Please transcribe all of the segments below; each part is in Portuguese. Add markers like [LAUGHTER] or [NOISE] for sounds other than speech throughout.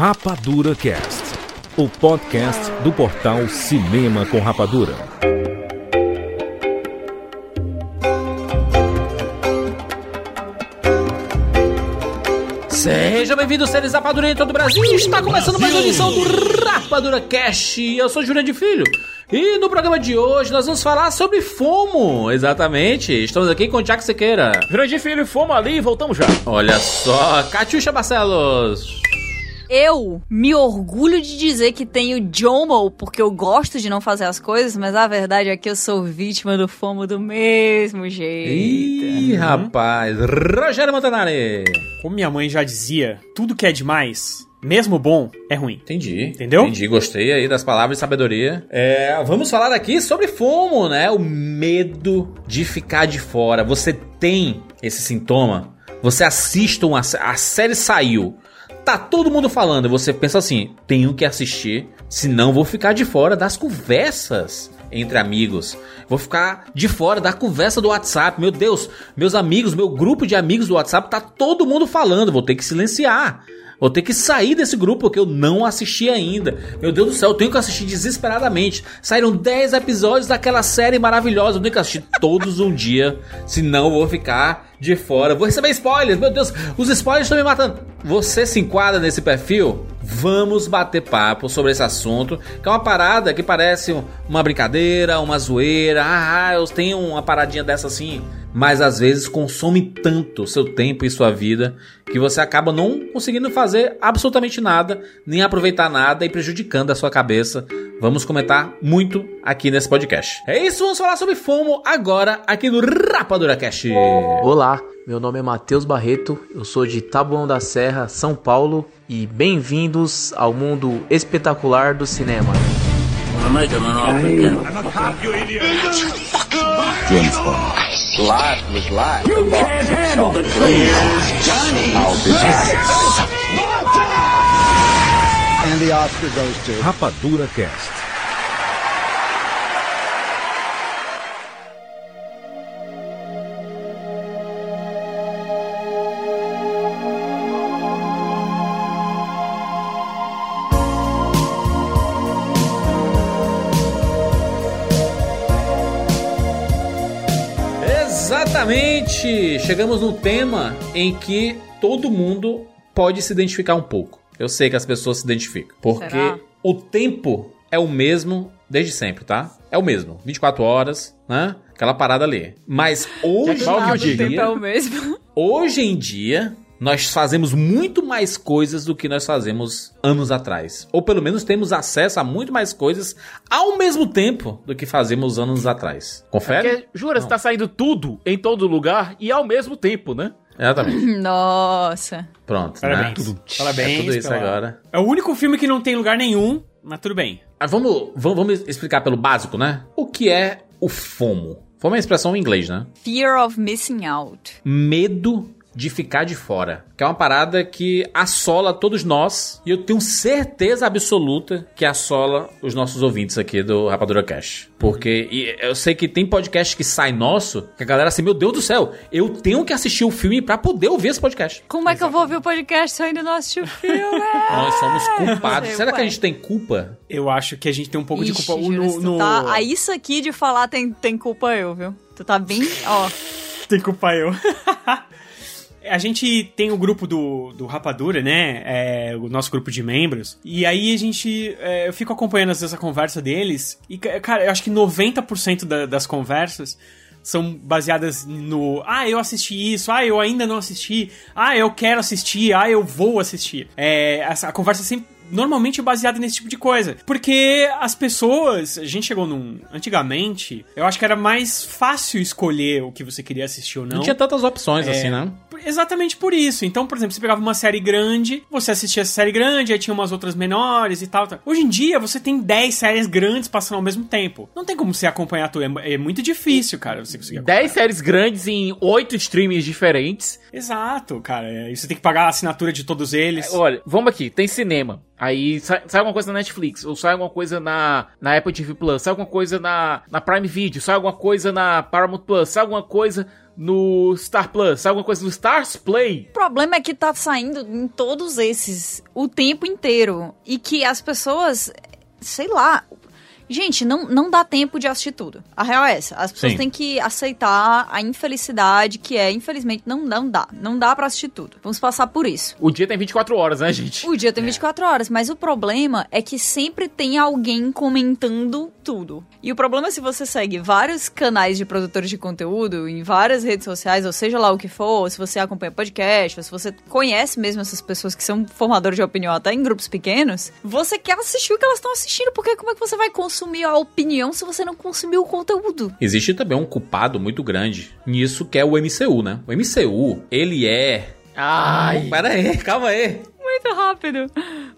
Rapadura Cast, o podcast do portal Cinema com Rapadura. Seja bem-vindo, seres Rapadura em todo o Brasil. Está começando mais uma edição do Rapadura Cast. Eu sou Júlia de Filho. E no programa de hoje nós vamos falar sobre FOMO. Exatamente. Estamos aqui com o Tiago Sequeira. Grande filho, fomos ali e voltamos já. Olha só, Catiuxa Barcelos. Eu me orgulho de dizer que tenho JOMO porque eu gosto de não fazer as coisas, mas a verdade é que eu sou vítima do FOMO do mesmo jeito. Ih, rapaz. Rogério Montanari. Como minha mãe já dizia, tudo que é demais, mesmo bom, é ruim. Entendi. Entendeu? Entendi, gostei aí das palavras de sabedoria. É, vamos falar aqui sobre FOMO, né? O medo de ficar de fora. Você tem esse sintoma? Você assiste uma a série saiu. Tá todo mundo falando, você pensa assim: tenho que assistir, senão vou ficar de fora das conversas entre amigos. Vou ficar de fora da conversa do WhatsApp. Meu Deus, meus amigos, meu grupo de amigos do WhatsApp tá todo mundo falando, vou ter que silenciar. Vou ter que sair desse grupo porque eu não assisti ainda. Meu Deus do céu, eu tenho que assistir desesperadamente. Saíram 10 episódios daquela série maravilhosa. Eu tenho que assistir todos um dia. Senão eu vou ficar de fora. Vou receber spoilers. Meu Deus, os spoilers estão me matando. Você se enquadra nesse perfil? Vamos bater papo sobre esse assunto. Que é uma parada que parece uma brincadeira, uma zoeira. Ah, eu tenho uma paradinha dessa assim mas às vezes consome tanto seu tempo e sua vida que você acaba não conseguindo fazer absolutamente nada, nem aproveitar nada e prejudicando a sua cabeça. Vamos comentar muito aqui nesse podcast. É isso, vamos falar sobre FOMO agora aqui no Rapadura Cast. Olá, meu nome é Matheus Barreto, eu sou de Taboão da Serra, São Paulo e bem-vindos ao mundo espetacular do cinema. Rapadura Cast. Exatamente! Chegamos no tema em que todo mundo pode se identificar um pouco. Eu sei que as pessoas se identificam. Porque Será? o tempo é o mesmo desde sempre, tá? É o mesmo. 24 horas, né? Aquela parada ali. Mas hoje em dia, tempo é o mesmo. hoje em dia, nós fazemos muito mais coisas do que nós fazemos anos atrás. Ou pelo menos temos acesso a muito mais coisas ao mesmo tempo do que fazemos anos atrás. Confere? Porque, jura, você tá saindo tudo em todo lugar e ao mesmo tempo, né? Exatamente. [LAUGHS] Nossa. Pronto, Parabéns. né? Parabéns. É tudo isso pela- agora. É o único filme que não tem lugar nenhum, mas tudo bem. Ah, vamos, vamos, vamos explicar pelo básico, né? O que é o FOMO? FOMO é uma expressão em inglês, né? Fear of missing out. Medo de ficar de fora. Que é uma parada que assola todos nós. E eu tenho certeza absoluta que assola os nossos ouvintes aqui do Rapadura Cash. Porque e eu sei que tem podcast que sai nosso, que a galera assim, meu Deus do céu, eu tenho que assistir o filme pra poder ouvir esse podcast. Como é que eu vou ouvir o podcast se eu ainda não assisti o filme? [LAUGHS] Nós somos [LAUGHS] culpados. sei, Será que a gente tem culpa? Eu acho que a gente tem um pouco de Ixi, culpa Júlio, no. no- Tá, a isso aqui de falar tem, tem culpa eu, viu? Tu tá bem, ó. [LAUGHS] Tem culpa eu. A gente tem o grupo do, do Rapadura, né? É, o nosso grupo de membros. E aí a gente. é, eu fico acompanhando às vezes a conversa deles. E, ca- cara, eu acho que 90% da- das conversas são baseadas no. Ah, eu assisti isso. Ah, eu ainda não assisti. Ah, eu quero assistir. Ah, eu vou assistir. É, essa, a conversa sempre. Normalmente é baseada nesse tipo de coisa. Porque as pessoas. A gente chegou num. Antigamente, eu acho que era mais fácil escolher o que você queria assistir ou não. Não tinha tantas opções É. assim, né? Exatamente por isso. Então, por exemplo, você pegava uma série grande, você assistia essa série grande, aí tinha umas outras menores e tal, tal. Hoje em dia, você tem 10 séries grandes passando ao mesmo tempo. Não tem como você acompanhar tudo. É, é muito difícil, cara, você conseguir acompanhar. 10 séries grandes em 8 streamings diferentes. Exato, cara. É, E você tem que pagar a assinatura de todos eles. Olha, vamos aqui, tem cinema. Aí sai, sai alguma coisa na Netflix, ou sai alguma coisa na, na Apple TV Plus, sai alguma coisa na, na Prime Video, sai alguma coisa na Paramount Plus, sai alguma coisa no Star Plus? Sai alguma coisa no Stars Play? O problema é que tá saindo em todos esses o tempo inteiro. E que as pessoas, sei lá. Gente, não, não dá tempo de assistir tudo. A real é essa. As pessoas Sim. têm que aceitar a infelicidade que é, infelizmente, não, não dá. Não dá pra assistir tudo. Vamos passar por isso. O dia tem 24 horas, né, gente? O dia tem 24 horas, mas o problema é que sempre tem alguém comentando tudo. E o problema é se você segue vários canais de produtores de conteúdo em várias redes sociais, ou seja lá o que for, se você acompanha podcast, ou se você conhece mesmo essas pessoas que são formadores de opinião até em grupos pequenos, você quer assistir o que elas estão assistindo, porque como é que você vai consumir a opinião se você não consumiu o conteúdo? Existe também um culpado muito grande nisso que é o MCU, né? O MCU, ele é. Ai. Pera aí, calma aí. Muito rápido.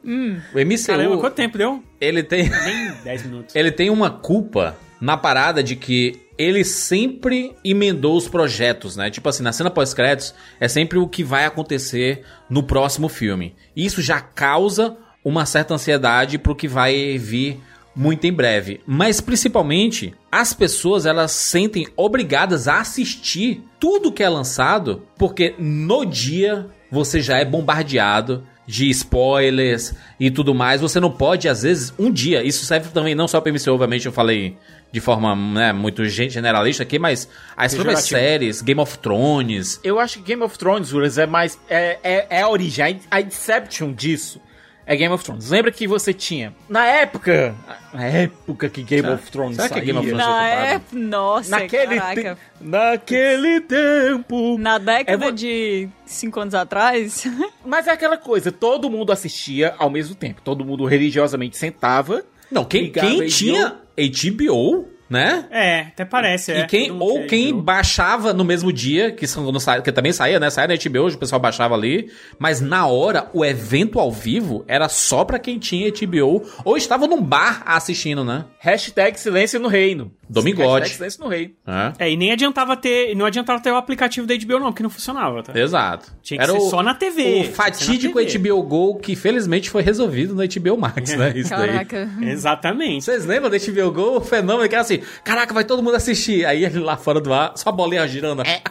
O MCU, Caramba, quanto tempo deu? ele tem. Nem 10 minutos. ele tem uma culpa na parada de que ele sempre emendou os projetos, né? Tipo assim, na cena pós-créditos é sempre o que vai acontecer no próximo filme. Isso já causa uma certa ansiedade pro que vai vir muito em breve. Mas principalmente, as pessoas elas sentem obrigadas a assistir tudo que é lançado, porque no dia você já é bombardeado de spoilers e tudo mais. Você não pode, às vezes, um dia. Isso serve também não só para MCU, obviamente, eu falei de forma né, muito gen- generalista aqui, mas as próprias séries, Game of Thrones. Eu acho que Game of Thrones, é mais. É, é, é a origem, a Inception disso. É Game of Thrones. Lembra que você tinha. Na época. Na época que Game Será- of Thrones será que saía, Game of Thrones- Na ocupado. época, nossa, Naquele, caraca. te- naquele tempo. Na década É de 5 anos atrás, [LAUGHS] Mas é aquela coisa, todo mundo assistia ao mesmo tempo. Todo mundo religiosamente sentava. Não, quem, quem HBO. tinha HBO, né? É, até parece, é. E quem, Todo mundo ou quem HBO. baixava no mesmo dia, que, são- que também saía, né? Saía na HBO, o pessoal baixava ali. Mas na hora, o evento ao vivo era só pra quem tinha HBO ou estava num bar assistindo, né? Hashtag silêncio no reino. Domingote. Hashtag silêncio no reino. É. É, e nem adiantava ter, não adiantava ter o aplicativo da HBO não, porque não funcionava, tá? Exato. Tinha que ser só na TV. O fatídico que TV. HBO Go, que felizmente foi resolvido no HBO Max, né? [LAUGHS] Isso daí. caraca. Exatamente. Vocês lembram do HBO Go? O fenômeno que era assim, caraca, vai todo mundo assistir. Aí ele lá fora do ar, só a bolinha girando. É,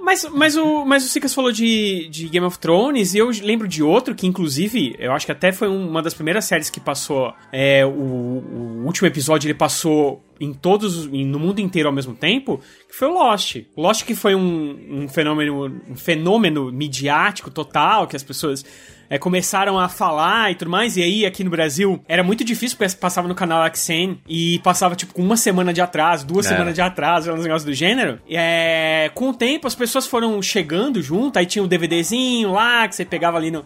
Mas, mas o, mas o Sicas falou de, de Game of Thrones e eu lembro de outro que, inclusive, eu acho que até foi um- uma das primeiras séries que passou. É, o, o último episódio ele passou em todos, no mundo inteiro ao mesmo tempo, que foi o Lost. Lost que foi um, um fenômeno, um fenômeno midiático total, que as pessoas é, começaram a falar e tudo mais, e aí aqui no Brasil era muito difícil porque passava no canal Axen e passava tipo com uma semana de atraso, duas É. semanas de atraso, uns negócios do gênero. E, é, com o tempo as pessoas foram chegando junto, aí tinha um DVDzinho lá que você pegava ali no,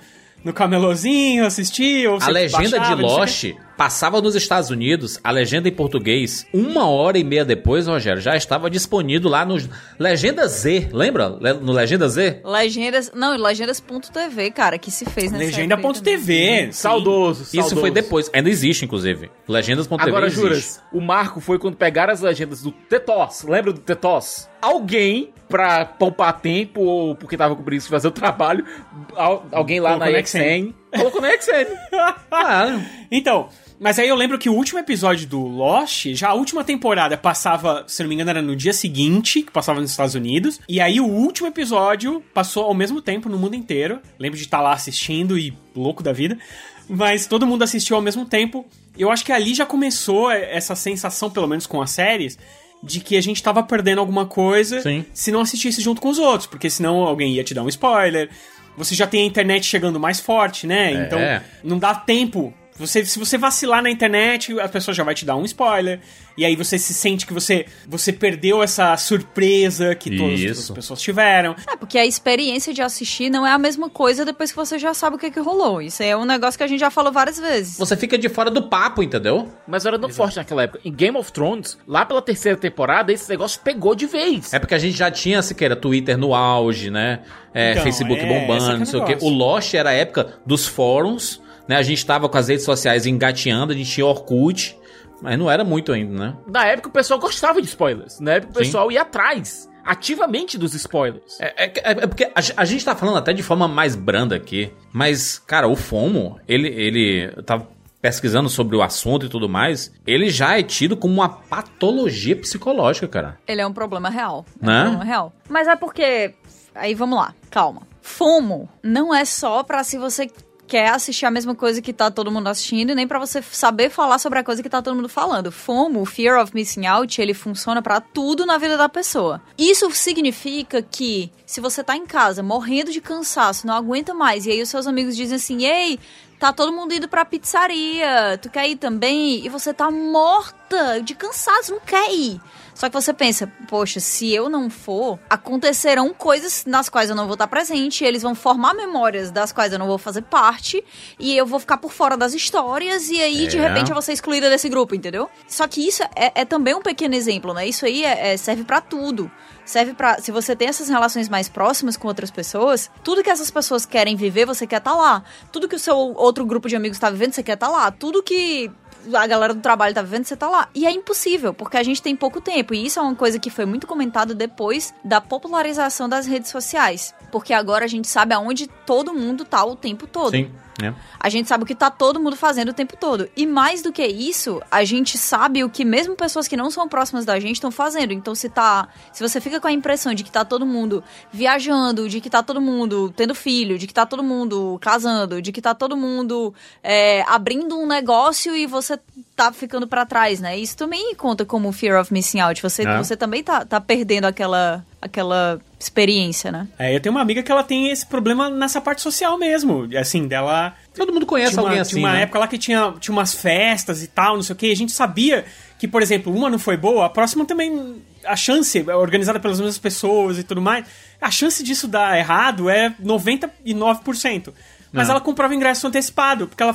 no camelôzinho, assistia, ou A legenda baixava, de. Lost passava nos Estados Unidos, a legenda em português, uma hora e meia depois, Rogério, já estava disponível lá no Legenda Z, lembra? Le- No Legenda Z? Legendas. Não, legendas.tv, cara, que se fez nessa. Legenda.tv. sim. Saudoso, Isso saudoso. foi depois, ainda existe, inclusive. Legendas.tv Agora, existe. juras, o marco foi quando pegaram as legendas do Tetos. Lembra do Tetos? Alguém, pra poupar tempo ou porque tava com preguiça de fazer o trabalho, al- alguém lá Colocou na XN colocou na XN. [LAUGHS] Ah, Então, mas aí eu lembro que o último episódio do Lost, já a última temporada passava, se não me engano, era no dia seguinte, que passava nos Estados Unidos. E aí o último episódio passou ao mesmo tempo no mundo inteiro. Lembro de estar lá assistindo e louco da vida. Mas todo mundo assistiu ao mesmo tempo. Eu acho que ali já começou essa sensação, pelo menos com as séries, de que a gente tava perdendo alguma coisa Sim. se não assistisse junto com os outros, porque senão alguém ia te dar um spoiler. Você já tem a internet chegando mais forte, né? É. Então não dá tempo. Você, se você vacilar na internet, a pessoa já vai te dar um spoiler. E aí você se sente que você, você perdeu essa surpresa que todas as pessoas tiveram. É, porque a experiência de assistir não é a mesma coisa depois que você já sabe o que, que rolou. Isso é um negócio que a gente já falou várias vezes. você fica de fora do papo, entendeu? Mas era tão forte naquela época. Em Game of Thrones, lá pela terceira temporada, esse negócio pegou de vez. É porque a gente já tinha, Siqueira, Twitter no auge, né? É, Então, Facebook é, é bombando, é o não sei o quê. O Lost era a época dos fóruns, né? A gente tava com as redes sociais engateando, a gente tinha Orkut, mas não era muito ainda, né? Na época o pessoal gostava de spoilers. Na época o Sim. pessoal ia atrás, ativamente dos spoilers. É, é- é- é porque a, a gente tá falando até de forma mais branda aqui, mas, cara, o FOMO, ele, ele tá pesquisando sobre o assunto e tudo mais, ele já é tido como uma patologia psicológica, cara. Ele é um problema real. É Né? um problema real. Mas é porque. Aí vamos lá, calma. FOMO não é só pra se você quer assistir a mesma coisa que tá todo mundo assistindo, e nem pra você saber falar sobre a coisa que tá todo mundo falando. FOMO, Fear of Missing Out, ele funciona pra tudo na vida da pessoa. Isso significa que se você tá em casa morrendo de cansaço, não aguenta mais, e aí os seus amigos dizem assim: "Ei, Tá todo mundo indo pra pizzaria. Tu quer ir também? E você tá morta de cansaço, não quer ir. Só que você pensa, poxa, se eu não for, acontecerão coisas nas quais eu não vou estar presente, eles vão formar memórias das quais eu não vou fazer parte, e eu vou ficar por fora das histórias, e aí de É. repente eu vou ser excluída desse grupo, entendeu? Só que isso é, é também um pequeno exemplo, né? Isso aí é- é- serve pra tudo. Serve pra. Se você tem essas relações mais próximas com outras pessoas, tudo que essas pessoas querem viver, você quer estar lá. Tudo que o seu outro grupo de amigos tá vivendo, você quer estar lá. Tudo que a galera do trabalho tá vivendo, você tá lá. E é impossível, porque a gente tem pouco tempo. E isso é uma coisa que foi muito comentada depois da popularização das redes sociais. Porque agora a gente sabe aonde todo mundo tá o tempo todo. Sim. É. A gente sabe o que tá todo mundo fazendo o tempo todo. E mais do que isso, a gente sabe o que mesmo pessoas que não são próximas da gente estão fazendo. Então se tá, se você fica com a impressão de que tá todo mundo viajando, de que tá todo mundo tendo filho, de que tá todo mundo casando, de que tá todo mundo é, abrindo um negócio e você tá ficando pra trás, né? Isso também conta como fear of missing out. Você, É. você também tá, tá perdendo aquela, aquela experiência, né? É, eu tenho uma amiga que ela tem esse problema nessa parte social mesmo. Assim, dela. Todo mundo conhece tinha uma, alguém tinha assim, uma né? época lá que tinha, tinha umas festas e tal, não sei o que. A gente sabia que, por exemplo, uma não foi boa, a próxima também. A chance, é organizada pelas mesmas pessoas e tudo mais, a chance disso dar errado é 99%. Mas Não. ela comprava ingresso antecipado, porque ela.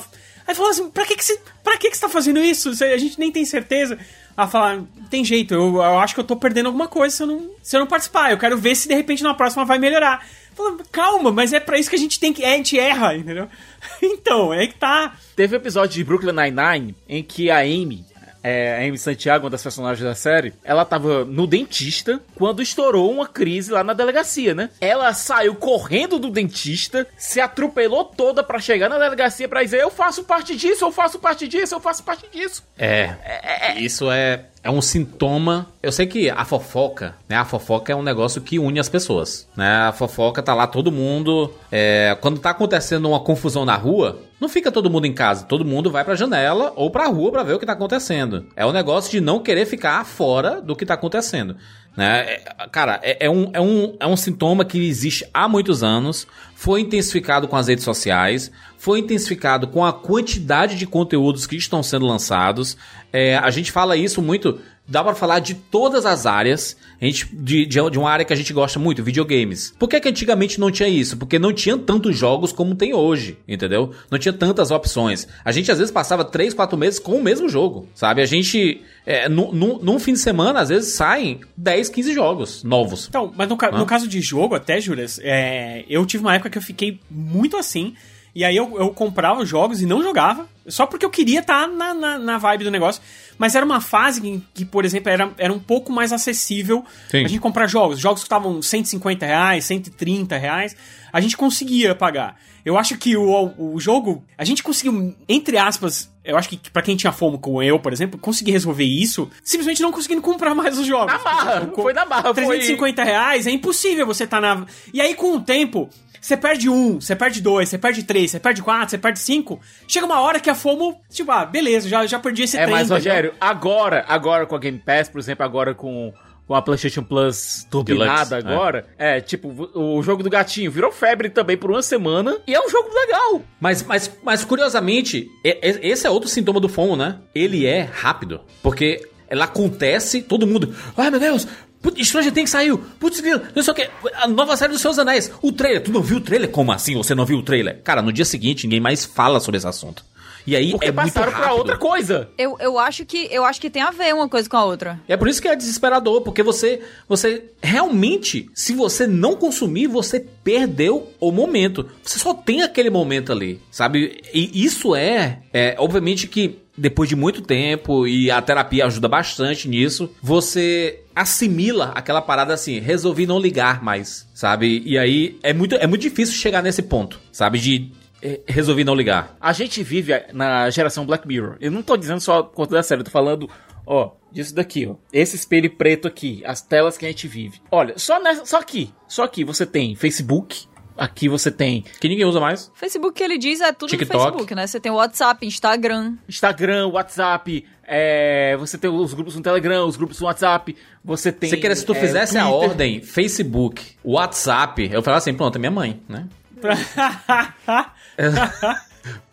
Aí falou assim: pra que, que, você, pra que, que você tá fazendo isso? A gente nem tem certeza. Ela fala: tem jeito, eu, eu acho que eu tô perdendo alguma coisa se eu, não, se eu não participar. Eu quero ver se de repente na próxima vai melhorar. Fala, calma, mas é pra isso que a gente tem que. A gente erra, entendeu? [LAUGHS] Então, é que tá. Teve um episódio de Brooklyn Nine-Nine em que a Amy, é, a Amy Santiago, uma das personagens da série, ela tava no dentista quando estourou uma crise lá na delegacia, né? Ela saiu correndo do dentista, se atropelou toda pra chegar na delegacia pra dizer: Eu faço parte disso, eu faço parte disso, eu faço parte disso. É, isso é, é um sintoma. Eu sei que a fofoca, né? A fofoca é um negócio que une as pessoas, né? A fofoca tá lá todo mundo. é, quando tá acontecendo uma confusão na rua, não fica todo mundo em casa. Todo mundo vai pra janela ou pra rua pra ver o que tá acontecendo. É o negócio de não querer ficar fora do que tá acontecendo. Né? É, cara, é, é um, é, um, é um sintoma que existe há muitos anos, foi intensificado com as redes sociais, foi intensificado com a quantidade de conteúdos que estão sendo lançados. É, a gente fala isso muito, dá pra falar de todas as áreas, a gente, de, de, de uma área que a gente gosta muito, videogames. Por que, que antigamente não tinha isso? Porque não tinha tantos jogos como tem hoje, entendeu? Não tinha tantas opções. A gente às vezes passava 3, 4 meses com o mesmo jogo, sabe? A gente, é, num, num- num fim de semana, às vezes saem 10, 15 jogos novos. Então, mas no, ca- no caso de jogo, até, Juras, é, eu tive uma época que eu fiquei muito assim. E aí eu, eu comprava os jogos e não jogava. Só porque eu queria estar na, na, na vibe do negócio. Mas era uma fase que, que, por exemplo, era, era um pouco mais acessível Sim. a gente comprar jogos. Jogos que estavam 150 reais, 130 reais. A gente conseguia pagar. Eu acho que o, o jogo. A gente conseguiu, entre aspas. Eu acho que pra quem tinha fome, como eu, por exemplo, conseguir resolver isso, simplesmente não conseguindo comprar mais os jogos. Na barra, foi na barra, foi- 350 reais é impossível você tá na. E aí, com o tempo, você perde um, você perde dois, você perde três, você perde quatro, você perde cinco. Chega uma hora que a FOMO, tipo, ah, beleza, já, já perdi esse É, trem. mas entendeu? Rogério, agora, agora com a Game Pass, por exemplo, agora com, com a PlayStation Plus turbinada Deluxe, agora, é. tipo, o jogo do gatinho virou febre também por uma semana e é um jogo legal. Mas, mas, mas curiosamente, esse é outro sintoma do FOMO, né? Ele é rápido. Porque ela acontece, todo mundo. Ai meu Deus! Putz, Stranger Things saiu! Putz, não sei o que. A nova série dos seus anéis. O trailer. Tu não viu o trailer? Como assim você não viu o trailer? Cara, no dia seguinte ninguém mais fala sobre esse assunto. E aí Porque é muito passaram rápido. pra outra coisa. Eu, eu, acho que, eu acho que tem a ver uma coisa com a outra. É por isso que é desesperador, porque você, você realmente, se você não consumir, você perdeu o momento. Você só tem aquele momento ali, sabe? E isso é, é obviamente que depois de muito tempo e a terapia ajuda bastante nisso, você assimila aquela parada assim, resolvi não ligar mais, sabe? E aí é muito, é muito difícil chegar nesse ponto, sabe? De eh, resolvi não ligar. A gente vive na geração Black Mirror. Eu não tô dizendo só por conta da série, eu tô falando, ó, disso daqui, ó. Esse espelho preto aqui, as telas que a gente vive. Olha, só nessa, só aqui, só aqui você tem Facebook, aqui você tem Que ninguém usa mais. Facebook que ele diz é tudo TikTok. no Facebook, né? Você tem o WhatsApp, Instagram. Instagram, WhatsApp, é, você tem os grupos no Telegram, os grupos no WhatsApp, você tem. Você queria se tu é, fizesse a Twitter. ordem Facebook, WhatsApp, eu falava assim, pronto, é minha mãe, né? [LAUGHS]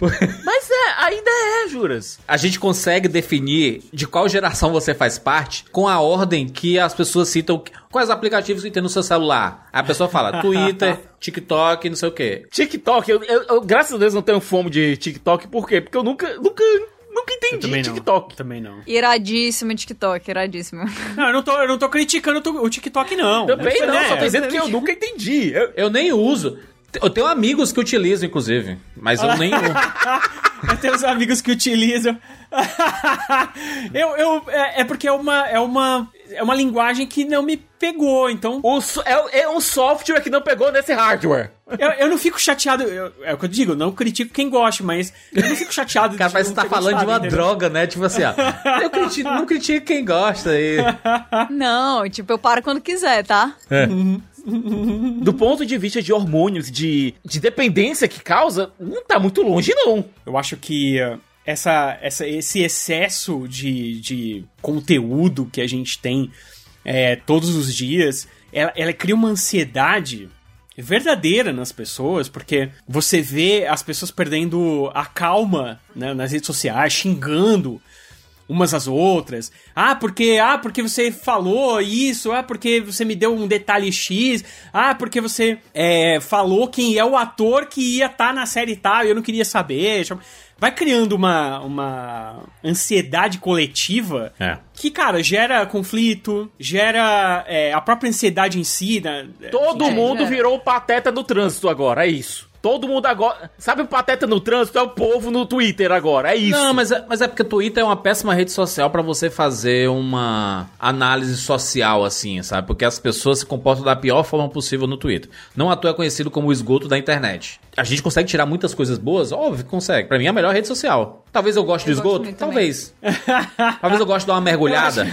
Mas é, ainda é, juras. A gente consegue definir de qual geração você faz parte com a ordem que as pessoas citam quais aplicativos que tem no seu celular. A pessoa fala Twitter, [LAUGHS] TikTok, não sei o quê. TikTok, eu, eu- eu, graças a Deus não tenho fome de TikTok, por quê? Porque eu nunca, nunca, nunca entendi Também não. TikTok. Também não. Iradíssimo TikTok, iradíssimo. Não, eu não tô, eu não tô criticando o to- o TikTok, não. Também não, né? só tô dizendo que eu nunca entendi. Eu- Eu nem uso. Eu tenho amigos que utilizam, inclusive, mas eu nem uso. [LAUGHS] Eu tenho uns amigos que utilizam. [LAUGHS] eu, eu, é, é porque é uma, é, uma, é uma linguagem que não me pegou, então o so- é, é um software que não pegou nesse hardware. eu, eu não fico chateado. eu- é o que eu digo, não critico quem gosta, mas eu não fico chateado O [LAUGHS] cara parece que tá falando de uma entendeu? droga, né? Tipo assim, ó. [LAUGHS] Eu critico, não critico quem gosta aí. [LAUGHS] Não, tipo, eu paro quando quiser, tá? Do ponto de vista de hormônios, de, de dependência que causa, não tá muito longe, não. Eu acho que uh, essa, essa, esse excesso de, de conteúdo que a gente tem é, todos os dias, ela, ela cria uma ansiedade verdadeira nas pessoas, porque você vê as pessoas perdendo a calma né, nas redes sociais, xingando umas às outras. Ah, porque ah, porque você falou isso, ah, porque você me deu um detalhe X, ah, porque você é, falou quem é o ator que ia estar na série tal eu não queria saber. Vai criando uma, uma ansiedade coletiva É. que, cara, gera conflito, gera é, a própria ansiedade em si. Né? Todo É, mundo virou o pateta no trânsito agora, é isso. Todo mundo agora. Sabe o pateta no trânsito? É o povo no Twitter agora, é isso. Não, mas é, mas é porque o Twitter é uma péssima rede social pra você fazer uma análise social, assim, sabe? Porque as pessoas se comportam da pior forma possível no Twitter. Não à toa é conhecido como o esgoto da internet. A gente consegue tirar muitas coisas boas? Óbvio que consegue. Pra mim é a melhor rede social. Talvez eu goste do Eu gosto esgoto? Talvez. [LAUGHS] Talvez eu goste de dar uma mergulhada.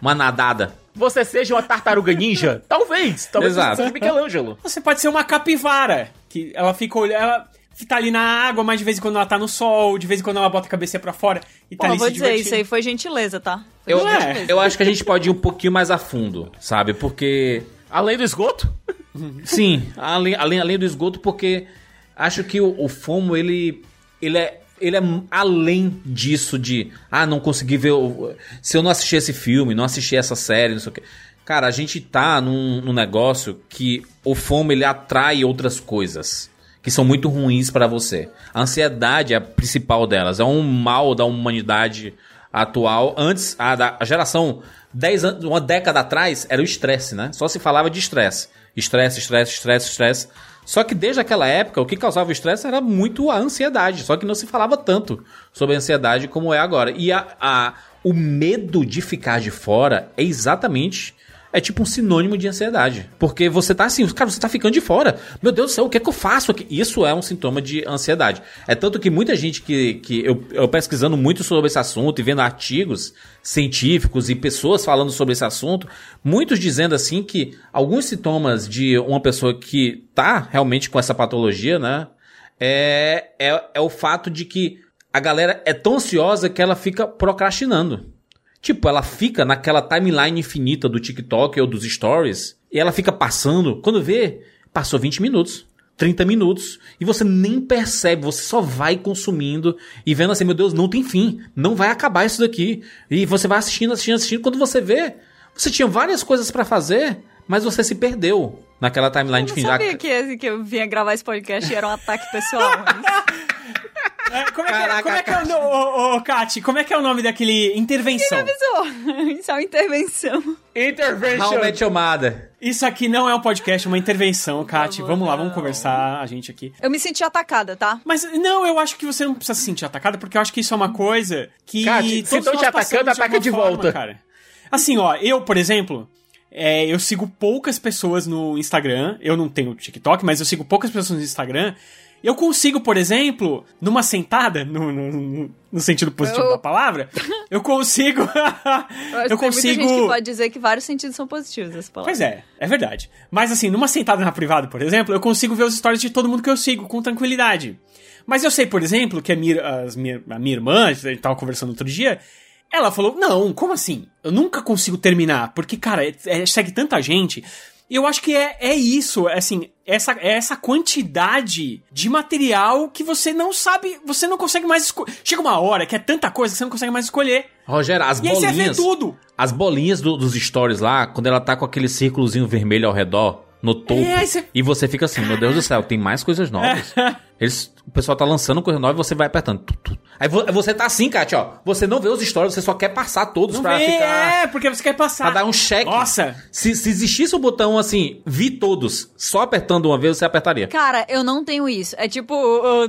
uma nadada. Você seja uma tartaruga ninja? [LAUGHS] Talvez. Talvez Exato. você seja Michelangelo. Você pode ser uma capivara, que ela fica olhando, ela tá ali na água, mas de vez em quando ela tá no sol, de vez em quando ela bota a cabeça pra fora e tá Pô, ali vou se dizer, isso aí foi gentileza, tá? Foi Eu, é? eu acho que a gente pode ir um pouquinho mais a fundo, sabe? Porque Além do esgoto? Sim, além, além, além do esgoto, porque acho que o, o FOMO, ele, ele, é, ele é além disso de, ah, não consegui ver, se eu não assistir esse filme, não assistir essa série, não sei o quê. Cara, a gente tá num, num negócio que o FOMO, ele atrai outras coisas que são muito ruins pra você. A ansiedade é a principal delas, é um mal da humanidade atual. Antes, a, da, a geração 10 anos, uma década atrás, era o estresse, né? Só se falava de estresse. Estresse, estresse, estresse, estresse. Só que desde aquela época, o que causava o estresse era muito a ansiedade. Só que não se falava tanto sobre a ansiedade como é agora. E a, a- o medo de ficar de fora é exatamente. É tipo um sinônimo de ansiedade. Porque você tá assim, cara, você tá ficando de fora. Meu Deus do céu, o que é que eu faço aqui? Isso é um sintoma de ansiedade. É tanto que muita gente que, que eu, eu pesquisando muito sobre esse assunto e vendo artigos científicos e pessoas falando sobre esse assunto, muitos dizendo assim que alguns sintomas de uma pessoa que tá realmente com essa patologia, né? É, é, é o fato de que a galera é tão ansiosa que ela fica procrastinando. Tipo, ela fica naquela timeline infinita do TikTok ou dos stories e ela fica passando. Quando vê, passou 20 minutos, 30 minutos e você nem percebe, você só vai consumindo e vendo assim, meu Deus, não tem fim, não vai acabar isso daqui. E você vai assistindo, assistindo, assistindo. Quando você vê, você tinha várias coisas pra fazer, mas você se perdeu naquela timeline Eu não infinita. sabia que, que eu vinha gravar esse podcast e era um ataque pessoal. mas- [LAUGHS] É, como, é que, Caraca, como é que é o nome, ô, ô, Kati, como é que é o nome daquele intervenção? Isso, [LAUGHS] isso é uma intervenção. Intervention. Met Your Mother. Isso aqui não é um podcast, é uma intervenção, Kati. Vamos lá, não. vamos conversar, a gente aqui. Eu me senti atacada, tá? Mas não, eu acho que você não precisa se sentir atacada, porque eu acho que isso é uma coisa que. Kati, se todos tão nós te atacando, ataca alguma de forma, volta. Cara. Assim, ó, eu, por exemplo, é, eu sigo poucas pessoas no Instagram. Eu não tenho TikTok, mas eu sigo poucas pessoas no Instagram. Eu consigo, por exemplo, numa sentada, no, no, no sentido positivo Eu- da palavra, eu consigo. [LAUGHS] Eu, eu tem consigo. muita gente que pode dizer que vários sentidos são positivos essa palavra. Pois é, é verdade. Mas assim, numa sentada na privada, por exemplo, eu consigo ver os stories de todo mundo que eu sigo com tranquilidade. Mas eu sei, por exemplo, que a minha, as minha, a minha irmã, a gente tava conversando outro dia, ela falou: Não, como assim? Eu nunca consigo terminar, porque, cara, é- é- segue tanta gente. E eu acho que é, é isso, é assim, essa, é essa quantidade de material que você não sabe, você não consegue mais escolher. Chega uma hora que é tanta coisa que você não consegue mais escolher. Rogério, as E aí você vê bolinhas. tudo. As bolinhas do- dos stories lá, quando ela tá com aquele círculozinho vermelho ao redor, no topo, É, você- e você fica assim, meu Deus do céu, tem mais coisas novas. [LAUGHS] Eles, o pessoal tá lançando coisa nova e você vai apertando. Tu, tu. Aí vo- você tá assim, Kátia, ó. Você não vê os stories, você só quer passar todos Não pra vê, ficar. é, porque você quer passar. Pra dar um check. Nossa, Se, se existisse o botão assim, vi todos, só apertando uma vez, você apertaria. Cara, eu não tenho isso. É tipo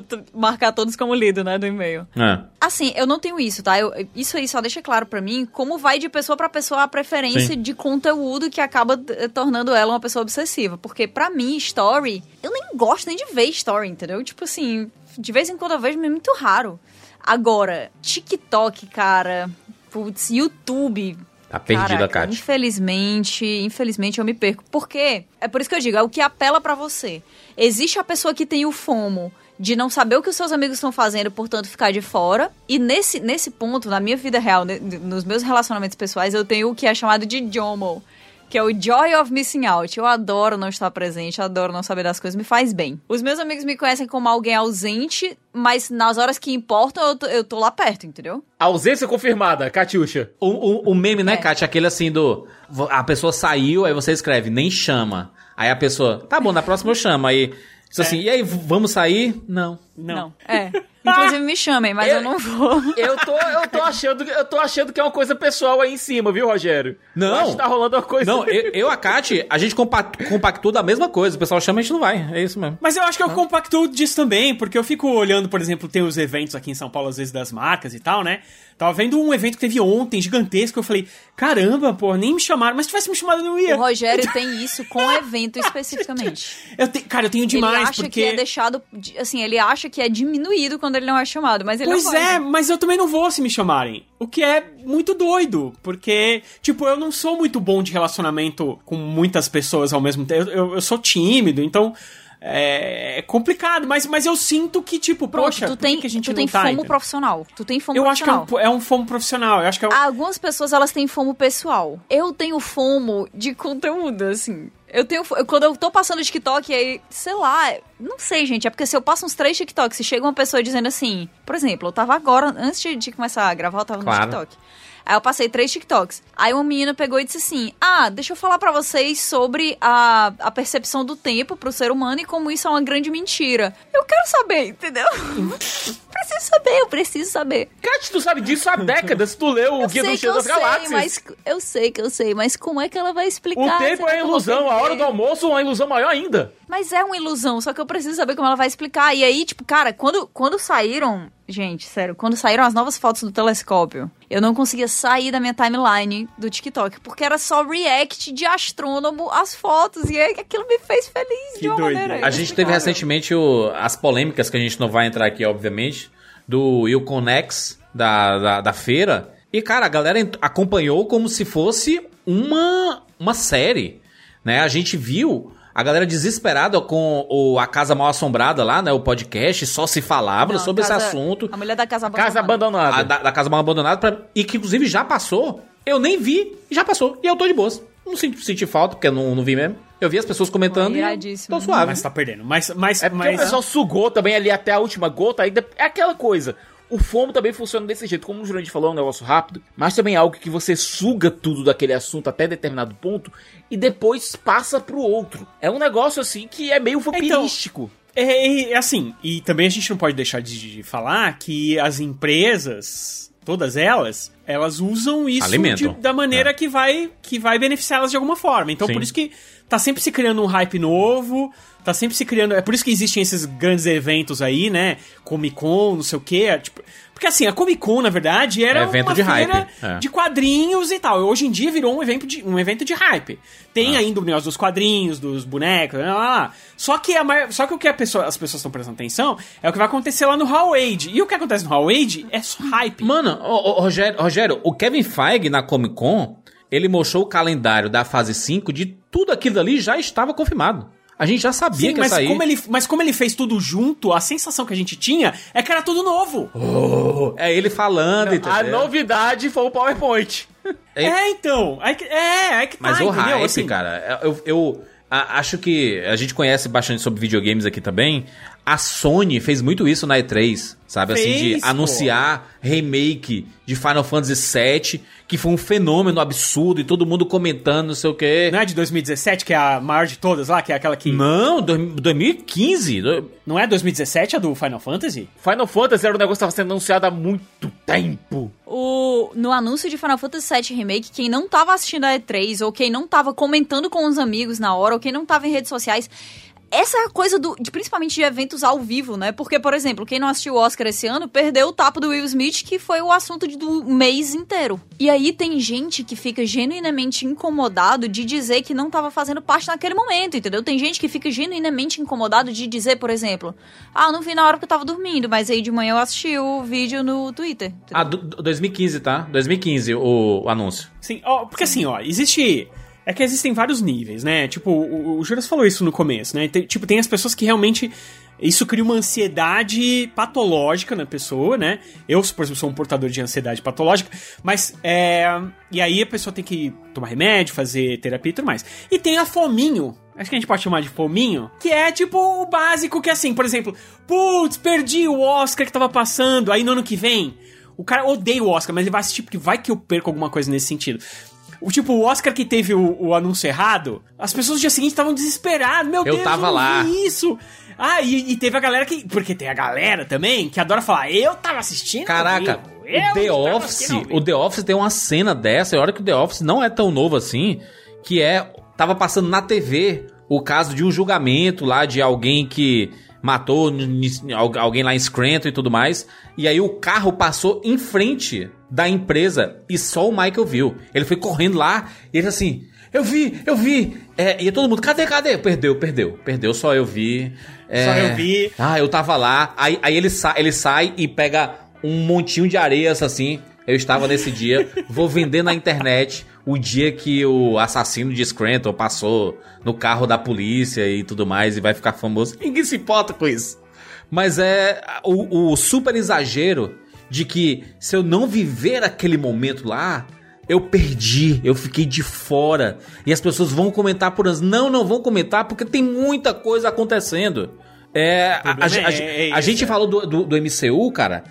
t- marcar todos como lido, né, do e-mail. É. Assim, eu não tenho isso, tá? Eu- isso aí só deixa claro pra mim como vai de pessoa pra pessoa a preferência Sim. de conteúdo que acaba eh, tornando ela uma pessoa obsessiva. Porque pra mim, story, eu nem gosto nem de ver story, entendeu? Tipo assim, de vez em quando eu vejo, mas é muito raro. Agora, TikTok, cara, putz, YouTube. Tá perdida, Caraca, Kátia. Infelizmente, infelizmente eu me perco. Por quê? É por isso que eu digo, é o que apela pra você. Existe a pessoa que tem o FOMO de não saber o que os seus amigos estão fazendo, portanto ficar de fora. E nesse, nesse ponto, na minha vida real, nos meus relacionamentos pessoais, eu tenho o que é chamado de JOMO. Que é o Joy of Missing Out. Eu adoro não estar presente, adoro não saber das coisas, me faz bem. Os meus amigos me conhecem como alguém ausente, mas nas horas que importam eu tô, eu tô lá perto, entendeu? Ausência confirmada, Catiuxa. O, o, o meme, né, É. Kátia? Aquele assim do. A pessoa saiu, aí você escreve, nem chama. Aí a pessoa, tá bom, na próxima eu chamo. Aí, diz assim, e aí, vamos sair? Não. não. É. Inclusive me chamem, mas eu, Eu- não vou. Eu tô, eu tô achando, eu tô achando que é uma coisa pessoal aí em cima, viu, Rogério? Não. Eu acho que tá rolando uma coisa. Não, eu, eu a Kátia, a gente compa- compactua da mesma coisa. O pessoal chama e a gente não vai. É isso mesmo. Mas eu acho que eu compacto disso também, porque eu fico olhando, por exemplo, tem os eventos aqui em São Paulo, às vezes, das marcas e tal, né? Tava vendo um evento que teve ontem, gigantesco, eu falei, caramba, pô, nem me chamaram, mas se tivesse me chamado eu não ia. O Rogério tem isso com evento especificamente. [LAUGHS] Eu te- cara, eu tenho demais, ele acha porque... que é deixado. de- Assim, ele acha que é diminuído quando ele não é chamado, mas ele Pois não vai. é, mas eu também não vou se me chamarem. O que é muito doido, porque, tipo, eu não sou muito bom de relacionamento com muitas pessoas ao mesmo tempo. Eu, eu- eu sou tímido, então é, é complicado, mas, mas eu sinto que, tipo, Pronto, poxa, tu tem, que a gente tu não tem tá, fomo entendeu? profissional. Tu tem fomo Eu acho que é profissional. um, é um fomo profissional. Eu acho que é um... Algumas pessoas elas têm fomo pessoal. Eu tenho fomo de conteúdo, assim. Eu tenho. eu- Quando eu tô passando o TikTok, aí, sei lá, não sei, gente. É porque se eu passo uns três TikToks e chega uma pessoa dizendo assim, por exemplo, eu tava agora, antes de, de começar a gravar, eu tava Claro. no TikTok. Aí eu passei três TikToks. Aí uma menina pegou e disse assim: Ah, deixa eu falar pra vocês sobre a, a percepção do tempo pro ser humano e como isso é uma grande mentira. Eu quero saber, entendeu? [LAUGHS] preciso saber, eu preciso saber. Kat, tu sabe disso há décadas. Tu leu o Eu Guia sei do eu das Galáxias. mas eu sei que eu sei, mas como é que ela vai explicar? O tempo é ilusão, a hora do almoço é uma ilusão maior ainda. Mas é uma ilusão, só que eu preciso saber como ela vai explicar. E aí, tipo, cara, quando, quando saíram. Gente, sério, quando saíram as novas fotos do telescópio, eu não conseguia sair da minha timeline do TikTok, porque era só react de astrônomo às fotos. E aí aquilo me fez feliz Que de uma doideira. maneira. A gente teve recentemente o- as polêmicas, que a gente não vai entrar aqui, obviamente, do Ilconex, da, da, da feira. E, cara, a galera acompanhou como se fosse uma, uma série, né? A gente viu a galera desesperada com o A Casa Mal Assombrada lá, né? O podcast, só se falava Não, sobre casa- esse assunto. A mulher da casa abandonada. Casa abandonada. A da, da Casa Mal Abandonada, pra- e que inclusive já passou. Eu nem vi, e já passou. E eu tô de boas. Não senti, senti falta, porque eu não, não vi mesmo. Eu vi as pessoas comentando e eu Iradíssimo. tô suave. Mas tá perdendo. Mas, mas, É mas... o pessoal sugou também ali até a última gota. Aí é aquela coisa. O FOMO também funciona desse jeito. Como o Jurandir falou, é um negócio rápido. Mas também é algo que você suga tudo daquele assunto até determinado ponto. E depois passa pro outro. É um negócio assim que é meio vampirístico. É, é, assim, e também a gente não pode deixar de, de falar que as empresas, todas elas, elas usam isso de- da maneira É. que vai que vai beneficiá-las de alguma forma. Então Sim. por isso que tá sempre se criando um hype novo, tá sempre se criando. É por isso que existem esses grandes eventos aí, né? Comic Con, não sei o quê. Tipo, porque assim, a Comic Con, na verdade, era É evento uma de feira hype, é. de quadrinhos e tal. Hoje em dia virou um evento de, um evento de hype. Tem ainda o negócio dos quadrinhos, dos bonecos, lá, lá, lá. Só que, a maior- só que o que pessoa- as pessoas estão prestando atenção é o que vai acontecer lá no Hall Age. E o que acontece no Hall Age é só hype. Mano, ô, ô, Rogério, Rogério, o Kevin Feige na Comic Con, ele mostrou o calendário da fase 5 de tudo aquilo ali já estava confirmado. A gente já sabia Sim, que ia mas sair. como, ele, mas como ele fez tudo junto, a sensação que a gente tinha é que era tudo novo. É ele falando, A entendeu? novidade foi o PowerPoint. É- É, então. É, que- é, é que tá, Mas o entendeu? hype, Assim, cara, eu, eu a- acho que a gente conhece bastante sobre videogames aqui também. A Sony fez muito isso na E3, sabe? assim, Fez, de pô. anunciar remake de Final Fantasy VII, que foi um fenômeno absurdo e todo mundo comentando, não sei o quê. Não é de 2017, que é a maior de todas lá, que é aquela que. Não, dois- 2015. do- Não é 2017 a do Final Fantasy? Final Fantasy era um negócio que estava sendo anunciado há muito tempo. O, no anúncio de Final Fantasy VII Remake, quem não tava assistindo a E3, ou quem não tava comentando com os amigos na hora, ou quem não tava em redes sociais, essa é a coisa do, de, principalmente de eventos ao vivo, né? Porque, por exemplo, quem não assistiu o Oscar esse ano perdeu o tapo do Will Smith, que foi o assunto de- do mês inteiro. E aí tem gente que fica genuinamente incomodado de dizer que não tava fazendo parte naquele momento, entendeu? Tem gente que fica genuinamente incomodado de dizer, por exemplo, ah, eu não vi na hora que eu tava dormindo, mas aí de manhã eu assisti o vídeo no Twitter. entendeu? Ah, do- do- 2015, tá? 2015 o, o anúncio. Sim, ó, porque assim, ó, existe. É que existem vários níveis, né? Tipo, o, o Juras falou isso no começo, né? Tem- tipo, tem as pessoas que realmente. Isso cria uma ansiedade patológica na pessoa, né? Eu, por exemplo, sou um portador de ansiedade patológica, mas. É, e aí a pessoa tem que tomar remédio, fazer terapia e tudo mais. E tem a fominho. Acho que a gente pode chamar de fominho. Que é tipo o básico, que é assim, por exemplo, putz, perdi o Oscar que tava passando, aí no ano que vem. O cara odeia o Oscar, mas ele vai assistir porque vai que eu perco alguma coisa nesse sentido. O tipo, o Oscar que teve o, o anúncio errado, as pessoas no dia seguinte estavam desesperadas. Meu Eu Deus, tava eu lá. isso. Ah, e, e teve a galera que. Porque tem a galera também que adora falar, eu tava assistindo. Caraca, o The Office, assistindo ao vivo." o The Office tem uma cena dessa, e olha que o The Office não é tão novo assim, que é tava passando na TV o caso de um julgamento lá de alguém que matou alguém lá em Scranton e tudo mais, e aí o carro passou em frente da empresa e só o Michael viu. Ele foi correndo lá e ele assim, eu vi, eu vi. É, e todo mundo, cadê, cadê? Perdeu, perdeu, perdeu, só eu vi. É, Só eu vi. ah, eu tava lá. Aí, aí ele, sa ele sai e pega um montinho de areias assim. Eu estava nesse dia. Vou vender na internet o dia que o assassino de Scranton passou no carro da polícia e tudo mais e vai ficar famoso. Ninguém se importa com isso. Mas é o, o super exagero de que se eu não viver aquele momento lá, eu perdi, eu fiquei de fora. E as pessoas vão comentar por anos. Não, não vão comentar porque tem muita coisa acontecendo. É, a, a- a- é- a gente é. falou do, do, do MCU, cara.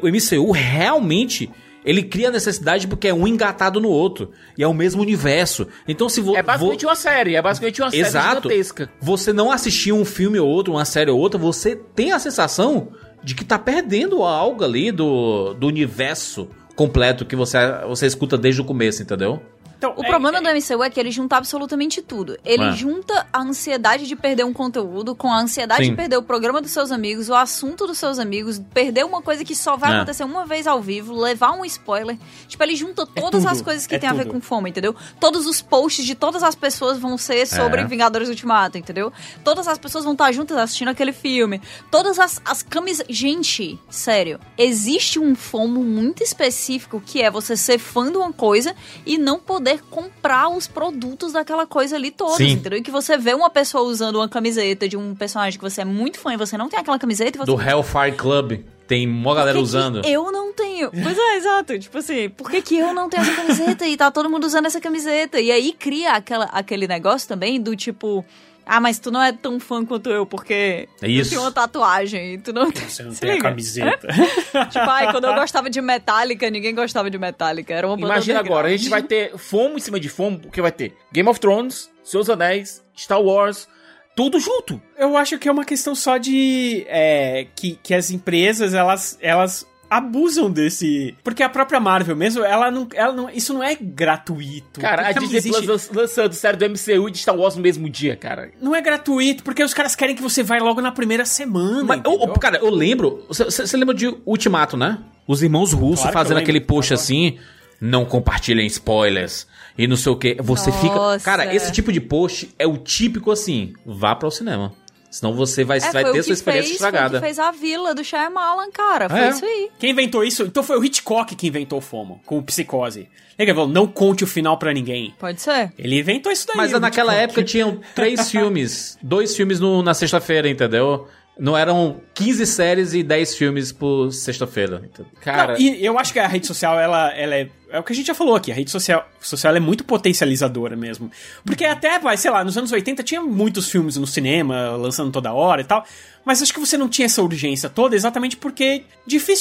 O MCU realmente ele cria necessidade porque é um engatado no outro. E é o mesmo universo. Então se vo, É basicamente vo- uma série, é basicamente uma série Exato. gigantesca. Você não assistir um filme ou outro, uma série ou outra, você tem a sensação de que tá perdendo algo ali do, do universo completo que você, você escuta desde o começo, entendeu? Então, O é- problema é- do MCU é que ele junta absolutamente tudo. Ele É. junta a ansiedade de perder um conteúdo com a ansiedade Sim. de perder o programa dos seus amigos, o assunto dos seus amigos, perder uma coisa que só vai É. acontecer uma vez ao vivo, levar um spoiler. Tipo, ele junta todas tudo, as coisas que é tem a ver tudo. com fome, entendeu? Todos os posts de todas as pessoas vão ser sobre É. Vingadores Ultimato, entendeu? Todas as pessoas vão estar juntas assistindo aquele filme. Todas as, as camisas. Gente, sério, existe um fomo muito específico que é você ser fã de uma coisa e não poder comprar os produtos daquela coisa ali todas, Sim. entendeu? E que você vê uma pessoa usando uma camiseta de um personagem que você é muito fã e você não tem aquela camiseta e você. Do Hellfire Club. Tem mó galera usando. Eu não tenho. Pois é, [LAUGHS] exato. Tipo assim, por que, que eu não tenho essa camiseta e tá todo mundo usando essa camiseta? E aí cria aquela, aquele negócio também do tipo. Ah, mas tu não é tão fã quanto eu, porque É isso. tu tem uma tatuagem e tu não tem. Você não [LAUGHS] Se tem a liga? camiseta. [LAUGHS] Tipo, ai, quando eu gostava de Metallica, ninguém gostava de Metallica. Era uma banda Imagina agora, a gente vai ter fomo em cima de fomo, porque vai ter Game of Thrones, Seus Anéis, Star Wars, tudo junto. Eu acho que é uma questão só de. é, que, que as empresas, elas. elas abusam desse. Porque a própria Marvel mesmo, ela não. Ela não isso não é gratuito. Cara, a Disney existe- Plus lan- lançando série do MCU e de Star Wars no mesmo dia, cara. Não é gratuito, porque os caras querem que você vá logo na primeira semana. Mas, entendeu? cara, eu lembro. Você- lembra de Ultimato, né? Os irmãos russos Claro eu fazendo aquele post claro. assim. Não compartilhem spoilers. E não sei o que. Você fica. Nossa. Cara, esse tipo de post é o típico assim. Vá para o cinema. Senão você vai, É, vai ter sua experiência fez, Foi o estragada. que fez a vila do Shyamalan, cara. Foi É. isso aí. Quem inventou isso? Então foi o Hitchcock que inventou o FOMO, com o Psicose. Ele falou, não conte o final pra ninguém. Pode ser. Ele inventou isso daí. Mas naquela Hitchcock. época tinham três [LAUGHS] filmes. Dois filmes no- na sexta-feira, entendeu? Não eram 15 séries e 10 filmes por sexta-feira. entendeu? Cara, Não, e eu acho que a rede social, ela, ela é. É o que a gente já falou aqui, a rede social, social é muito potencializadora mesmo. Porque até, vai, sei lá, nos anos 80 tinha muitos filmes no cinema, lançando toda hora e tal. Mas acho que você não tinha essa urgência toda exatamente porque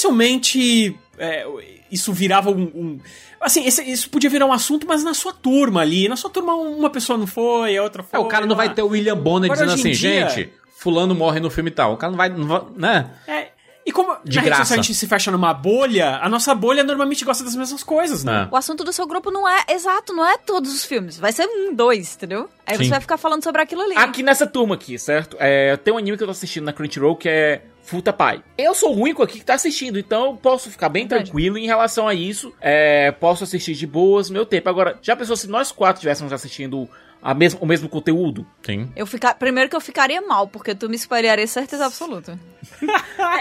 dificilmente é, isso virava um. um- assim, esse- isso podia virar um assunto, mas na sua turma ali. Na sua turma, uma pessoa não foi, a outra foi. É, o cara não vai ter o William Bonner Agora, dizendo assim, dia- gente, fulano morre no filme tal. O cara não vai, não vai né? É, e como De na rede graça. social a gente se fecha numa bolha, a nossa bolha normalmente gosta das mesmas coisas, né? É. O assunto do seu grupo não é exato, não é todos os filmes. Vai ser um, dois, entendeu? Aí Sim. você vai ficar falando sobre aquilo ali. Aqui nessa turma aqui, certo? É, tem um anime que eu tô assistindo na Crunchyroll que é Futa Pai. Eu sou o único aqui que tá assistindo, então eu posso ficar bem Verdade. tranquilo em relação a isso. É, posso assistir de boas, meu tempo. Agora, já pensou se nós quatro estivéssemos assistindo a mesmo, o mesmo conteúdo? Sim. Eu ficar, primeiro que eu ficaria mal, porque tu me spoilearia certeza absoluta. [LAUGHS]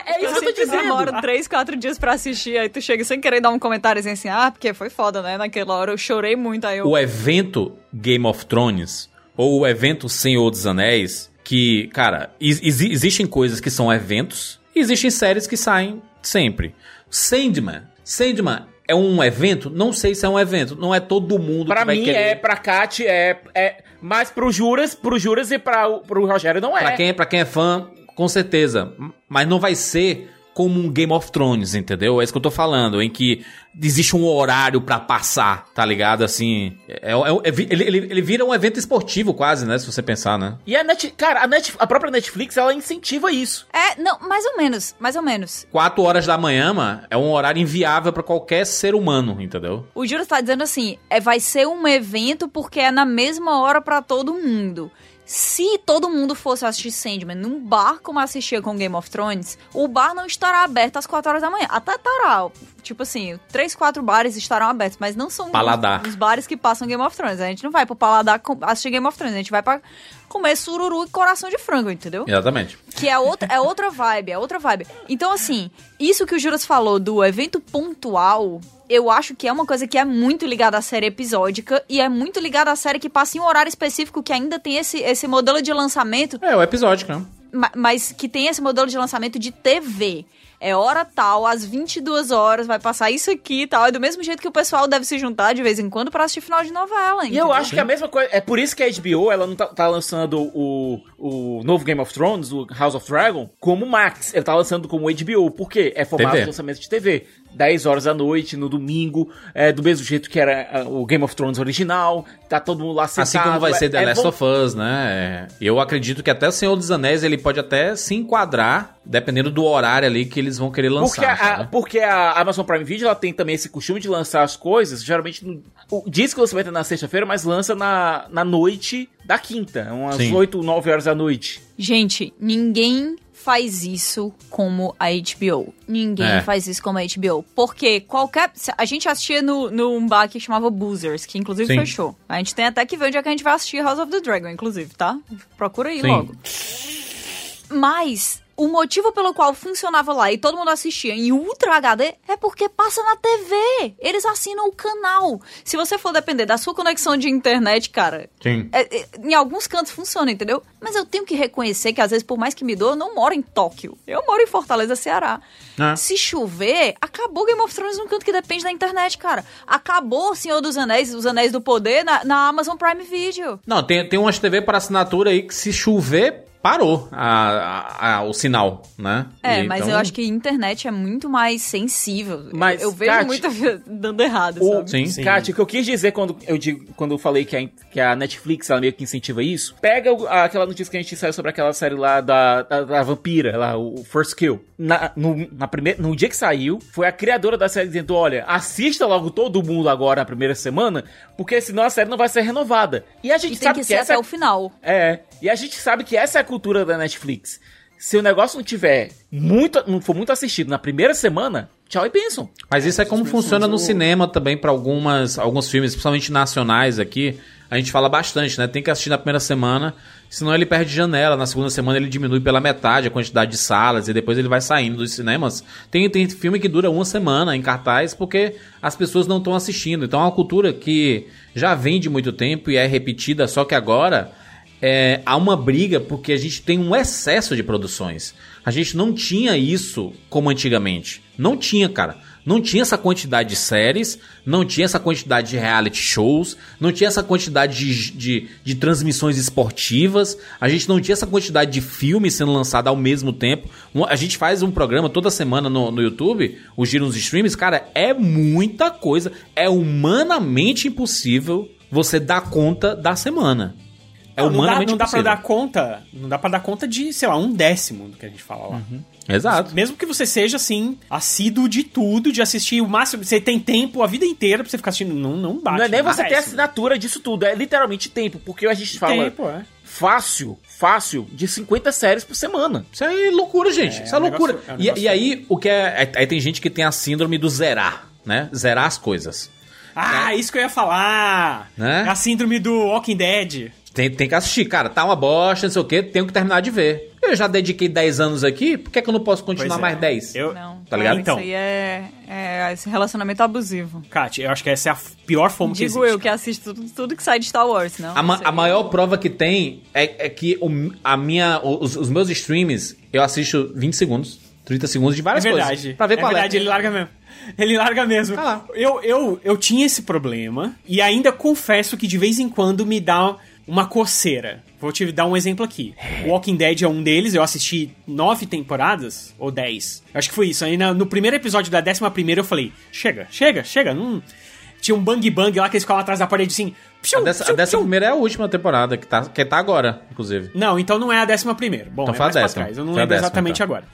É isso que eu tô sempre dizendo. demoro três, quatro dias pra assistir, aí tu chega sem querer dar um comentário assim, ah, porque foi foda, né? Naquela hora eu chorei muito, aí eu... O evento Game of Thrones, ou o evento Senhor dos Anéis, que, cara, ex- exi- existem coisas que são eventos, e existem séries que saem sempre. Sandman. Sandman é um evento? Não sei se é um evento. Não é todo mundo Pra que vai mim, querer. é, pra Kat, é, é. Mas pro Juras, pro Juras e pra, pro Rogério não é. Pra quem, pra quem é fã, com certeza. Mas não vai ser como um Game of Thrones, entendeu? É isso que eu tô falando, em que existe um horário pra passar, tá ligado? Assim, é, é- é- ele, ele, ele vira um evento esportivo quase, né? Se você pensar, né? E a Net, cara, a, Net, a própria Netflix, ela incentiva isso. É, não, mais ou menos, mais ou menos. 4 horas da manhã, mano, é um horário inviável pra qualquer ser humano, entendeu? O Júlio tá dizendo assim, é, vai ser um evento porque é na mesma hora pra todo mundo. Se todo mundo fosse assistir Sandman num bar como assistia com Game of Thrones, o bar não estará aberto às 4 horas da manhã. Até estará. Tipo assim, três, quatro bares estarão abertos, mas não são. Os, os bares que passam Game of Thrones. A gente não vai pro paladar assistir Game of Thrones, a gente vai pra comer sururu e coração de frango, entendeu? Exatamente. Que é outra, é outra vibe, é outra vibe. Então, assim, isso que o Juras falou do evento pontual, eu acho que é uma coisa que é muito ligada à série episódica e é muito ligada à série que passa em um horário específico que ainda tem esse, esse modelo de lançamento, É, o episódio, né? ma- mas que tem esse modelo de lançamento de TV. É hora tal, às 22 horas, vai passar isso aqui e tal. É do mesmo jeito que o pessoal deve se juntar de vez em quando pra assistir final de novela, E entendeu? eu acho que é a mesma coisa. É por isso que a HBO ela não tá, tá lançando o, o novo Game of Thrones, o House of Dragon, como Max. Ele tá lançando como HBO. Por quê? É formato TV. de lançamento de TV. 10 horas da noite, no domingo, é do mesmo jeito que era ah, o Game of Thrones original. Tá todo mundo lá sentado. Assim como vai é- ser The é Last bom- of Us, né? É, Eu acredito que até o Senhor dos Anéis ele pode até se enquadrar, dependendo do horário ali que eles vão querer lançar. Porque a, sabe? porque a Amazon Prime Video ela tem também esse costume de lançar as coisas, geralmente no, o- diz que o lançamento é na sexta-feira, mas lança na, na noite da quinta, umas Sim. 8, 9 horas da noite. Gente, ninguém faz isso como a HBO. Ninguém É. faz isso como a HBO. Porque qualquer. A gente assistia no, num bar que chamava Boozers, que inclusive Sim. fechou. A gente tem até que ver onde é que a gente vai assistir House of the Dragon, inclusive, tá? Procura aí Sim. logo. Mas o motivo pelo qual funcionava lá e todo mundo assistia em Ultra HD é porque passa na TV. Eles assinam o canal. Se você for depender da sua conexão de internet, cara, Sim. é, é, em alguns cantos funciona, entendeu? Mas eu tenho que reconhecer que, às vezes, por mais que me doa, eu não moro em Tóquio. Eu moro em Fortaleza, Ceará. É. Se chover, acabou Game of Thrones num canto que depende da internet, cara. Acabou Senhor dos Anéis, Os Anéis do Poder na, na Amazon Prime Video. Não, tem, tem umas TV para assinatura aí que se chover, parou a, a- a- o sinal, né? É, E mas então- eu acho que a internet é muito mais sensível. Mas, eu, eu vejo Kat, muito dando errado, O, sabe? Sim. Sim. Kátia, o que eu quis dizer quando eu, digo, quando eu falei que a, que a Netflix ela meio que incentiva isso, pega o- aquela notícia que a gente saiu sobre aquela série lá da, da, da vampira, lá, o First Kill. Na, no, na primeira, no dia que saiu, foi a criadora da série dizendo: olha, assista logo todo mundo agora na primeira semana, porque senão a série não vai ser renovada. E a gente E tem sabe que que, ser essa até o final. é, e a gente sabe que essa é a cultura da Netflix. Se o negócio não tiver muito, não for muito assistido na primeira semana, tchau e pensam. Mas isso é como funciona no cinema também para algumas alguns filmes, principalmente nacionais aqui. A gente fala bastante, né? Tem que assistir na primeira semana, senão ele perde janela. Na segunda semana ele diminui pela metade a quantidade de salas e depois ele vai saindo dos cinemas. Tem, tem filme que dura uma semana em cartaz porque as pessoas não estão assistindo. Então é uma cultura que já vem de muito tempo e é repetida, só que agora é, há uma briga porque a gente tem um excesso de produções. A gente não tinha isso como antigamente. Não tinha, cara. Não tinha essa quantidade de séries, não tinha essa quantidade de reality shows, não tinha essa quantidade de, de, de transmissões esportivas, a gente não tinha essa quantidade de filmes sendo lançado ao mesmo tempo. A gente faz um programa toda semana no, no YouTube, o Giro nos Streams, cara, é muita coisa. É humanamente impossível você dar conta da semana. É Não, não dá, humanamente não dá pra dar conta. Não dá pra dar conta de, sei lá, um décimo do que a gente fala lá. Exato. Mesmo que você seja, assim, assíduo de tudo, de assistir o máximo. Você tem tempo a vida inteira pra você ficar assistindo. Não, não bate. não é nem você ter assinatura disso tudo, é literalmente tempo, porque a gente fala Tempo, é. fácil, fácil, de 50 séries por semana. Isso é loucura, gente. Isso é um loucura. negócio- é um E- e, aí, o que é. Aí tem gente que tem a síndrome do zerar, né? Zerar as coisas. Ah, isso que eu ia falar. Né? É a síndrome do Walking Dead. Tem, tem que assistir, cara. Tá uma bosta, não sei o quê, tenho que terminar de ver. Eu já dediquei 10 anos aqui, por que, é que eu não posso continuar é. mais 10? Eu, Não, Tá ligado? Isso Então. aí é, é esse relacionamento abusivo. Kátia, eu acho que essa é a pior forma que Digo existe. eu que assisto tudo, tudo que sai de Star Wars, não? A, ma- Isso a maior prova que tem é, é que o- a minha, os, os meus streams, eu assisto 20 segundos, 30 segundos de É várias verdade. coisas. Pra ver é qual verdade, é. ele larga mesmo. Ele larga mesmo. Tá lá. Eu, eu, eu tinha esse problema e ainda confesso que de vez em quando me dá uma coceira. Vou te dar um exemplo aqui. Walking Dead é um deles, eu assisti nove temporadas, ou dez. Eu Acho que foi isso. Aí no primeiro episódio da décima primeira eu falei, chega, chega, chega. Não... Tinha um bang bang lá que eles ficavam atrás da parede assim... A psiu, dessa, a dessa psiu. primeira é a última temporada, que tá, que tá agora, inclusive. Não, então não é a décima primeira. Bom, Então é foi a décima. trás. Eu não Foi a lembro décima, exatamente então. agora.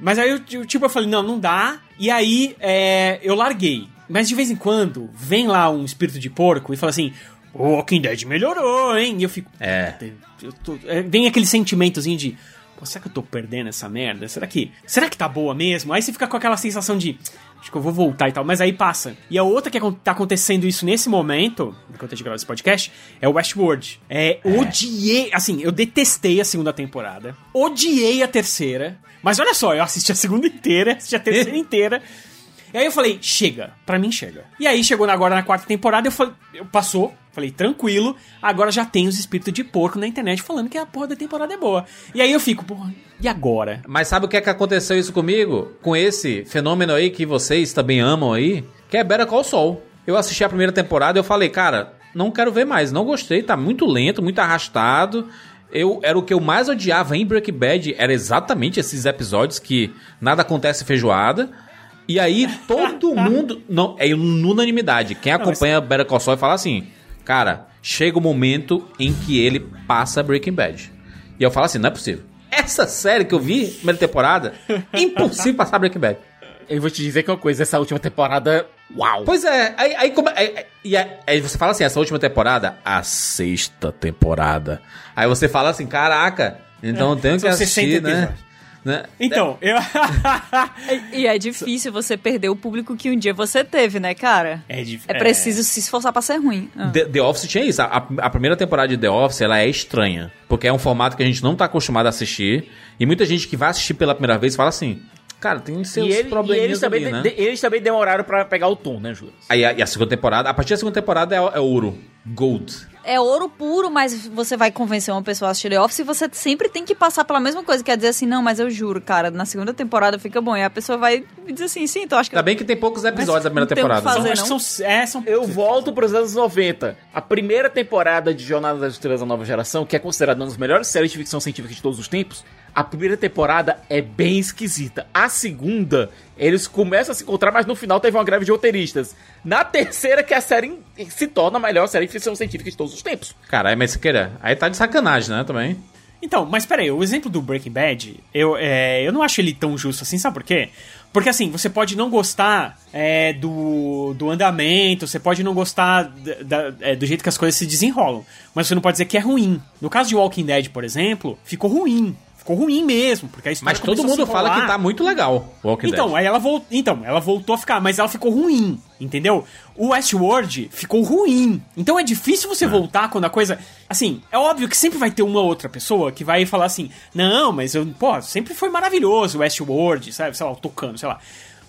Mas aí, eu, eu, tipo, eu falei, não, não dá. E aí, é, eu larguei. Mas de vez em quando, vem lá um espírito de porco e fala assim, o Walking Dead melhorou, hein? E eu fico... É. eu tô- é, vem aquele sentimentozinho de... Pô, será que eu tô perdendo essa merda? Será que... Será que tá boa mesmo? Aí você fica com aquela sensação de... Acho que eu vou voltar e tal. Mas aí passa. E a outra que tá acontecendo isso nesse momento, enquanto a gente grava esse podcast, é o Westworld. É, odiei... Assim, eu detestei a segunda temporada. Odiei a terceira. Mas olha só, eu assisti a segunda inteira, assisti a terceira [LAUGHS] inteira. E aí eu falei, chega, pra mim chega. E aí chegou agora na quarta temporada, eu falei, eu passou, falei, tranquilo, agora já tem os espíritos de porco na internet falando que a porra da temporada é boa. E aí eu fico, porra, e agora? Mas sabe o que é que aconteceu isso comigo? Com esse fenômeno aí que vocês também amam aí, que é Better Call Saul. Eu assisti a primeira temporada e eu falei, cara, não quero ver mais, não gostei, tá muito lento, muito arrastado. Eu, era o que eu mais odiava em Breaking Bad, era exatamente esses episódios que nada acontece feijoada. E aí todo [LAUGHS] mundo, não, é unanimidade. Quem acompanha Better Call Saul fala assim, cara, chega o momento em que ele passa Breaking Bad. E eu falo assim, não é possível. Essa série que eu vi, primeira temporada, [LAUGHS] impossível passar Breaking Bad. Eu vou te dizer que uma coisa, essa última temporada, uau! Pois é, aí, aí, como- aí- aí- aí- você fala assim, essa última temporada, a sexta temporada. Aí você fala assim, caraca, então eu tenho que assistir, 60 né? episódios. Né? Então, eu... [LAUGHS] E é difícil você perder o público que um dia você teve, né, cara? é difícil. É preciso se esforçar pra ser ruim. Ah. The, The Office tinha isso. A, a primeira temporada de The Office, ela é estranha. Porque é um formato que a gente não tá acostumado a assistir. E muita gente que vai assistir pela primeira vez fala assim, cara, tem seus ele- e probleminhas eles, também, ali, né? de- eles também demoraram pra pegar o tom, né, Júlio? Aí a, e a segunda temporada, a partir da segunda temporada é, é ouro. Gold. É ouro puro, mas você vai convencer uma pessoa a assistir The Office e você sempre tem que passar pela mesma coisa, quer dizer assim, não, mas eu juro, cara, na segunda temporada fica bom. E a pessoa vai dizer assim, sim, então acho que... Ainda bem que tem poucos episódios da primeira tem que temporada. fazer. São, não? que são, é, são Eu volto pros anos 90. A primeira temporada de Jornada das Estrelas da Nova Geração, que é considerada uma das melhores séries de ficção científica de todos os tempos, a primeira temporada é bem esquisita. A segunda, eles começam a se encontrar, mas no final teve uma greve de roteiristas. Na terceira, que a série se torna a melhor série de ficção científica de todos os tempos. Caralho, mas você queira. Aí tá de sacanagem, né, também. Então, mas peraí, o exemplo do Breaking Bad, eu, é, eu não acho ele tão justo assim, sabe por quê? Porque assim, você pode não gostar é, do, do andamento, você pode não gostar da- da- é, do jeito que as coisas se desenrolam, mas você não pode dizer que é ruim. No caso de Walking Dead, por exemplo, ficou ruim. Ficou ruim mesmo, porque a história Mas todo mundo se fala que tá muito legal, Walking Então, Dead. aí ela voltou. Então, ela voltou a ficar, mas ela ficou ruim, entendeu? O Westworld ficou ruim. Então é difícil você voltar quando a coisa. Assim, é óbvio que sempre vai ter uma outra pessoa que vai falar assim: não, mas eu, pô, sempre foi maravilhoso o Westworld, sabe? Sei lá, o Tucano, sei lá.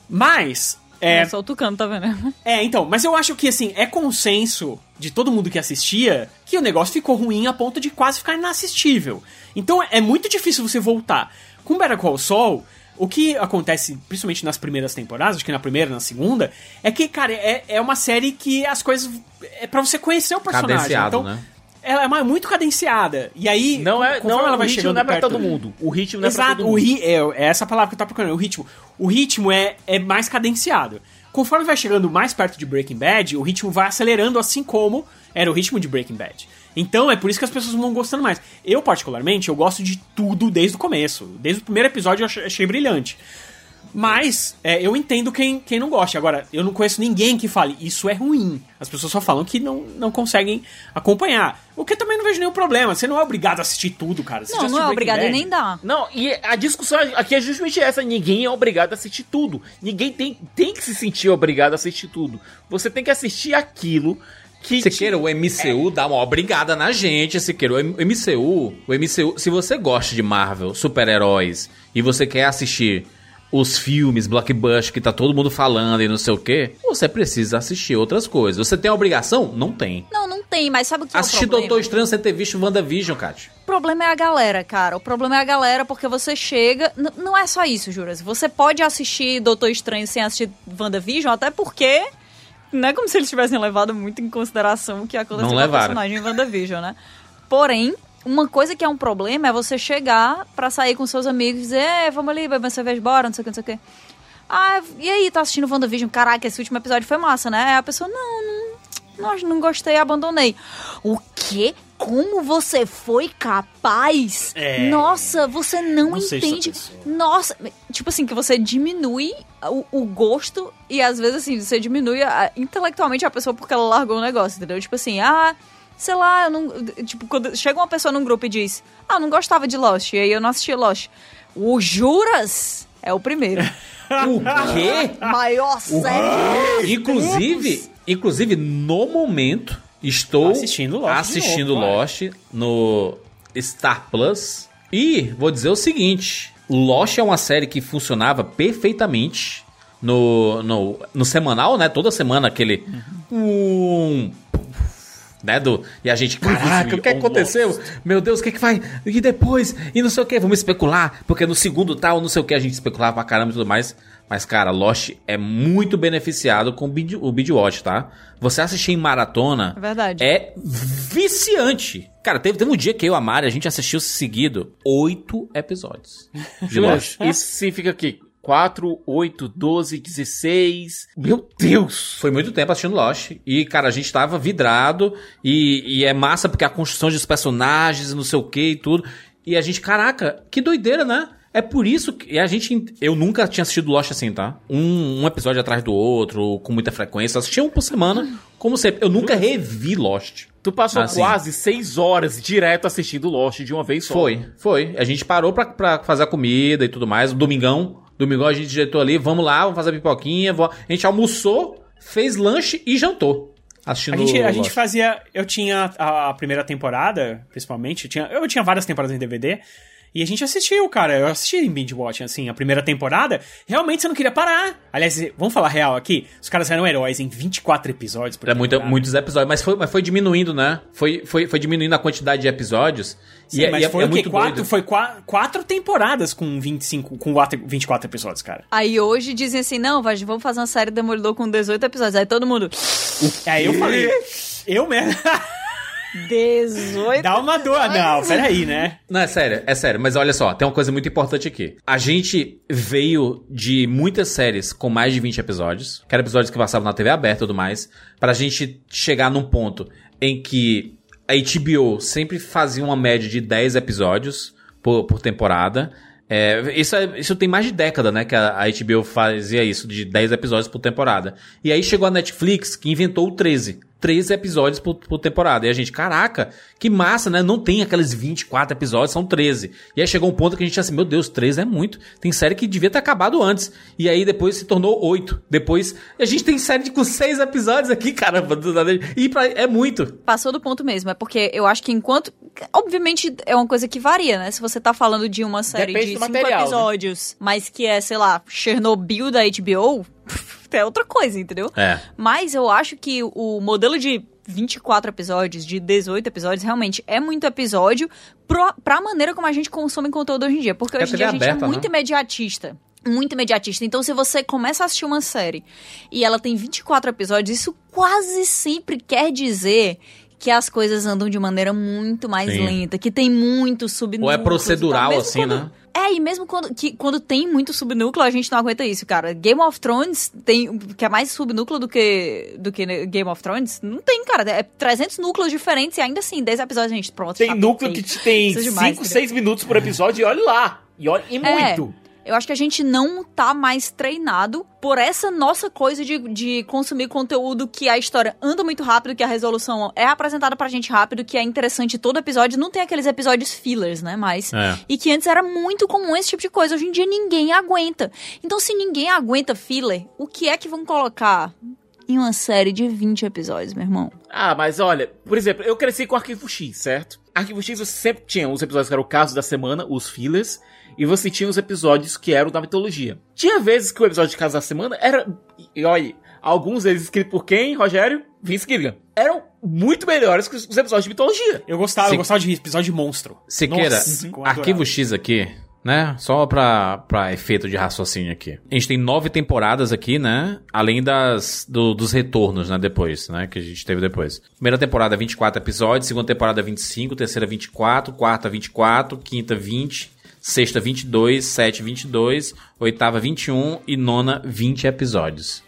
Mas. É, É, só o Tucano, tá vendo? é, então, mas eu acho que, assim, é consenso de todo mundo que assistia que o negócio ficou ruim a ponto de quase ficar inassistível. Então é muito difícil você voltar. Com Better Call Saul, o que acontece, principalmente nas primeiras temporadas, acho que na primeira e na segunda, é que, cara, é, é uma série que as coisas. É pra você conhecer o personagem. Cadenciado, então, né? Ela é muito cadenciada. E aí, Não é, não, ela o vai ritmo chegando não é pra perto- todo mundo. O ritmo não é pra Exato, todo o mundo. ri é, é essa palavra que eu tava procurando, o ritmo. O ritmo é, é mais cadenciado. Conforme vai chegando mais perto de Breaking Bad, o ritmo vai acelerando, assim como era o ritmo de Breaking Bad. Então é por isso que as pessoas vão gostando mais. Eu, particularmente, eu gosto de tudo desde o começo. Desde o primeiro episódio eu achei, brilhante. Mas é, eu entendo quem, quem não gosta. Agora, eu não conheço ninguém que fale isso é ruim. As pessoas só falam que não, não conseguem acompanhar. O que também não vejo nenhum problema. Você não é obrigado a assistir tudo, cara. Você Não, não é obrigado e nem dá. Não, e a discussão aqui é justamente essa. Ninguém é obrigado a assistir tudo. Ninguém tem, tem que se sentir obrigado a assistir tudo. Você tem que assistir aquilo que. Se queira, o MCU dá uma obrigada na gente, se queira. O MCU, o MCU, se você gosta de Marvel, super-heróis, e você quer assistir os filmes, blockbuster, que tá todo mundo falando e não sei o quê, você precisa assistir outras coisas. Você tem a obrigação? Não tem. Não, não tem, mas sabe o que Assistir é o problema? Doutor Estranho sem ter visto WandaVision, Kátia. O problema é a galera, cara. O problema é a galera porque você chega. N- não é só isso, Juras. Você pode assistir Doutor Estranho sem assistir WandaVision, até porque. Não é como se eles tivessem levado muito em consideração o que aconteceu Não com o personagem em WandaVision, né? Porém, uma coisa que é um problema é você chegar pra sair com seus amigos e dizer, é, vamos ali, beber uma cerveja, bora, não sei o que, não sei o que. Ah, e aí, tá assistindo WandaVision? Caraca, esse último episódio foi massa, né? Aí a pessoa, não, não, não, gostei, abandonei. O quê? Como você foi capaz? É. Nossa, você não, Não entende. Nossa, tipo assim, que você diminui o, o gosto e às vezes assim, você diminui a- intelectualmente a pessoa porque ela largou o negócio, entendeu? Tipo assim, ah, sei lá, eu não. Tipo, quando chega uma pessoa num grupo e diz, ah, eu não gostava de Lost, e aí eu não assisti Lost. O Juras é o primeiro. [LAUGHS] O quê? Maior série. Inclusive, inclusive, no momento, estou Assistindo Lost assistindo novo. Lost no Star Plus. E vou dizer o seguinte: Lost é uma série que funcionava perfeitamente no, no, no semanal, né? Toda semana aquele. Um, né, do, e a gente, caraca, o que aconteceu? Meu Deus, o que que vai? E depois? E não sei o que, vamos especular, porque no segundo tal, não sei o que, a gente especulava pra caramba e tudo mais. Mas, cara, Lost é muito beneficiado com o Bid- o Bidwatch, tá? Você assistir em maratona É verdade. é viciante. Cara, teve, teve um dia que eu e a Mari, a gente assistiu seguido oito episódios de Lost. Isso significa que 4, 8, 12, 16. Meu Deus! Foi muito tempo assistindo Lost. E, cara, a gente tava vidrado. E, e é massa porque a construção dos personagens não sei o que e tudo. E a gente, caraca, que doideira, né? É por isso que a gente. Eu nunca tinha assistido Lost assim, tá? Um, um episódio atrás do outro, com muita frequência. Eu assistia um por semana, como sempre. Eu nunca revi Lost. Tu passou Assim. quase 6 horas direto assistindo Lost de uma vez só. Foi, foi. A gente parou pra, pra fazer a comida e tudo mais. Domingão. Domingão a gente diretou ali, vamos lá, vamos fazer a pipoquinha. A gente almoçou, fez lanche e jantou. Assistindo A gente, a gente fazia. Eu tinha a, a primeira temporada, principalmente. Eu tinha, eu tinha várias temporadas em DVD. E a gente assistiu, cara. Eu assisti em binge watching, assim, a primeira temporada. Realmente você não queria parar. Aliás, vamos falar real aqui. Os caras eram heróis em 24 episódios. Por É temporada. muitos episódios, mas foi, mas foi diminuindo, né? Foi, foi, foi diminuindo a quantidade de episódios. Sim, e é- mas e é, foi é o quê? muito Quatro, doido. foi qua- quatro temporadas com 25, com quatro- 24 episódios, cara. Aí hoje dizem assim, não, vamos fazer uma série Demolidor com 18 episódios. Aí todo mundo, Aí eu falei, eu mesmo. [LAUGHS] 18 Dá uma dor. Não, peraí, né? Não, é sério, é sério. Mas olha só, tem uma coisa muito importante aqui. A gente veio de muitas séries com mais de 20 episódios, que eram episódios que passavam na TV aberta e tudo mais, pra gente chegar num ponto em que a HBO sempre fazia uma média de 10 episódios por, por temporada. É, isso, é- isso tem mais de década, né? Que a, a HBO fazia isso, de 10 episódios por temporada. E aí chegou a Netflix, que inventou o 13. 13 episódios por, por temporada. E a gente, caraca, que massa, né? Não tem aqueles 24 episódios, são 13. E aí chegou um ponto que a gente assim, meu Deus, 13 é muito. Tem série que devia ter acabado antes. E aí depois se tornou 8. Depois, a gente tem série de- com 6 episódios aqui, [LAUGHS] caramba. E pra, é muito. Passou do ponto mesmo, é porque eu acho que enquanto. Obviamente é uma coisa que varia, né? Se você tá falando de uma série Depende de do cinco material, né? episódios, mas que é, sei lá, Chernobyl da HBO, [LAUGHS] é outra coisa, entendeu? É. Mas eu acho que o modelo de 24 episódios, de 18 episódios, realmente é muito episódio pro, pra maneira como a gente consome conteúdo hoje em dia. Porque É hoje em dia a gente aberta, é muito né? imediatista. Muito imediatista. Então, se você começa a assistir uma série e ela tem 24 episódios, isso quase sempre quer dizer que as coisas andam de maneira muito mais Sim. lenta, que tem muito subnúcleo. Ou é procedural, assim, né? É, e mesmo quando, que, quando tem muito subnúcleo, a gente não aguenta isso, cara. Game of Thrones tem, que é mais subnúcleo do que, do que Game of Thrones, não tem, cara. É 300 núcleos diferentes e ainda assim, 10 episódios, gente, pronto. Tem tá núcleo que tem é demais, 5, entendeu? 6 minutos por episódio e olha lá. E olha, e É. muito. Eu acho que a gente não tá mais treinado por essa nossa coisa de, de consumir conteúdo que a história anda muito rápido, que a resolução é apresentada pra gente rápido, que é interessante todo episódio. Não tem aqueles episódios fillers, né? Mas. É. E que antes era muito comum esse tipo de coisa. Hoje em dia ninguém aguenta. Então, se ninguém aguenta filler, o que é que vão colocar em uma série de 20 episódios, meu irmão? Ah, mas olha, por exemplo, eu cresci com Arquivo X, certo? Arquivo X você sempre tinha os episódios que eram o caso da semana, os fillers, e você tinha os episódios que eram da mitologia. Tinha vezes que o episódio de caso da semana era. E olha, alguns deles escritos por quem, Rogério? Vince Gilligan. Eram muito melhores que os os episódios de mitologia. Eu gostava, Sim. eu gostava de episódio de monstro. Siqueira, adorava. Arquivo X aqui, né? Só pra, pra efeito de raciocínio aqui. A gente tem nove temporadas aqui, né? Além das, do- dos retornos, né? Depois, né? Que a gente teve depois. Primeira temporada, 24 episódios. Segunda temporada, 25. Terceira, 24. Quarta, 24. Quinta, 20. Sexta, 22. Sete, 22. Oitava, 21. E nona, 20 episódios.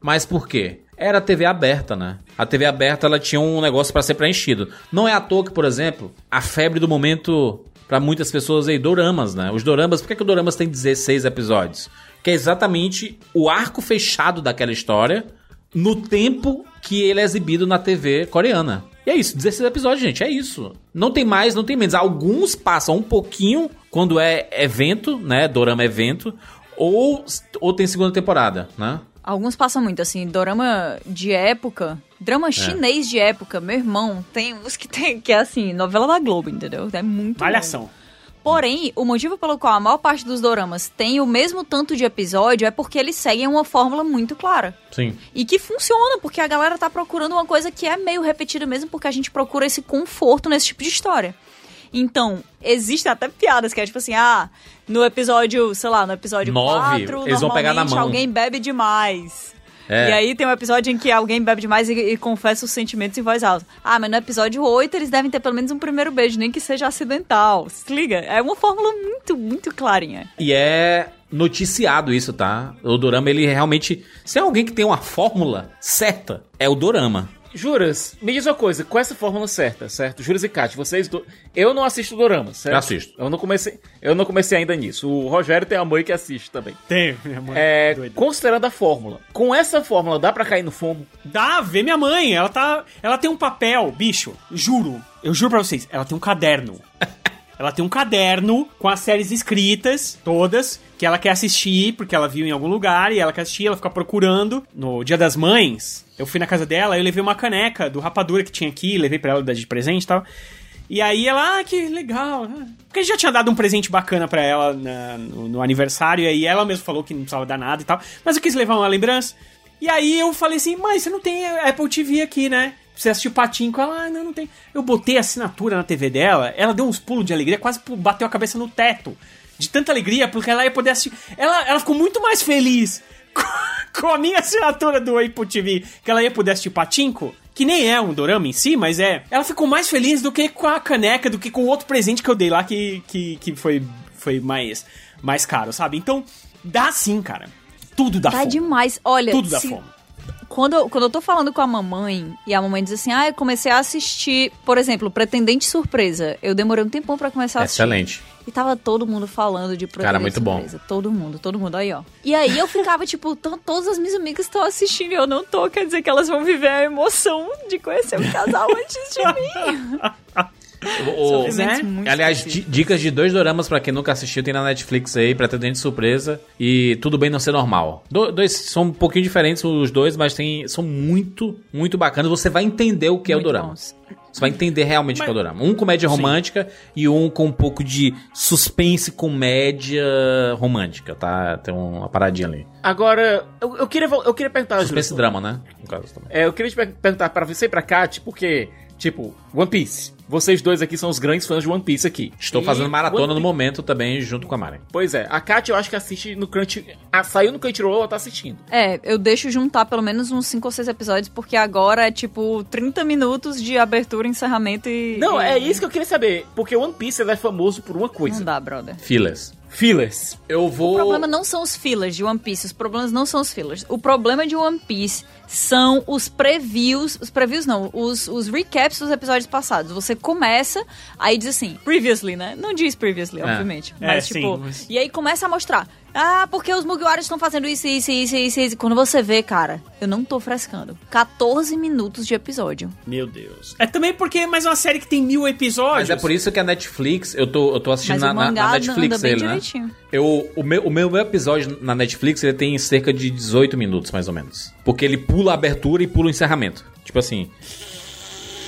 Mas por quê? Era a TV aberta, né? A TV aberta ela tinha um negócio pra ser preenchido. Não é à toa que, por exemplo, a febre do momento pra muitas pessoas aí, doramas, né? Os doramas, por que, que o doramas tem 16 episódios? Que é exatamente o arco fechado daquela história no tempo que ele é exibido na TV coreana. E é isso, 16 episódios, gente, é isso. Não tem mais, não tem menos. Alguns passam um pouquinho quando é evento, né? Dorama evento, ou, ou tem segunda temporada, né? Alguns passam muito, assim, dorama de época, drama chinês de época, meu irmão, tem uns que tem, que é assim, novela da Globo, entendeu? É muito. Malhação. Porém, o motivo pelo qual a maior parte dos doramas tem o mesmo tanto de episódio é porque eles seguem uma fórmula muito clara. Sim. E que funciona, porque a galera tá procurando uma coisa que é meio repetida mesmo, porque a gente procura esse conforto nesse tipo de história. Então, existem até piadas que é tipo assim, ah, no episódio, sei lá, no episódio Nove, 4, eles vão pegar na mão. alguém bebe demais. É. E aí tem um episódio em que alguém bebe demais e, e confessa os sentimentos em voz alta. Ah, mas no episódio 8 eles devem ter pelo menos um primeiro beijo, nem que seja acidental. Se liga? É uma fórmula muito, muito clarinha. E é noticiado isso, tá? O Dorama, ele realmente. Se é alguém que tem uma fórmula certa, é o Dorama. Juras, me diz uma coisa, com essa fórmula certa, certo? Juras e Kat, vocês do... Eu não assisto Dorama, certo? Eu assisto. Eu não comecei, eu não comecei ainda nisso. O Rogério tem a mãe que assiste também. Tem, minha mãe. É, doida. considerando a fórmula, com essa fórmula dá pra cair no fomo? Dá, vê minha mãe. Ela tá. Ela tem um papel, bicho. Juro. Eu juro pra vocês. Ela tem um caderno. [LAUGHS] ela tem um caderno com as séries escritas, todas, que ela quer assistir, porque ela viu em algum lugar e ela quer assistir, ela fica procurando. No Dia das Mães, eu fui na casa dela, eu levei uma caneca do Rapadura que tinha aqui, levei pra ela de presente e tal. E aí ela, ah, que legal. Porque a gente já tinha dado um presente bacana pra ela na- no, no aniversário, e aí ela mesma falou que não precisava dar nada e tal. Mas eu quis levar uma lembrança. E aí eu falei assim, mas você não tem Apple TV aqui, né? Você assistiu Patinco? Ela, ah, não, não tem. Eu botei a assinatura na TV dela, ela deu uns pulos de alegria, quase bateu a cabeça no teto. De tanta alegria, porque ela ia poder assistir. Ela, ela ficou muito mais feliz [LAUGHS] com, com a minha assinatura do Apple TV, que ela ia poder assistir Patinco, que nem é um dorama em si, mas é. Ela ficou mais feliz do que com a caneca, do que com o outro presente que eu dei lá, que, que, que foi, foi mais, mais caro, sabe? Então, dá sim, cara. Tudo dá Tá fome. demais. Olha, Tudo dá se- fome. Quando, eu- quando eu tô falando com a mamãe e a mamãe diz assim: Ah, eu comecei a assistir, por exemplo, Pretendente Surpresa. Eu demorei um tempão pra começar a assistir. Excelente. E tava todo mundo falando de Pretendente Cara, muito bom. Surpresa. Todo mundo, todo mundo aí, ó. E aí eu ficava [LAUGHS] tipo, "Tão- todas as minhas amigas estão assistindo e eu não tô. Quer dizer que elas vão viver a emoção de conhecer o casal antes de mim. [LAUGHS] O- muito aliás, dicas de dois doramas pra quem nunca assistiu, tem na Netflix aí, Pretendente Surpresa e Tudo Bem Não Ser Normal. Do- dois são um pouquinho diferentes os dois, mas tem, são muito, muito bacanas. Você vai entender o que é o Muito dorama. bons. Você vai entender realmente o que é o dorama. Um comédia romântica e um com um pouco de suspense comédia romântica, tá? Tem uma paradinha ali. Agora, eu, eu queria, eu queria perguntar, Suspense Justo, drama, né? No caso também. É, eu queria te per- perguntar pra você e pra Kat, porque, tipo, One Piece. Vocês dois aqui são os grandes fãs de One Piece aqui. Estou E fazendo maratona no momento também, junto com a Mari. Pois é, a Kat eu acho que assiste no Crunch... Ah, saiu no Crunchyroll, ela tá assistindo. É, eu deixo juntar pelo menos uns 5 ou 6 episódios, porque agora é tipo 30 minutos de abertura, encerramento e. Não, e- é isso que eu queria saber. Porque One Piece ele é famoso por uma coisa. Não dá, brother. Fillers. Fillers. Eu vou. O problema não são os fillers de One Piece, os problemas não são os fillers. O problema de One Piece são os previews, os previews não, os, os recaps dos episódios passados. Você começa, aí diz assim, previously, né? Não diz previously, É. obviamente. É, Mas, sim, tipo, mas- e aí começa a mostrar. Ah, porque os Mugiwaras estão fazendo isso, isso, isso, isso, isso. Quando você vê, cara, eu não tô frescando. 14 minutos de episódio. Meu Deus. É também porque é mais uma série que tem mil episódios. Mas é por isso que a Netflix, eu tô, eu tô assistindo Mas na, o na- mangá na anda Netflix bem ele, né? Eu, o, meu, o meu episódio na Netflix ele tem cerca de 18 minutos, mais ou menos. Porque ele pula a abertura e pula o encerramento. Tipo assim.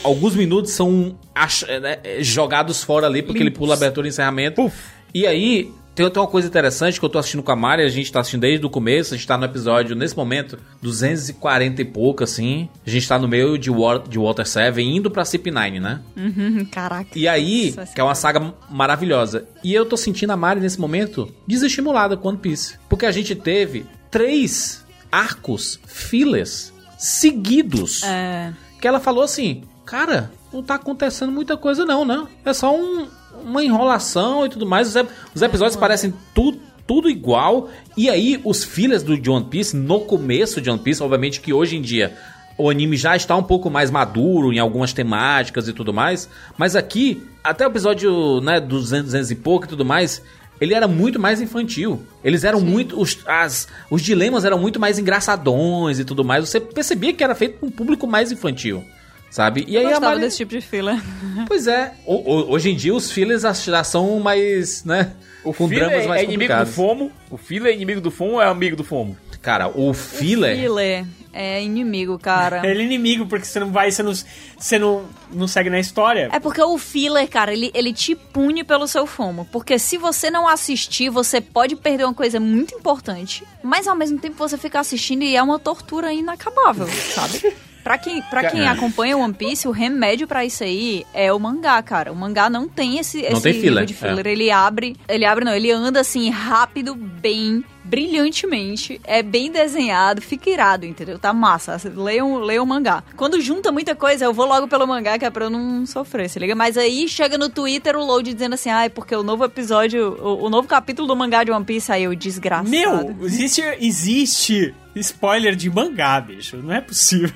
Alguns minutos são ach- é, né, é, jogados fora ali, porque ele pula a abertura e encerramento. E aí, tem, uma coisa interessante que eu tô assistindo com a Mari, a gente tá assistindo desde o começo, a gente tá no episódio, nesse momento, 240 e pouco, assim. A gente tá no meio de, War, de Water 7, indo pra CP9, né? Hum, Caraca. E aí, que é uma saga maravilhosa. E eu tô sentindo a Mari nesse momento desestimulada com One Piece. Porque a gente teve três arcos, filas, seguidos. É. Que ela falou assim, cara, não tá acontecendo muita coisa não, né? É só um- uma enrolação e tudo mais. Os, os episódios parecem tudo tudo igual. E aí, os fillers do One Piece, no começo de One Piece, obviamente que hoje em dia o anime já está um pouco mais maduro em algumas temáticas e tudo mais. Mas aqui, até o episódio né, 200, 200 e pouco e tudo mais, ele era muito mais infantil. Eles eram muito. Os, as, os dilemas eram muito mais engraçadões e tudo mais. Você percebia que era feito para um público mais infantil. Sabe? E Eu aí a gostava Mari... desse tipo de filler. [LAUGHS] Pois é. O- o- hoje em dia os fillers já são mais, né? O com filler dramas mais é inimigo do. FOMO. O filler é inimigo do FOMO ou é amigo do FOMO? Cara, o filler. Filler é inimigo, cara. [LAUGHS] Ele é inimigo, porque você não vai, você não, você não, não segue na história. É porque o filler, cara, ele, ele te pune pelo seu fomo. Porque se você não assistir, você pode perder uma coisa muito importante. Mas ao mesmo tempo você fica assistindo e é uma tortura inacabável, sabe? [LAUGHS] Pra quem, pra quem acompanha o One Piece, o remédio pra isso aí é o mangá, cara. O mangá não tem esse, Não esse tem filler, de filler. Ele abre. Ele abre, não, ele anda assim, rápido, bem, brilhantemente. É bem desenhado, fica irado, entendeu? Tá massa. Leiam, leiam o mangá. Quando junta muita coisa, eu vou logo pelo mangá, que é pra eu não sofrer, se liga? Mas aí chega no Twitter o load dizendo assim, ai, porque o novo episódio, o, o novo capítulo do mangá de One Piece, aí eu desgraçado. Meu, existe, existe spoiler de mangá, bicho. Não é possível.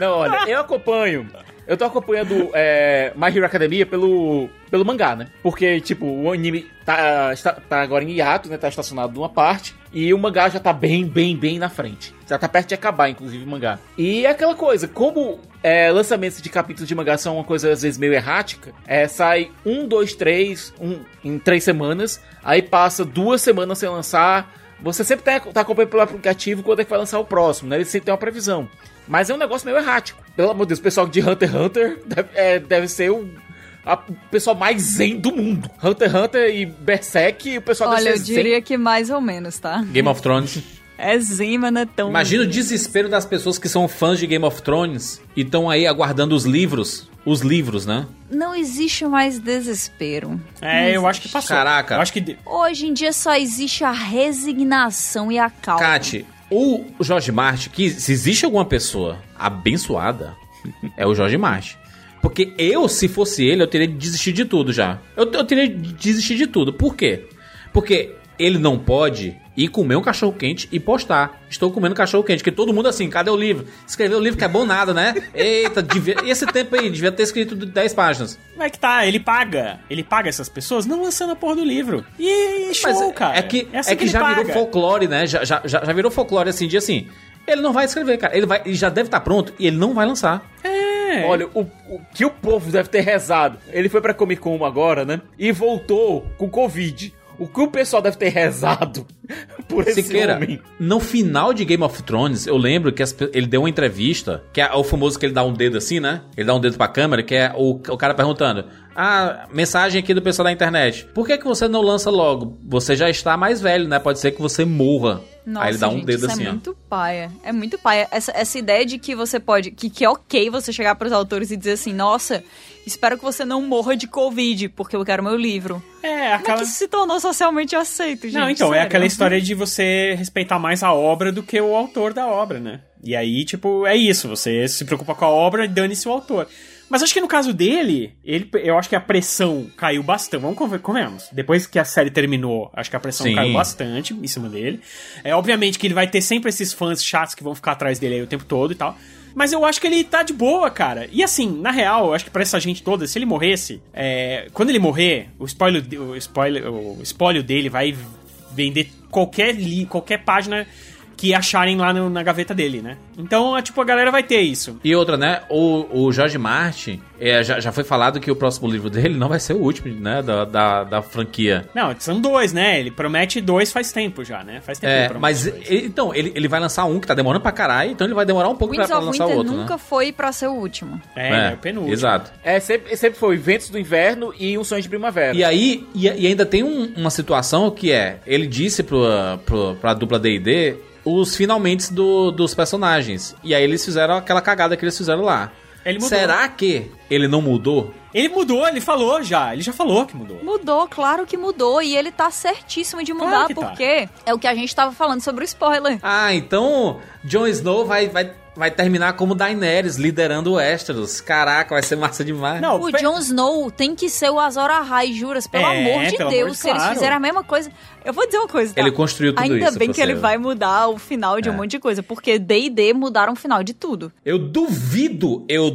Não, olha, eu acompanho. Eu tô acompanhando é, My Hero Academia pelo, pelo mangá, né? Porque, tipo, o anime tá, está, tá agora em hiato, né? Tá estacionado numa parte. E o mangá já tá bem, bem, bem na frente. Já tá perto de acabar, inclusive, o mangá. E é aquela coisa, como é, lançamentos de capítulos de mangá são uma coisa, às vezes, meio errática, é, sai um, dois, três, um, em três semanas, aí passa duas semanas sem lançar. Você sempre tá, tá acompanhando pelo aplicativo quando é que vai lançar o próximo, né? Ele sempre tem uma previsão. Mas é um negócio meio errático. Pelo amor de Deus, o pessoal de Hunter x Hunter deve, é, deve ser o, a- o pessoal mais zen do mundo. Hunter x Hunter e Berserk, o pessoal Olha, eu deve ser zen. diria que mais ou menos, tá? Game of Thrones. É zen, mas não é tão. Imagina o desespero das pessoas que são fãs de Game of Thrones e estão aí aguardando os livros. Os livros, né? Não existe mais desespero. É, eu acho que passou. Caraca. Eu acho que. Hoje em dia só existe a resignação e a calma. Kate, o Jorge Martin, que se existe alguma pessoa abençoada, é o Jorge Martin. Porque eu, se fosse ele, eu teria desistido de tudo já. Eu, eu teria desistido de tudo. Por quê? Porque ele não pode ir comer um cachorro quente e postar. Estou comendo cachorro quente. Que todo mundo assim, cadê o livro? Escrever o livro que é bom nada, né? Eita, devia... e esse tempo aí? Devia ter escrito 10 páginas. Como é que tá? Ele paga. Ele paga essas pessoas não lançando a porra do livro. E show, Mas é- cara. é que, assim é que, ele já virou paga. folclore, né? Já, já, já já virou folclore assim, de assim. Ele não vai escrever, cara. Ele, vai, ele já deve estar pronto e ele não vai lançar. É. Olha, o, o que o povo deve ter rezado. Ele foi pra Comic Con agora, né? E voltou com Covid. O que o pessoal deve ter rezado [LAUGHS] por esse Siqueira, homem. no final de Game of Thrones, eu lembro que as ele deu uma entrevista, que é o famoso que ele dá um dedo assim, né? Ele dá um dedo pra câmera, que é o, o cara perguntando: Ah, mensagem aqui do pessoal da internet. Por que, que você não lança logo? Você já está mais velho, né? Pode ser que você morra. Nossa, Aí ele dá um gente, dedo isso assim, é ó. muito paia. É muito paia. Essa, essa ideia de que você pode. Que, que é ok você chegar pros autores e dizer assim: Nossa, espero que você não morra de Covid, porque eu quero meu livro. É, Como é aquela. que isso se tornou socialmente aceito, gente? Não, então, é Sério. aquela história de você respeitar mais a obra do que o autor da obra, né? E aí, tipo, é isso, você se preocupa com a obra e dane-se o autor. Mas acho que no caso dele, ele, eu acho que a pressão caiu bastante. Vamos conver- convenhamos. Depois que a série terminou, acho que a pressão Sim. caiu bastante em cima dele. É obviamente que ele vai ter sempre esses fãs chatos que vão ficar atrás dele aí o tempo todo e tal. Mas eu acho que ele tá de boa, cara. E assim, na real, eu acho que pra essa gente toda, se ele morresse, é, quando ele morrer, o spoiler, o spoiler, o espólio dele vai vender qualquer li, qualquer página que acharem lá no- na gaveta dele, né? Então, é, tipo, a galera vai ter isso. E outra, né? O, o George Martin, é, já, já foi falado que o próximo livro [LAUGHS] dele não vai ser o último, né? Da, da, da franquia. Não, são dois, né? Ele promete dois faz tempo já, né? Faz tempo que ele É, mas ele- então, ele, ele vai lançar um que tá demorando pra caralho, então ele vai demorar um pouco pra, Winds pra of lançar o Winter outro, nunca né? foi pra ser o último. É, ele é o penúltimo. Exato. É, sempre, sempre foi Ventos do Inverno e Um Sonho de Primavera. E aí, e, e ainda tem um- uma situação que é, ele disse pro, pro, pra dupla D&D os finalmente do, dos personagens. E aí eles fizeram aquela cagada que eles fizeram lá. Ele mudou. Será que ele não mudou? Ele mudou, ele falou já. Ele já falou que mudou. Mudou, claro que mudou. E ele tá certíssimo de Claro mudar, que tá. porque é o que a gente tava falando sobre o spoiler. Ah, então Jon Snow vai, vai, vai terminar como Daenerys, liderando o Westeros. Caraca, vai ser massa demais. Não, O pe- Jon Snow tem que ser o Azor Ahai, juras, pelo É, amor de pelo Deus. amor de se eles claro. fizerem a mesma coisa. Eu vou dizer uma coisa, tá? Ele construiu tudo Ainda isso bem pra que ele vai mudar o final de um É. monte de coisa, porque D&D mudaram o final de tudo. Eu duvido, eu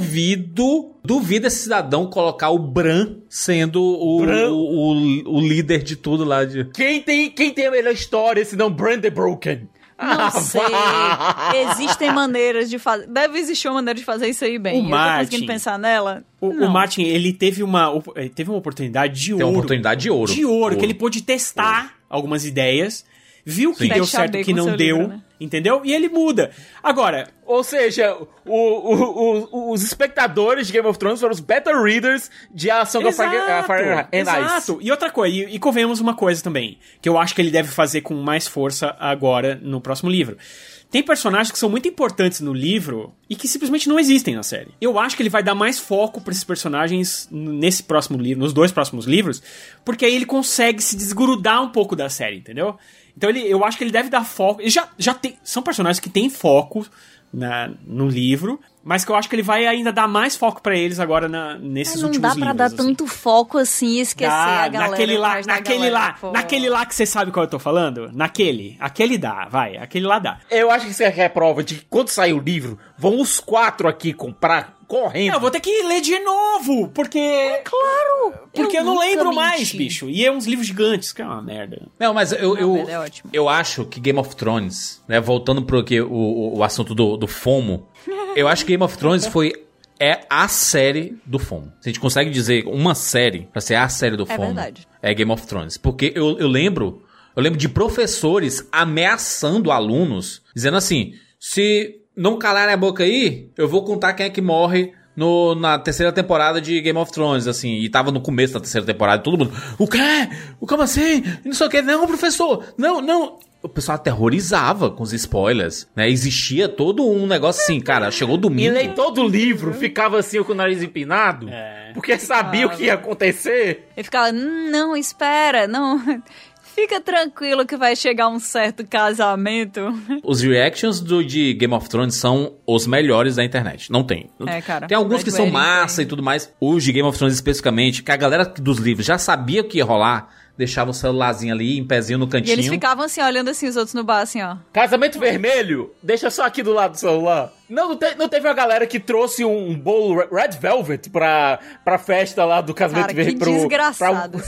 duvido, duvido esse cidadão colocar o Bran sendo o, Bran? o, o, o líder de tudo lá de... Quem tem, quem tem a melhor história, se não Brand Broken? Não Ah, sei. Existem maneiras de fazer. Deve existir uma maneira de fazer isso aí bem. O Eu tô Martin. conseguindo pensar nela. O, o. Martin, ele teve uma, ele teve uma oportunidade de Tem uma ouro. oportunidade de ouro. De ouro, Ouro. que ele pôde testar algumas ideias, viu que Sim. deu certo que não deu, livro, né? Entendeu? E ele muda. Agora, Ou seja, o- o- o- os espectadores de Game of Thrones foram os beta readers de A Song of Fire, uh, Fire and Ice. exato. E outra coisa, e, e convenhamos uma coisa também, que eu acho que ele deve fazer com mais força agora no próximo livro. Tem personagens que são muito importantes no livro e que simplesmente não existem na série. Eu acho que ele vai dar mais foco pra esses personagens nesse próximo livro, nos dois próximos livros, porque aí ele consegue se desgrudar um pouco da série, entendeu? Então ele, eu acho que ele deve dar foco. Ele já, já tem, são personagens que têm foco na, no livro, mas que eu acho que ele vai ainda dar mais foco pra eles agora na, nesses Mas não últimos dá pra livros. dar assim. tanto foco assim e esquecer Dá, a galera. naquele lá, naquele galera, lá, pô. naquele lá que você sabe qual eu tô falando? Naquele. Aquele dá, vai, aquele lá dá. Eu acho que isso aqui é prova de que quando sair o livro, vão os quatro aqui comprar correndo. Eu vou ter que ler de novo, porque. Claro! Porque eu, não nunca lembro menti. mais, bicho. E é uns livros gigantes, que é uma merda. Não, mas eu, Não, eu, mas é ótimo. eu acho que Game of Thrones, né, voltando pro que, o, o, o assunto do, do FOMO, [LAUGHS] eu acho que Game of Thrones foi é a série do FOMO. Se a gente consegue dizer uma série pra ser a série do É FOMO, verdade. é Game of Thrones. Porque eu, eu lembro, eu lembro de professores ameaçando alunos, dizendo assim, se não calarem a boca aí, eu vou contar quem é que morre no, na terceira temporada de Game of Thrones, assim, e tava no começo da terceira temporada, e todo mundo, o quê? O como assim? Não sei o que, não, professor, não, não. O pessoal aterrorizava com os spoilers, né? Existia todo um negócio assim, cara, chegou E domingo. leitor do livro ficava assim com o nariz empinado, É. porque sabia o que ia acontecer. Ele ficava, "Hum, não, espera, não. Fica tranquilo que vai chegar um certo casamento. [LAUGHS] Os reactions do, de Game of Thrones são os melhores da internet. Não tem. É, cara. Tem alguns Red que são massa tem. e tudo mais. Os de Game of Thrones especificamente, que a galera dos livros já sabia o que ia rolar, deixava o celularzinho ali, em pezinho no E cantinho. eles ficavam assim, olhando assim, os outros no bar, assim, ó. Casamento vermelho, deixa só aqui do lado do celular. Não, não, te- não teve uma galera que trouxe um, um bolo Re- Red Velvet pra, pra festa lá do casamento Cara, que vermelho. desgraçados.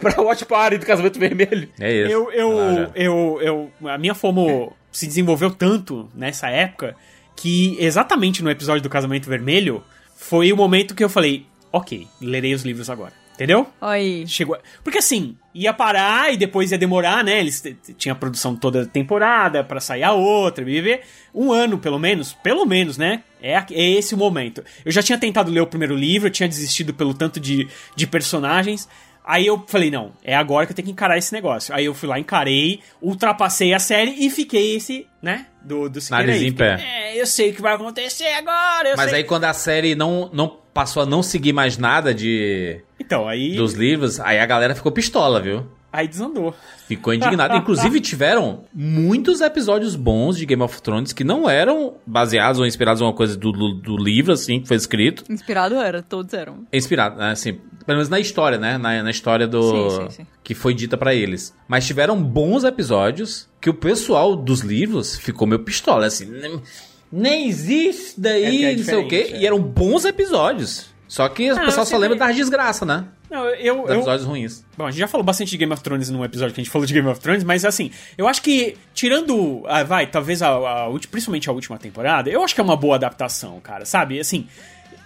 Pra, [LAUGHS] pra watch party do casamento vermelho. É isso. Eu, eu, Ah, eu, eu, a minha FOMO se desenvolveu tanto nessa época que exatamente no episódio do Casamento Vermelho foi o momento que eu falei, ok, lerei os livros agora. Entendeu? Aí. Chegou. Porque assim, ia parar e depois ia demorar, né? Eles tinha a produção toda temporada pra sair a outra, viver um ano pelo menos, pelo menos, né? É, é esse o momento. Eu já tinha tentado ler o primeiro livro, eu tinha desistido pelo tanto de, de personagens. Aí eu falei, não, é agora que eu tenho que encarar esse negócio. Aí eu fui lá, encarei, ultrapassei a série e fiquei esse, né? Do, do Siqueira Nariz aí. em pé. É, eu sei o que vai acontecer agora, eu Mas sei. aí quando a série não, não passou a não seguir mais nada de Então, aí, dos livros, aí a galera ficou pistola, viu? aí desandou. Ficou indignada. [LAUGHS] Inclusive, tiveram muitos episódios bons de Game of Thrones que não eram baseados ou inspirados em uma coisa do, do, do livro, assim, que foi escrito. Inspirado era, todos eram. Inspirado, né? Assim, pelo menos na história, né? Na, na história do. Sim, sim, sim. Que foi dita pra eles. Mas tiveram bons episódios que o pessoal dos livros ficou meio pistola, assim. "Nem- Nem existe É daí, que é não sei o quê. é. E eram bons episódios. Só que o Ah, pessoal só lembra das desgraças, né? Não, eu, Dos eu, episódios ruins. Bom, a gente já falou bastante de Game of Thrones num episódio que a gente falou de Game of Thrones, mas assim, eu acho que, tirando, ah, vai, talvez a, a ulti- principalmente a última temporada, eu acho que é uma boa adaptação, cara, sabe? Assim,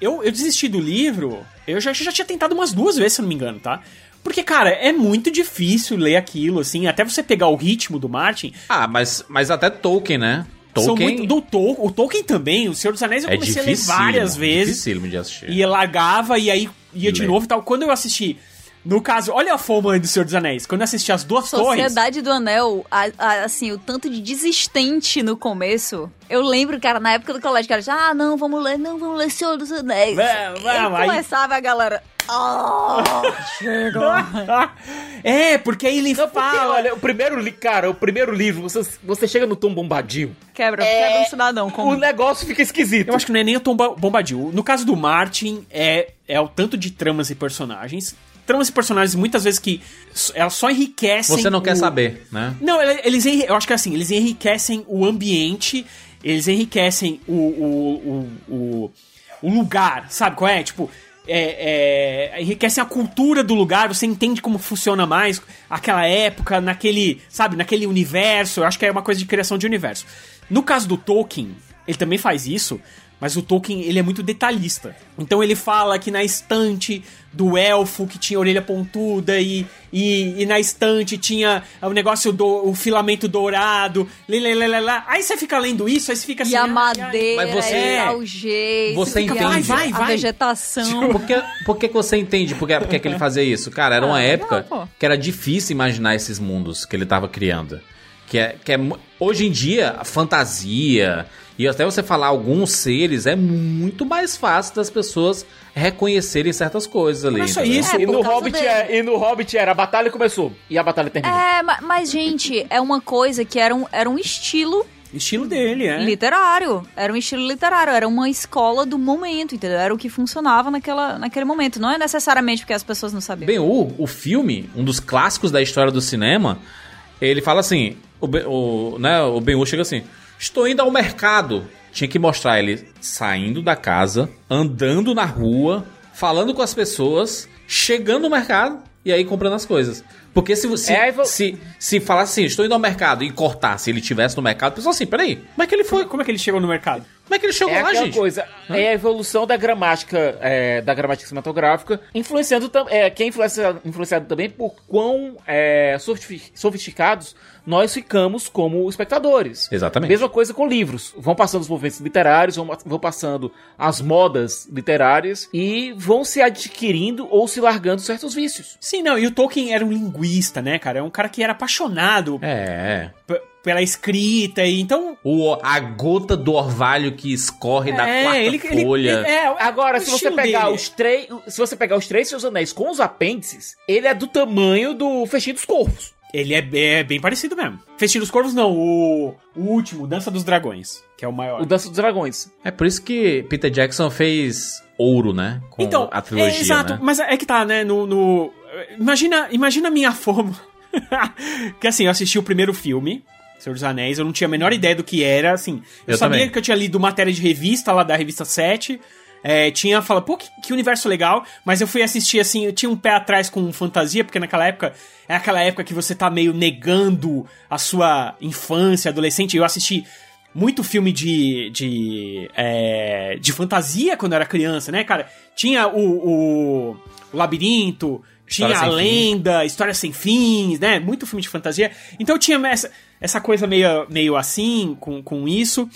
eu, eu desisti do livro, eu já, já tinha tentado umas duas vezes, se eu não me engano, tá? Porque, cara, é muito difícil ler aquilo, assim, até você pegar o ritmo do Martin. Ah, mas, mas até Tolkien, né? Tolkien muito, do Tol o Tolkien também, o Senhor dos Anéis eu é comecei a ler várias vezes. Dificílimo de assistir. E largava e aí ia de Lê. novo e tal. Quando eu assisti, no caso, olha a fama do Senhor dos Anéis. Quando eu assisti as duas torres. Sociedade do Anel, a- a- assim, o tanto de desistente no começo. Eu lembro, cara, na época do colégio, cara, já, ah, não, vamos ler, não, vamos ler Senhor dos Anéis. Vamos, vamos, Aí aí- começava a galera, [LAUGHS] chega. é, porque aí ele Não, porque, fala. olha, o primeiro, cara, o primeiro livro, você, você chega no Tom Bombadil, Quebra, É, quebra um cidadão. o Como... negócio fica esquisito. Eu acho que não é nem o Tom Ba- Bombadil. No caso do Martin, é, é o tanto de tramas e personagens. Tramas e personagens, muitas vezes que elas só enriquecem. Você não quer o- saber, né? Não, ele- eles, enri- eu acho que é assim, eles enriquecem o ambiente, eles enriquecem o, o, o, o, o lugar, sabe qual é? Tipo, é, é, enriquecem a cultura do lugar, você entende como funciona mais aquela época, naquele, sabe, naquele universo, eu acho que é uma coisa de criação de universo. No caso do Tolkien, ele também faz isso, mas o Tolkien, ele é muito detalhista. Então ele fala que na estante do elfo que tinha orelha pontuda e, e, e na estante tinha o negócio do o filamento dourado. Lê. Aí você fica lendo isso, aí você fica assim. E a madeira, Mas você- e É. o jeito, Você e a- entende. Vai, vai, a vai. vegetação. Por que, por que, que você entende por que, por que, que ele fazia isso? Cara, era uma Ah, época que era difícil imaginar esses mundos que ele tava criando. Que é, que é hoje em dia, a fantasia e até você falar alguns seres é muito mais fácil das pessoas reconhecerem certas coisas ali. Não é só isso. É, E no, Hobbit é, e no Hobbit era a batalha começou e a batalha terminou. É, ma- mas, gente, é uma coisa que era um, era um estilo Estilo dele, é. literário. Era um estilo literário, era uma escola do momento, entendeu? Era o que funcionava naquela, naquele momento. Não é necessariamente porque as pessoas não sabiam. Ben-Hur, o filme, um dos clássicos da história do cinema, ele fala assim, o, Ben- o, né, o Ben-Hur chega assim, estou indo ao mercado. Tinha que mostrar ele saindo da casa, andando na rua, falando com as pessoas, chegando no mercado e aí comprando as coisas. Porque se você É, aí vo- se, se falasse assim, estou indo ao mercado e cortasse ele tivesse no mercado, a pessoa assim, peraí, como é que ele foi? Como é que ele chegou no mercado? Como é que ele chegou É lá, gente? coisa, é a evolução da gramática, é, da gramática cinematográfica, influenciando é, que é influenciado, influenciado também por quão é, sofisti- sofisticados nós ficamos como espectadores. Exatamente. Mesma coisa com livros. Vão passando os movimentos literários, vão, vão passando as modas literárias e vão se adquirindo ou se largando certos vícios. Sim, não, e o Tolkien era um linguista, né, cara? É um cara que era apaixonado É. p- pela escrita, e então. O, a gota do orvalho que escorre da é, quarta ele, ele- folha. ele- é, Agora, o se você pegar dele. os três, se você pegar os três seus anéis com os apêndices, ele é do tamanho do fechinho dos corvos. Ele é, é bem parecido mesmo. Festim dos Corvos, não, o, o último, Dança dos Dragões, que é o maior. O Dança dos Dragões. É por isso que Peter Jackson fez ouro, né? Com então, a trilogia, é, exato, né? mas é que tá, né, no... no- imagina, imagina a minha forma. [LAUGHS] que assim, eu assisti o primeiro filme, Senhor dos Anéis, eu não tinha a menor ideia do que era, assim. Eu, Eu sabia também. que eu tinha lido matéria de revista lá da revista 7, é, tinha falado, pô, que, que universo legal, mas eu fui assistir assim, eu tinha um pé atrás com fantasia, porque naquela época, é aquela época que você tá meio negando a sua infância, adolescente, eu assisti muito filme de, de, é, de fantasia quando eu era criança, né, cara? Tinha o, o, o Labirinto, História tinha a Sem Fim. Lenda, História Sem Fins, né? Muito filme de fantasia. Então eu tinha essa, essa coisa meio, meio assim, com, com isso.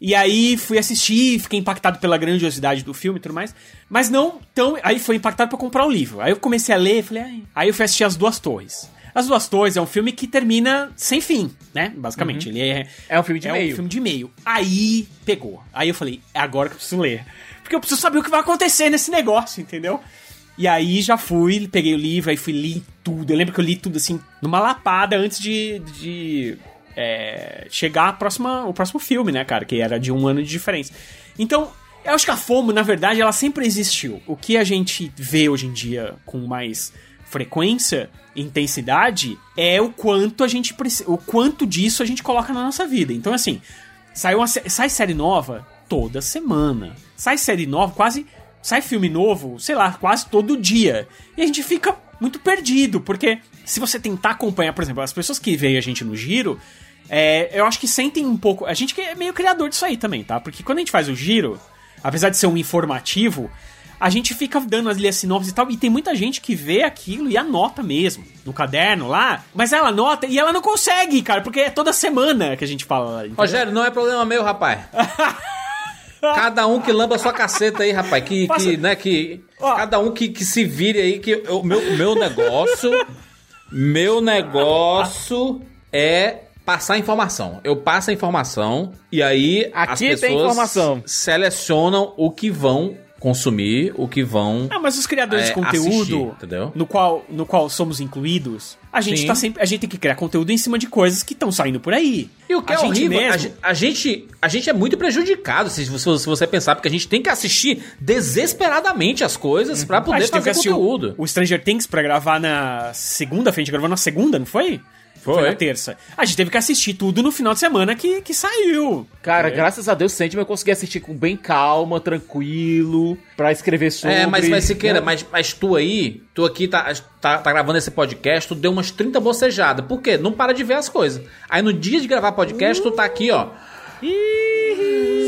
E aí fui assistir, fiquei impactado pela grandiosidade do filme e tudo mais. Mas não tão. Aí foi impactado pra comprar o livro. Aí eu comecei a ler, falei, ai. Aí eu fui assistir As Duas Torres. As Duas Torres é um filme que termina sem fim, né? Basicamente. Ele é. É um filme de é meio. um filme de meio. Aí pegou. Aí eu falei, é agora que eu preciso ler. Porque eu preciso saber o que vai acontecer nesse negócio, entendeu? E aí já fui, peguei o livro, aí fui li tudo. Eu lembro que eu li tudo assim, numa lapada antes de, de é, chegar a próxima, o próximo filme, né, cara? Que era de um ano de diferença. Então, eu acho que a FOMO, na verdade, ela sempre existiu. O que a gente vê hoje em dia com mais frequência, intensidade, é o quanto a gente o quanto disso a gente coloca na nossa vida. Então, assim, sai, uma, sai série nova toda semana. Sai série nova, quase. Sai filme novo, sei lá, quase todo dia. E a gente fica muito perdido, porque se você tentar acompanhar, por exemplo, as pessoas que veem a gente no giro, é, eu acho que sentem um pouco. A gente que é meio criador disso aí também, tá? Porque quando a gente faz o giro, apesar de ser um informativo, a gente fica dando ali as sinopses e tal, e tem muita gente que vê aquilo e anota mesmo, no caderno lá, mas ela anota e ela não consegue, cara, porque é toda semana que a gente fala lá. entendeu? Rogério, não é problema meu, rapaz. [LAUGHS] Cada um que lamba sua caceta aí, rapaz. Que, Passa- que né, que... Ó. Cada um que, que se vire aí, que o meu, meu negócio... meu negócio é passar informação. Eu passo a informação e aí Aqui as tem pessoas informação. selecionam o que vão consumir, o que vão... Ah, mas os criadores É, de conteúdo, assistir, entendeu? no qual no qual somos incluídos, a gente Sim. tá sempre, a gente tem que criar conteúdo em cima de coisas que estão saindo por aí. E o que a é gente horrível, a, mesmo- ge- a gente, a gente é muito prejudicado se você, se você pensar, porque a gente tem que assistir desesperadamente as coisas pra a poder fazer assistir o- conteúdo. o Stranger Things pra gravar na segunda, a gente gravou na segunda, não foi? Foi. na terça. A gente teve que assistir tudo no final de semana que, que saiu. Cara, É. graças a Deus, Sandman eu consegui assistir com bem calma, tranquilo, pra escrever sobre. É, mas, mas Siqueira, né? mas, mas tu aí, tu aqui tá, tá, tá gravando esse podcast, tu deu umas 30 bocejadas. Por quê? Não para de ver as coisas. Aí no dia de gravar podcast, tu tá aqui, ó.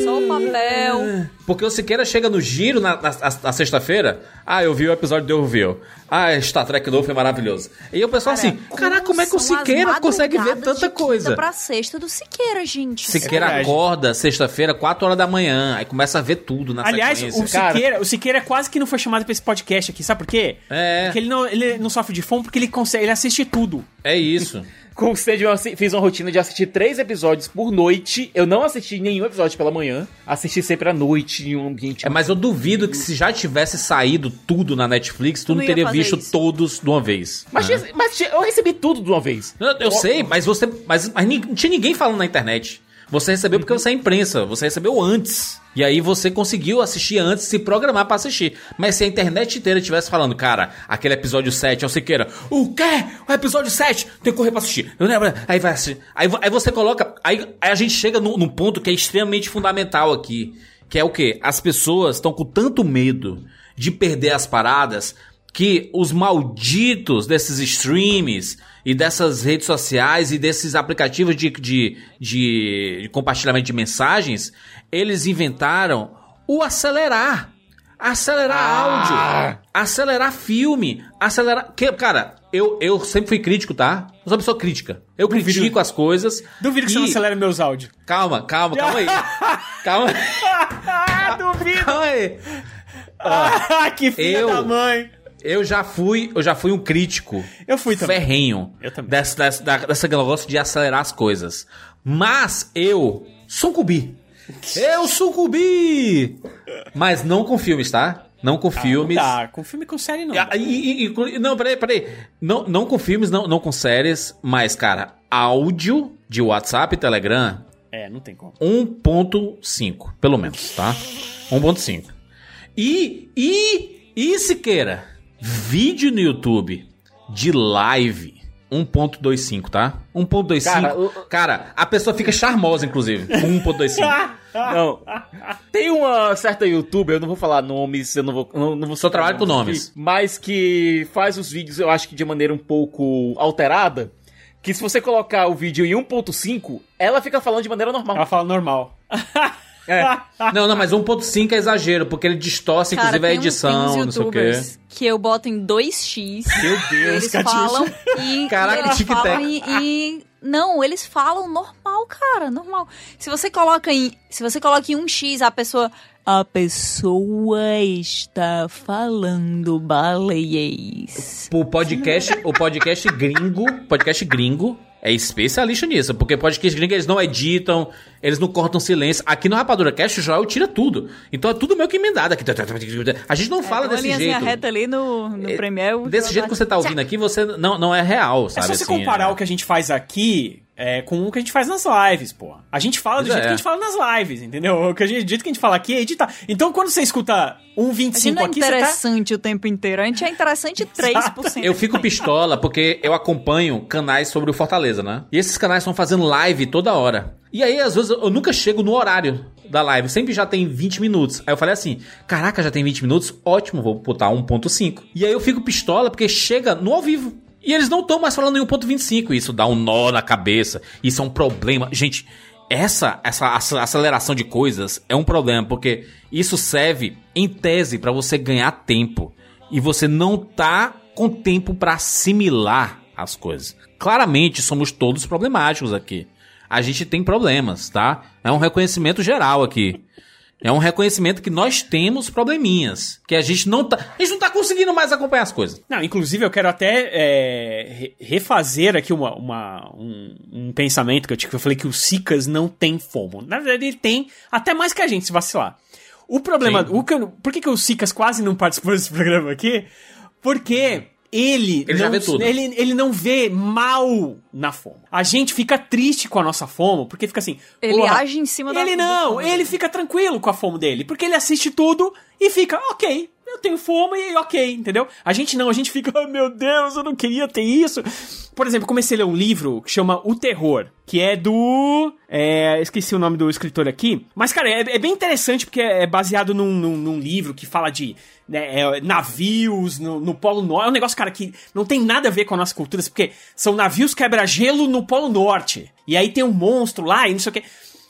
Só o papel. Porque o Siqueira chega no giro na, na- na- na sexta-feira. Ah, eu vi o episódio do Orville. Ah, Star Trek novo foi maravilhoso. E o pessoal assim, caraca, como é que o Siqueira consegue ver tanta coisa? pra sexta do Siqueira, gente. Siqueira É acorda sexta-feira, 4 horas da manhã, aí começa a ver tudo na Aliás, sequência. o Cara- Siqueira, o Siqueira quase que não foi chamado pra esse podcast aqui, sabe por quê? É. Porque ele não, ele não sofre de fome porque ele consegue, ele assiste tudo. É isso. Com o Sandman eu fiz uma rotina de assistir três episódios por noite. Eu não assisti nenhum episódio pela manhã. Assisti sempre à noite, em um ambiente. É, mas eu duvido que se já tivesse saído tudo na Netflix, tu Eu não não ia teria visto isso. todos de uma vez. Mas, né? mas eu recebi tudo de uma vez. Eu, eu sei, mas você. Mas, mas não tinha ninguém falando na internet. Você recebeu porque você é imprensa, você recebeu antes. E aí você conseguiu assistir antes, se programar pra assistir. Mas se a internet inteira estivesse falando, cara, aquele episódio 7 é o Siqueira, o quê? O episódio 7? Tem que correr pra assistir. Eu lembro. Aí vai assistir. Aí, aí você coloca. Aí, aí a gente chega num, num ponto que é extremamente fundamental aqui. Que é o quê? As pessoas estão com tanto medo de perder as paradas que os malditos desses streams e dessas redes sociais e desses aplicativos de, de, de compartilhamento de mensagens, eles inventaram o acelerar. Acelerar Ah. áudio, acelerar filme, acelerar. Que, cara, eu, eu sempre fui crítico, tá? Eu sou uma pessoa crítica. Eu critico as coisas. Duvido que você e- não acelere meus áudios. Calma, calma, calma aí. [LAUGHS] calma, Ah, duvido! calma aí. Ah, [LAUGHS] que filha eu- da mãe! Eu já fui, eu já fui um crítico Eu fui também. ferrenho Eu também. dessa, dessa, dessa negócio de acelerar as coisas. Mas eu sucumbi. Eu sucumbi! Mas não com filmes, tá? Não com filmes. Não dá, com filme e com série não. Ah, e- e- e- não, peraí, peraí. Não, não com filmes, não, não com séries, mas, cara, áudio de WhatsApp e Telegram É, não tem como. 1.5, pelo menos, tá? 1.5. E, e, e Siqueira, vídeo no YouTube de live 1.25, tá? 1.25. Cara, Cara, a pessoa fica charmosa, inclusive, com 1.25. [LAUGHS] Não. Tem uma certa youtuber, eu não vou falar nomes, eu não vou. Não, não vou Só trabalho com nomes. Mas que faz os vídeos, eu acho que de maneira um pouco alterada. Que se você colocar o vídeo em 1.5, ela fica falando de maneira normal. Ela fala normal. [LAUGHS] É. Não, não, mas 1.5 é exagero, porque ele distorce, Cara, inclusive, a edição, tem uns não sei o quê. que eu boto em 2x. Meu Deus, Eles falam [LAUGHS] e, Caraca, eles falam e, e- não, eles falam normal, cara, normal. Se você coloca em, se você coloca em 1x a pessoa a pessoa está falando baleiês. O podcast, o podcast gringo, podcast gringo é especialista nisso, porque podcast gringo eles não editam, eles não cortam silêncio. Aqui no Rapadura Cast o Joel tira tudo. Então é tudo meio que emendado aqui. A gente não fala Tem uma desse jeito. reta ali no, no É, Premiere. Desse jeito que você tá ouvindo aqui, você não, não é real, É sabe? só você assim, comparar é. o que a gente faz aqui é, com o que a gente faz nas lives, pô. A gente fala do Pois jeito é. que a gente fala nas lives, entendeu? O que a gente, do jeito que a gente fala aqui é editar. Então, quando você escuta A gente 1,25 não é aqui, você tá... interessante o tempo inteiro, a gente é interessante [LAUGHS] 3%. Eu fico pistola porque eu acompanho canais sobre o Fortaleza, né? E esses canais estão fazendo live toda hora. E aí, às vezes, eu nunca chego no horário da live. Sempre já tem 20 minutos. Aí eu falei assim: caraca, já tem 20 minutos? Ótimo, vou botar 1.5. E aí eu fico pistola porque chega no ao vivo. E eles não estão mais falando em 1.25. Isso dá um nó na cabeça. Isso é um problema. Gente, essa, essa ace- aceleração de coisas é um problema, porque isso serve, em tese, pra você ganhar tempo. E você não tá com tempo pra assimilar as coisas. Claramente, somos todos problemáticos aqui. A gente tem problemas, tá? É um reconhecimento geral aqui. É um reconhecimento que nós temos probleminhas. Que a gente não tá. A gente não tá conseguindo mais acompanhar as coisas. Não, inclusive eu quero até é, re- refazer aqui uma, uma- um, um pensamento que eu, tive, que eu falei que o Sicas não tem fomo. Na verdade, ele tem até mais que a gente, se vacilar. O problema. Sim. O por que, que o Sicas quase não participou desse [LAUGHS] programa aqui? Porque ele. Ele já não, vê tudo. Ele, ele não vê mal na fomo. A gente fica triste com a nossa fomo, porque fica assim. Ele porra, age em cima da Ele não, ele dele. fica tranquilo com a fomo dele, porque ele assiste tudo e fica, ok, eu tenho fome e ok, entendeu? A gente não, a gente fica, [LAUGHS] oh, meu Deus, eu não queria ter isso. Por exemplo, comecei a ler um livro que chama O Terror, que é do. É, esqueci o nome do escritor aqui. Mas, cara, é, é bem interessante porque é baseado num, num- num livro que fala de né, é, navios no, no Polo Norte. É um negócio, cara, que não tem nada a ver com a nossa cultura, porque são navios quebra-gelo no Polo Norte. E aí tem um monstro lá e não sei o que.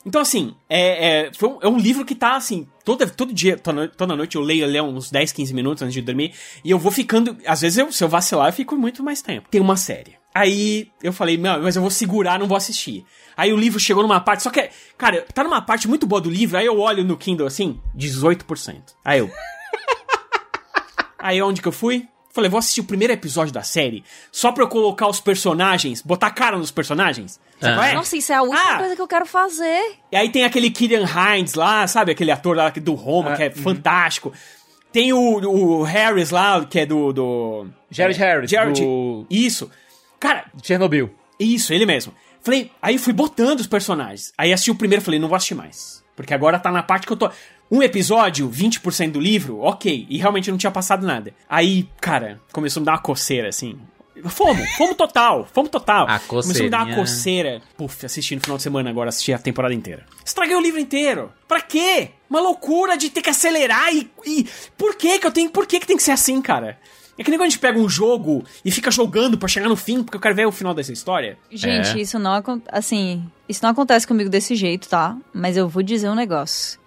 Então, assim, é, é, um, é um livro que tá, assim, todo, todo dia, toda, toda noite eu leio, eu leio uns 10, 15 minutos antes de dormir, e eu vou ficando, às vezes eu, se eu vacilar, eu fico muito mais tempo. Tem uma série. Aí eu falei, mas eu vou segurar, não vou assistir. Aí o livro chegou numa parte, só que, cara, tá numa parte muito boa do livro, aí eu olho no Kindle assim, 18%. Aí eu. Aí onde que eu fui? Falei, vou assistir o primeiro episódio da série, só pra eu colocar os personagens, botar a cara nos personagens. Sabe Ah. qual é? Nossa, isso é a última Ah. coisa que eu quero fazer. E aí tem aquele Killian Hines lá, sabe? Aquele ator lá do Roma, Ah, que é fantástico. Tem o, o Harris lá, que é do... do Jared Harris, Jared, do- Isso. Cara, Chernobyl. isso, ele mesmo. Falei, aí fui botando os personagens. Aí assisti o primeiro, falei, não vou assistir mais. Porque agora tá na parte que eu tô... Um episódio, 20% do livro, ok. E realmente não tinha passado nada. Aí, cara, começou a me dar uma coceira, assim. Fomo, fomo total, fomo total. A Começou a me dar uma coceira. Puf, assisti no final de semana agora, assisti a temporada inteira. Estraguei o livro inteiro. Pra quê? Uma loucura de ter que acelerar e. e... Por que que eu tenho. Por que que tem que ser assim, cara? É que nem quando a gente pega um jogo e fica jogando pra chegar no fim, porque eu quero ver o final dessa história. Gente, É. isso não acontece. Assim, isso não acontece comigo desse jeito, tá? Mas eu vou dizer um negócio.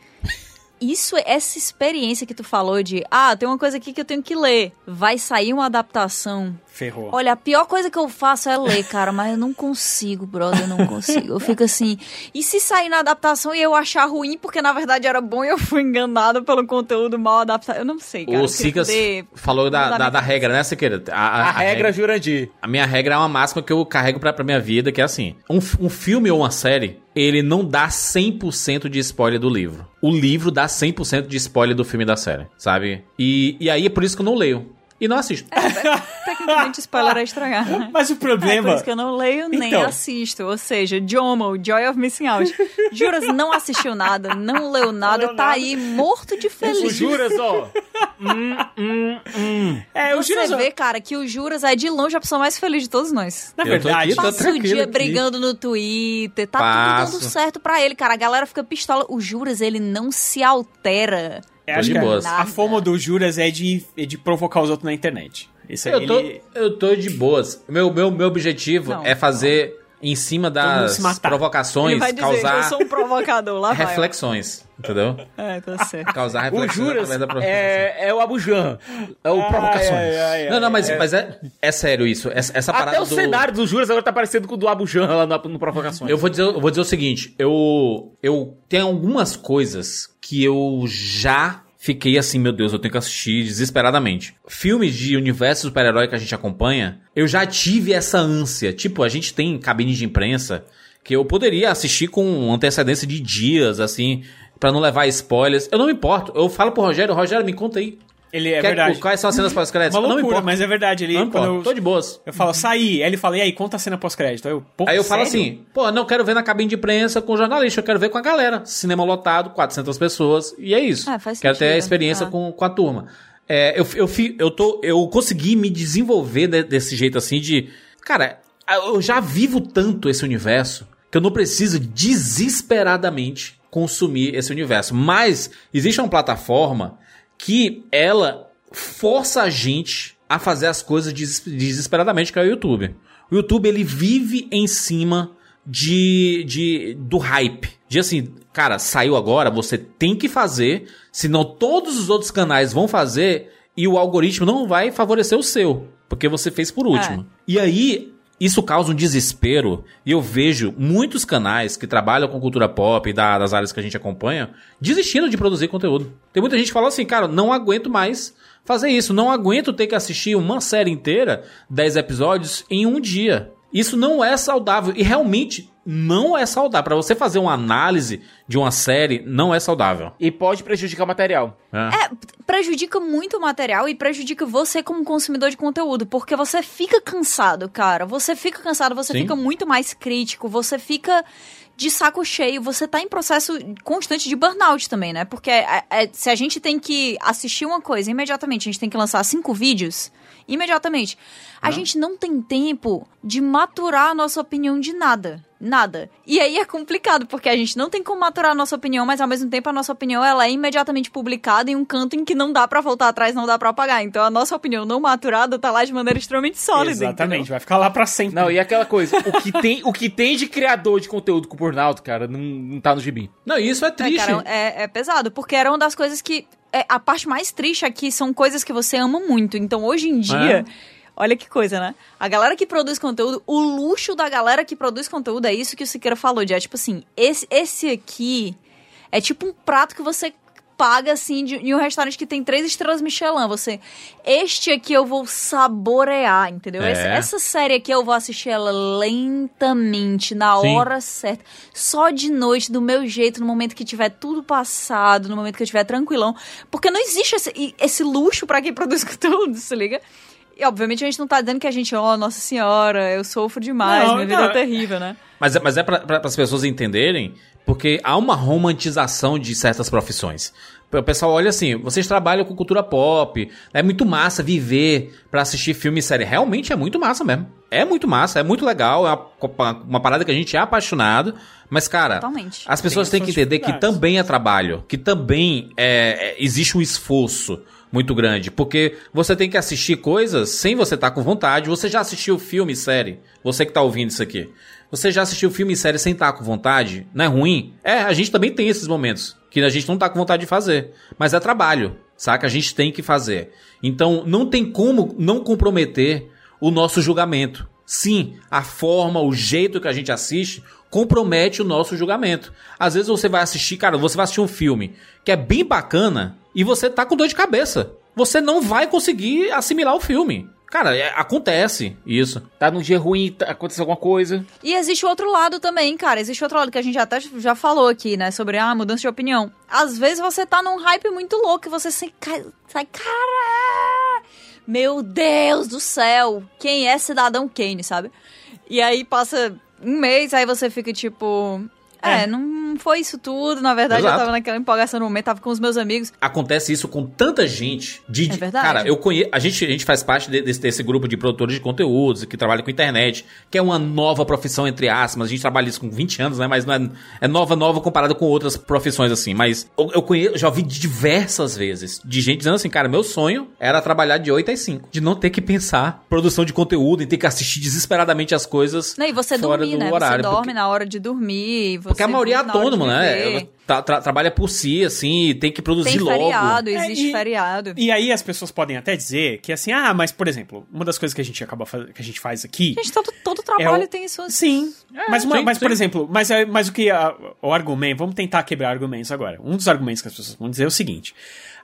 Isso, essa experiência que tu falou de, ah, tem uma coisa aqui que eu tenho que ler. Vai sair uma adaptação. Ferrou. Olha, a pior coisa que eu faço é ler, cara, mas eu não consigo, brother, eu não consigo. Eu fico assim, e se sair na adaptação e eu achar ruim, porque na verdade era bom e eu fui enganada pelo conteúdo mal adaptado? Eu não sei, cara. O poder falou da, da, da regra, né, Siqueira? A, A, regra, Jurandir. A minha regra é uma máxima que eu carrego pra, pra minha vida, que é assim: um, um filme ou uma série, ele não dá 100% de spoiler do livro. O livro dá 100% de spoiler do filme e da série, sabe? E, e aí é por isso que eu não leio. E não assisto. Tecnicamente, spoiler é estragar. Mas o É, por problema. isso que eu não leio nem Então. assisto. Ou seja, Jomo, Joy of Missing Out. Juras, não assistiu nada, não leu nada, leu tá nada. aí morto de O feliz. Juras, ó. hum, hum, hum. É, o Você Juras. vê, cara, que o Juras é de longe a pessoa mais feliz de todos nós. Na Eu tô verdade, aqui, tô Passa o dia aqui. brigando no Twitter, tá Passo. tudo dando certo pra ele, cara. A galera fica pistola. O Juras, ele não se altera. É, Tô acho de que a- boas. a fama do Juras é de, é de provocar os outros na internet. Isso aí, Eu tô, ele... eu tô de boas. Meu, meu, meu objetivo Não, é fazer, em cima das provocações, ele vai dizer, causar eu sou um provocador, lá vai. reflexões. Entendeu? É, tá certo. Causar O reflexões Juras através da provocação. é, é o Abujan. É o Provocações. Ai, ai, ai, Não, não, mas, ai. mas é, é sério isso. Essa, essa parada Até o do... cenário do Juras agora tá parecendo com o do Abujan lá no, no Provocações. Eu vou dizer, eu vou dizer o seguinte, eu eu tenho algumas coisas que eu já fiquei assim, meu Deus, eu tenho que assistir desesperadamente. Filmes de universo super-herói que a gente acompanha, eu já tive essa ânsia. Tipo, a gente tem cabine de imprensa que eu poderia assistir com antecedência de dias, assim, pra não levar spoilers. Eu não me importo. Eu falo pro Rogério, Rogério, me conta aí. Ele é Quer- verdade. Quais são as cenas pós-créditos? Uma loucura, mas é verdade. Ele, Não eu, Tô de boas. eu falo, saí. Aí ele fala, e aí, conta a cena pós-crédito. Aí eu, pô, Aí eu falo sério? assim, pô, não quero ver na cabine de imprensa com jornalista, eu quero ver com a galera. Cinema lotado, 400 pessoas, e é isso. Ah, faz quero ter a sentido. experiência Ah. com, com a turma. É, eu, eu, eu, tô, eu consegui me desenvolver de- desse jeito assim de... Cara, eu já vivo tanto esse universo que eu não preciso desesperadamente consumir esse universo. Mas existe uma plataforma que ela força a gente a fazer as coisas des- desesperadamente, que é o YouTube. O YouTube ele vive em cima de, de do hype. De assim, cara, saiu agora, você tem que fazer, senão todos os outros canais vão fazer e o algoritmo não vai favorecer o seu, porque você fez por último. E aí isso causa um desespero e eu vejo muitos canais que trabalham com cultura pop e da- das áreas que a gente acompanha desistindo de produzir conteúdo. Tem muita gente que fala assim, cara, não aguento mais fazer isso, não aguento ter que assistir uma série inteira, 10 episódios em um dia. Isso não é saudável e realmente não é saudável. Para você fazer uma análise de uma série, não é saudável. E pode prejudicar o material. É. É, prejudica muito o material e prejudica você como consumidor de conteúdo, porque você fica cansado, cara. Você fica cansado, você Sim. fica muito mais crítico, você fica de saco cheio, você tá em processo constante de burnout também, né? Porque é- é- se a gente tem que assistir uma coisa imediatamente, a gente tem que lançar cinco vídeos imediatamente. A gente não tem tempo de maturar a nossa opinião de nada. Nada. E aí é complicado, porque a gente não tem como maturar a nossa opinião, mas ao mesmo tempo a nossa opinião ela é imediatamente publicada em um canto em que não dá pra voltar atrás, não dá pra apagar. Então a nossa opinião não maturada tá lá de maneira extremamente sólida. Exatamente, entendeu? vai ficar lá pra sempre. Não, e aquela coisa, o que tem, o que tem de criador de conteúdo com o burnout, cara, não, não tá no gibi. Não, isso é É, triste. cara, é, é pesado, porque era uma das coisas que. É, a parte mais triste aqui são coisas que você ama muito. Então, hoje em dia. Olha que coisa, né? A galera que produz conteúdo, o luxo da galera que produz conteúdo é isso que o Siqueira falou, de é tipo assim, esse, esse aqui é tipo um prato que você paga assim de, em um restaurante que tem três estrelas Michelin. Você, este aqui eu vou saborear, entendeu? É. Esse- essa série aqui eu vou assistir ela lentamente, na Sim. hora certa, só de noite, do meu jeito, no momento que tiver tudo passado, no momento que eu estiver tranquilão. Porque não existe esse, esse luxo pra quem produz [LAUGHS] conteúdo, se liga? E obviamente a gente não tá dizendo que a gente, ó, nossa senhora, eu sofro demais, Não, minha vida não. é terrível, né? Mas, é- mas é para as pessoas entenderem, porque há uma romantização de certas profissões. O pessoal olha assim, vocês trabalham com cultura pop, é muito massa viver pra assistir filme e série. Realmente é muito massa mesmo. É muito massa, é muito legal, é uma, uma parada que a gente é apaixonado. Mas, cara, Totalmente. as pessoas Tem têm que entender que também é trabalho, que também é, é- existe um esforço muito grande, porque você tem que assistir coisas sem você estar tá com vontade. Você já assistiu filme e série? Você que tá ouvindo isso aqui. Você já assistiu filme e série sem estar tá com vontade? Não é ruim? É, a gente também tem esses momentos que a gente não tá com vontade de fazer, mas é trabalho, saca? A gente tem que fazer. Então, não tem como não comprometer o nosso julgamento. Sim, a forma, o jeito que a gente assiste compromete o nosso julgamento. Às vezes você vai assistir, cara, você vai assistir um filme que é bem bacana e você tá com dor de cabeça. Você não vai conseguir assimilar o filme. Cara, é, acontece isso. Tá num dia ruim, tá, aconteceu alguma coisa. E existe o outro lado também, cara. Existe outro lado que a gente até já falou aqui, né? Sobre a ah, mudança de opinião. Às vezes você tá num hype muito louco e você sai, sai cara... Meu Deus do céu! Quem é Cidadão Kane, sabe? E aí passa um mês, aí você fica tipo. É, é, não foi isso tudo. Na verdade, Exato. eu tava naquela empolgação no momento, tava com os meus amigos. Acontece isso com tanta gente. De, é verdade. Cara, eu conheço. A gente, a gente faz parte desse, desse grupo de produtores de conteúdos que trabalha com internet, que é uma nova profissão, entre aspas. A gente trabalha isso com 20 anos, né? Mas não é, é nova, nova comparada com outras profissões, assim. Mas eu, eu conheço, já ouvi diversas vezes de gente dizendo assim, cara, meu sonho era trabalhar de 8 às 5. De não ter que pensar produção de conteúdo e ter que assistir desesperadamente as coisas. Não, e você fora dormir, do né? Horário, você dorme porque... na hora de dormir. Porque a maioria é autônomo, né? Tra tra trabalha por si, assim, tem que produzir tem logo. feriado, existe É, e- feriado. E aí as pessoas podem até dizer que assim, ah, mas por exemplo, uma das coisas que a gente acaba faz- que a gente faz aqui. Gente, todo, todo trabalho É o- tem suas... Sim. mas, uma- sim, mas por sim. exemplo, mas, é- mas o que a- o argumento, vamos tentar quebrar argumentos agora. Um dos argumentos que as pessoas vão dizer é o seguinte: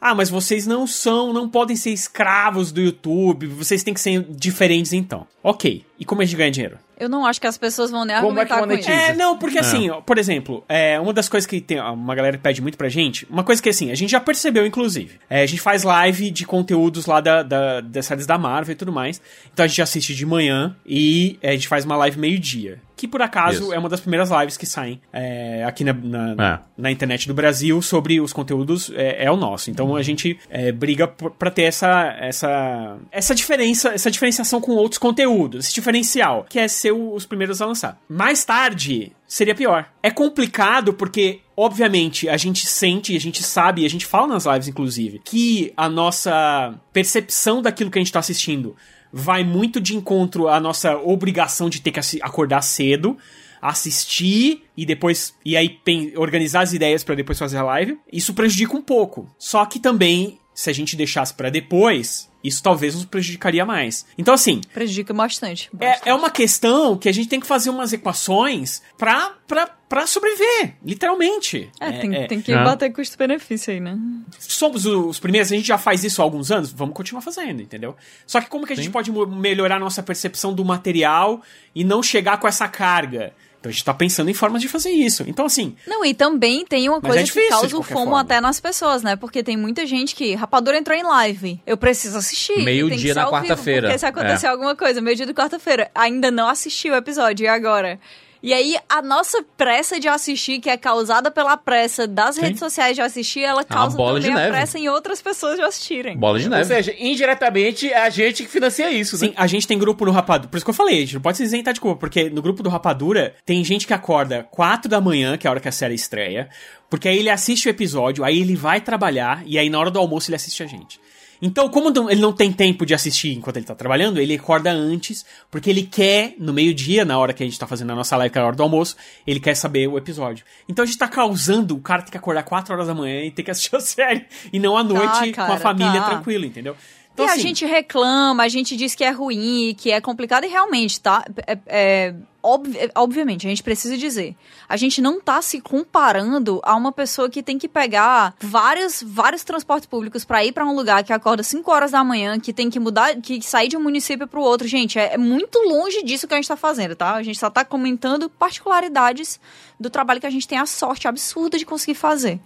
"Ah, mas vocês não são, não podem ser escravos do YouTube, vocês têm que ser diferentes então". OK. E como a gente ganha dinheiro? Eu não acho que as pessoas vão nem Como é que argumentar com isso. monetiza? É, não, porque assim, ó, por exemplo, é, uma das coisas que tem, ó, uma galera pede muito pra gente, uma coisa que assim, a gente já percebeu, inclusive. É, a gente faz live de conteúdos lá da, da, das séries da Marvel e tudo mais. Então a gente assiste de manhã e é, a gente faz uma live meio-dia. Que por acaso Isso. é uma das primeiras lives que saem é, aqui na, na, É. na internet do Brasil sobre os conteúdos, é, é o nosso. Então a gente é, briga pra ter essa, essa, essa diferença, essa diferenciação com outros conteúdos, esse diferencial, que é ser os primeiros a lançar. Mais tarde, seria pior. É complicado porque, obviamente, a gente sente, a gente sabe, a gente fala nas lives, inclusive, que a nossa percepção daquilo que a gente tá assistindo vai muito de encontro à nossa obrigação de ter que acordar cedo, assistir e depois e aí organizar as ideias pra depois fazer a live. Isso prejudica um pouco. Só que também se a gente deixasse pra depois, isso talvez nos prejudicaria mais. Então assim, Prejudica bastante. bastante. é, é uma questão que a gente tem que fazer umas equações pra, pra, pra sobreviver, literalmente. É, tem, é. tem que É. bater custo-benefício aí, né? somos os primeiros, a gente já faz isso há alguns anos, vamos continuar fazendo, entendeu? Só que como que a gente pode melhorar a nossa percepção do material e não chegar com essa carga? Então a gente tá pensando em formas de fazer isso. Então, assim, Não, e também tem uma coisa é difícil, que causa o fomo forma. até nas pessoas, né? Porque tem muita gente que. Rapadura entrou em live. Eu preciso assistir. Meio tem que dia ser na ao vivo, quarta-feira. Porque se acontecer alguma coisa, meio dia de quarta-feira, ainda não assisti o episódio, e agora? E aí, a nossa pressa de assistir, que é causada pela pressa das redes sociais de assistir, ela causa bola de também a pressa em outras pessoas de assistirem. Bola de Ou neve. seja, indiretamente é a gente que financia isso, Sim, né? a gente tem grupo no Rapadura. Por isso que eu falei, a gente não pode se isentar de culpa, porque no grupo do Rapadura tem gente que acorda 4 da manhã, que é a hora que a série estreia, porque aí ele assiste o episódio, aí ele vai trabalhar e aí na hora do almoço ele assiste a gente. Então, como não- ele não tem tempo de assistir enquanto ele tá trabalhando, ele acorda antes, porque ele quer, no meio-dia, na hora que a gente tá fazendo a nossa live, que é a hora do almoço, ele quer saber o episódio. Então a gente tá causando o cara ter que acordar 4 horas da manhã e ter que assistir a [LAUGHS] série, e não à noite com a cara, família tá. tranquilo, entendeu? Então, e a assim, gente reclama, a gente diz que é ruim, que é complicado, e realmente, tá? É, é, obvi- é, obviamente, a gente precisa dizer. A gente não tá se comparando a uma pessoa que tem que pegar vários, vários transportes públicos pra ir pra um lugar que acorda 5 horas da manhã, que tem que mudar, que sair de um município pro outro. Gente, é, é muito longe disso que a gente tá fazendo, tá? A gente só tá comentando particularidades do trabalho que a gente tem a sorte absurda de conseguir fazer.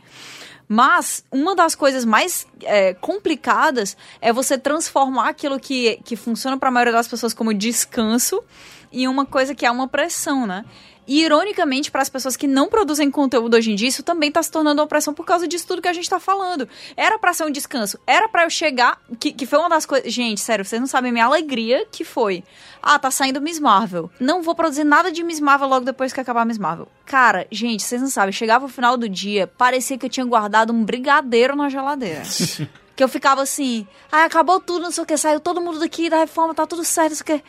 Mas uma das coisas mais é, complicadas é você transformar aquilo que, que funciona para a maioria das pessoas como descanso em uma coisa que é uma pressão, né? E, ironicamente, para as pessoas que não produzem conteúdo hoje em dia, isso também está se tornando uma pressão por causa disso tudo que a gente está falando. Era para ser um descanso, era para eu chegar, que, que foi uma das coisas. Gente, sério, vocês não sabem a minha alegria que foi. Ah, tá saindo Miss Marvel. Não vou produzir nada de Miss Marvel logo depois que acabar Miss Marvel. Cara, gente, vocês não sabem, chegava o final do dia, parecia que eu tinha guardado um brigadeiro na geladeira. [LAUGHS] Que eu ficava assim, ai, acabou tudo, não sei o que, saiu todo mundo daqui da reforma, tá tudo certo, não sei o que.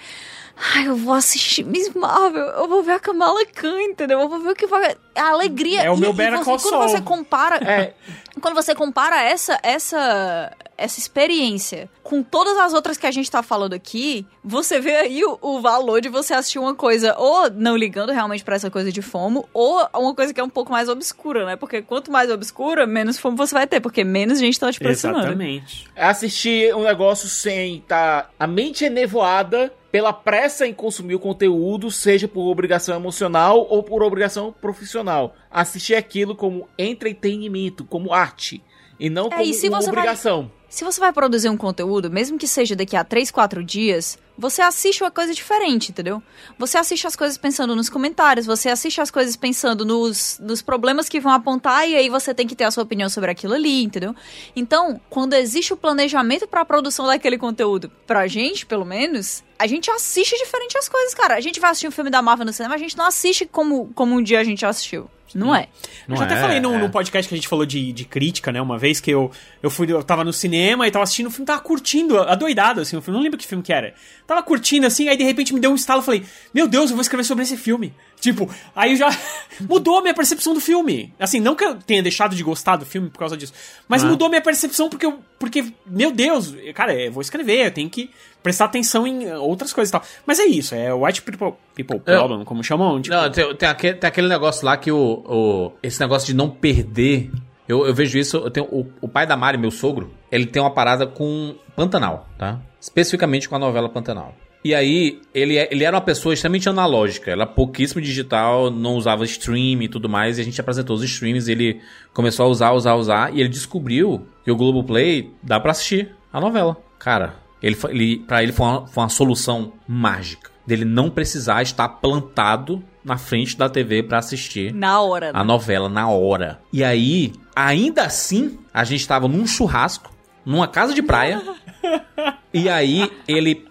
Ai, eu vou assistir Miss Marvel, eu vou ver a Kamala Khan, entendeu? Eu vou ver o que vai... A alegria... É o e- meu e Better Quando você compara... É, [LAUGHS] Quando você compara essa, essa, essa experiência com todas as outras que a gente tá falando aqui, você vê aí o, o valor de você assistir uma coisa ou não ligando realmente pra essa coisa de fomo, ou uma coisa que é um pouco mais obscura, né? Porque quanto mais obscura, menos fomo você vai ter, porque menos gente tá te pressionando. Exatamente. é assistir um negócio sem tá a mente é nevoada pela pressa em consumir o conteúdo, seja por obrigação emocional ou por obrigação profissional. Assistir aquilo como entretenimento, como arte, e não É, como e se uma você vai- obrigação. Se você vai produzir um conteúdo, mesmo que seja daqui a 3, 4 dias, você assiste uma coisa diferente, entendeu? Você assiste as coisas pensando nos comentários, você assiste as coisas pensando nos, nos problemas que vão apontar e aí você tem que ter a sua opinião sobre aquilo ali, entendeu? Então, quando existe o planejamento pra produção daquele conteúdo, pra gente, pelo menos, a gente assiste diferente as coisas, cara. A gente vai assistir um filme da Marvel no cinema, a gente não assiste como, como um dia a gente assistiu. Não é. eu já até é, falei no, é. no podcast que a gente falou de, de crítica, né? Uma vez que eu, eu fui, eu tava no cinema e tava assistindo o filme, tava curtindo, adoidado, assim, o filme. Não lembro que filme que era. Tava curtindo, assim, aí de repente me deu um estalo, falei, meu Deus, eu vou escrever sobre esse filme. Tipo, aí já [LAUGHS] mudou a minha percepção do filme. Assim, não que eu tenha deixado de gostar do filme por causa disso, mas Ah. mudou a minha percepção porque eu, porque, meu Deus, cara, eu vou escrever, eu tenho que prestar atenção em outras coisas e tal. Mas é isso, é white people, people Eu- problem, como chamam. Tipo, Não, tem, tem aquele, tem aquele negócio lá que o, o- Esse negócio de não perder. Eu, eu vejo isso. Eu tenho, o, o pai da Mari, meu sogro, ele tem uma parada com Pantanal, tá? Especificamente com a novela Pantanal. E aí, ele, é- ele era uma pessoa extremamente analógica. Ela pouquíssimo digital, não usava stream e tudo mais. E a gente apresentou os streams. Ele começou a usar, usar, usar. E ele descobriu que o Globoplay dá pra assistir a novela. Cara, ele, ele, pra ele foi uma, foi uma solução mágica. Dele não precisar estar plantado na frente da TV pra assistir Na hora. né? a novela na hora. E aí, ainda assim, a gente tava num churrasco, numa casa de praia. [LAUGHS] e aí, ele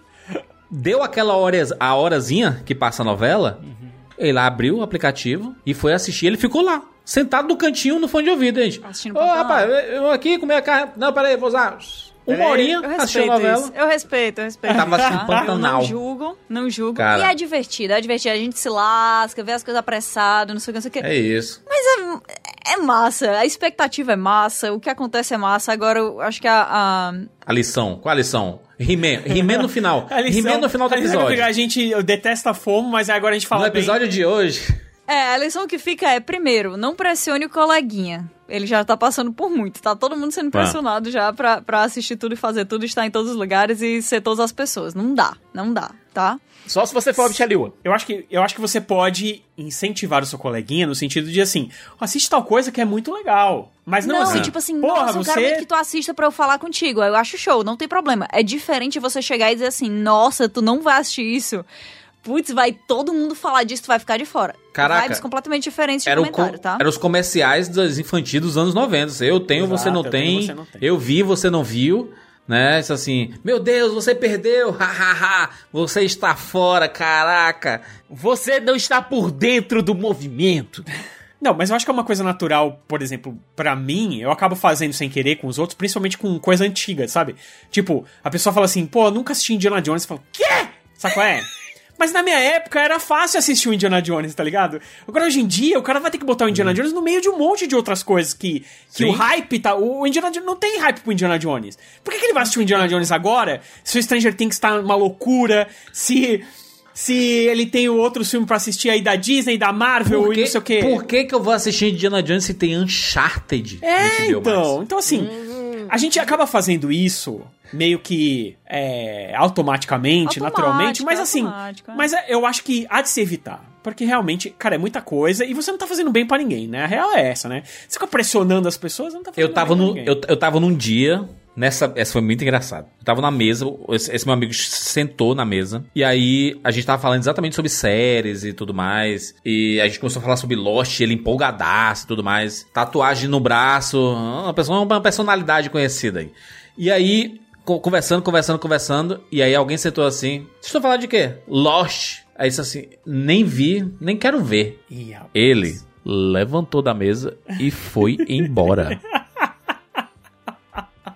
deu aquela hora, a horazinha que passa a novela. Ele abriu o aplicativo e foi assistir. Ele ficou lá, sentado no cantinho, no fone de ouvido, gente. Assistindo Ô, Pantanal. rapaz, eu aqui comer a carne. Não, peraí, vou usar uma Peraí, horinha, Eu assistir a respeito novela. isso. Eu respeito, eu respeito. Tava tá? assistindo Pantanal. Eu não julgo, não julgo. Cara. E é divertido, é divertido. A gente se lasca, vê as coisas apressado, não sei o que, não sei o que. É isso. É massa, a expectativa é massa, o que acontece é massa. Agora, eu acho que a. a- A lição. Qual a lição? He-Man. He-Man no final. [LAUGHS] a He-Man no final do a lição é episódio. A gente eu detesta fomo, mas agora a gente fala No episódio de hoje, É, a lição que fica é, primeiro, não pressione o coleguinha. Ele já tá passando por muito, tá todo mundo sendo Tá. pressionado já pra, pra assistir tudo e fazer tudo, estar em todos os lugares e ser todas as pessoas. Não dá, não dá, tá? Só se você for a Michelle Yeoh. Eu acho, que, eu acho que você pode incentivar o seu coleguinha no sentido de assim, assiste tal coisa que é muito legal. Mas não, Não, assim, tipo assim, porra, nossa, eu quero você... que tu assista pra eu falar contigo. Aí Eu acho show, não tem problema. É diferente você chegar e dizer assim, nossa, tu não vai assistir isso. Putz, vai todo mundo falar disso, tu vai ficar de fora. Caraca. Vibes completamente diferentes de era, o comentário, com- tá? era os comerciais das infantis dos anos 90. Eu tenho, você, Exato, não eu tem, tenho, você não tem. Eu vi, você não viu. Né? Isso assim, meu Deus, você perdeu, [LAUGHS] hahaha, você está fora, caraca. Você não está por dentro do movimento. Não, mas eu acho que é uma coisa natural, por exemplo, pra mim, eu acabo fazendo sem querer com os outros, principalmente com coisa antiga, sabe? Tipo, a pessoa fala assim, pô, eu nunca assisti Indiana Jones, eu falo, quê? Sabe qual é? Mas na minha época era fácil assistir o Indiana Jones, tá ligado? Agora hoje em dia o cara vai ter que botar o Indiana Jones no meio de um monte de outras coisas que, que Sim. o hype tá. O Indiana Jones não tem hype pro Indiana Jones. Por que, que ele vai assistir o Indiana Jones agora? Se o Stranger Things tá uma loucura, se. Se ele tem outros filmes pra assistir aí da Disney, da Marvel Por e que, não sei o quê. por que, que eu vou assistir Indiana Jones se tem Uncharted? É, então. Então, assim, a gente acaba fazendo isso meio que é, automaticamente, naturalmente, mas assim, é. mas é, eu acho que há de se evitar. Porque realmente, cara, é muita coisa e você não tá fazendo bem pra ninguém, né? A real é essa, né? Você fica pressionando as pessoas, não tá fazendo Eu tava, bem pra no, ninguém. eu, eu tava num dia. Nessa, essa foi muito engraçado. Eu tava na mesa, esse, esse meu amigo sentou na mesa. E aí a gente tava falando exatamente sobre séries e tudo mais. E a gente começou a falar sobre Lost, ele empolgadaço e tudo mais. Tatuagem no braço. Uma, pessoa, uma personalidade conhecida aí. E aí, conversando, conversando, conversando. E aí alguém sentou assim. Vocês estão falando de quê? Lost. Aí disse assim: nem vi, nem quero ver. Ele levantou da mesa e foi [LAUGHS] embora.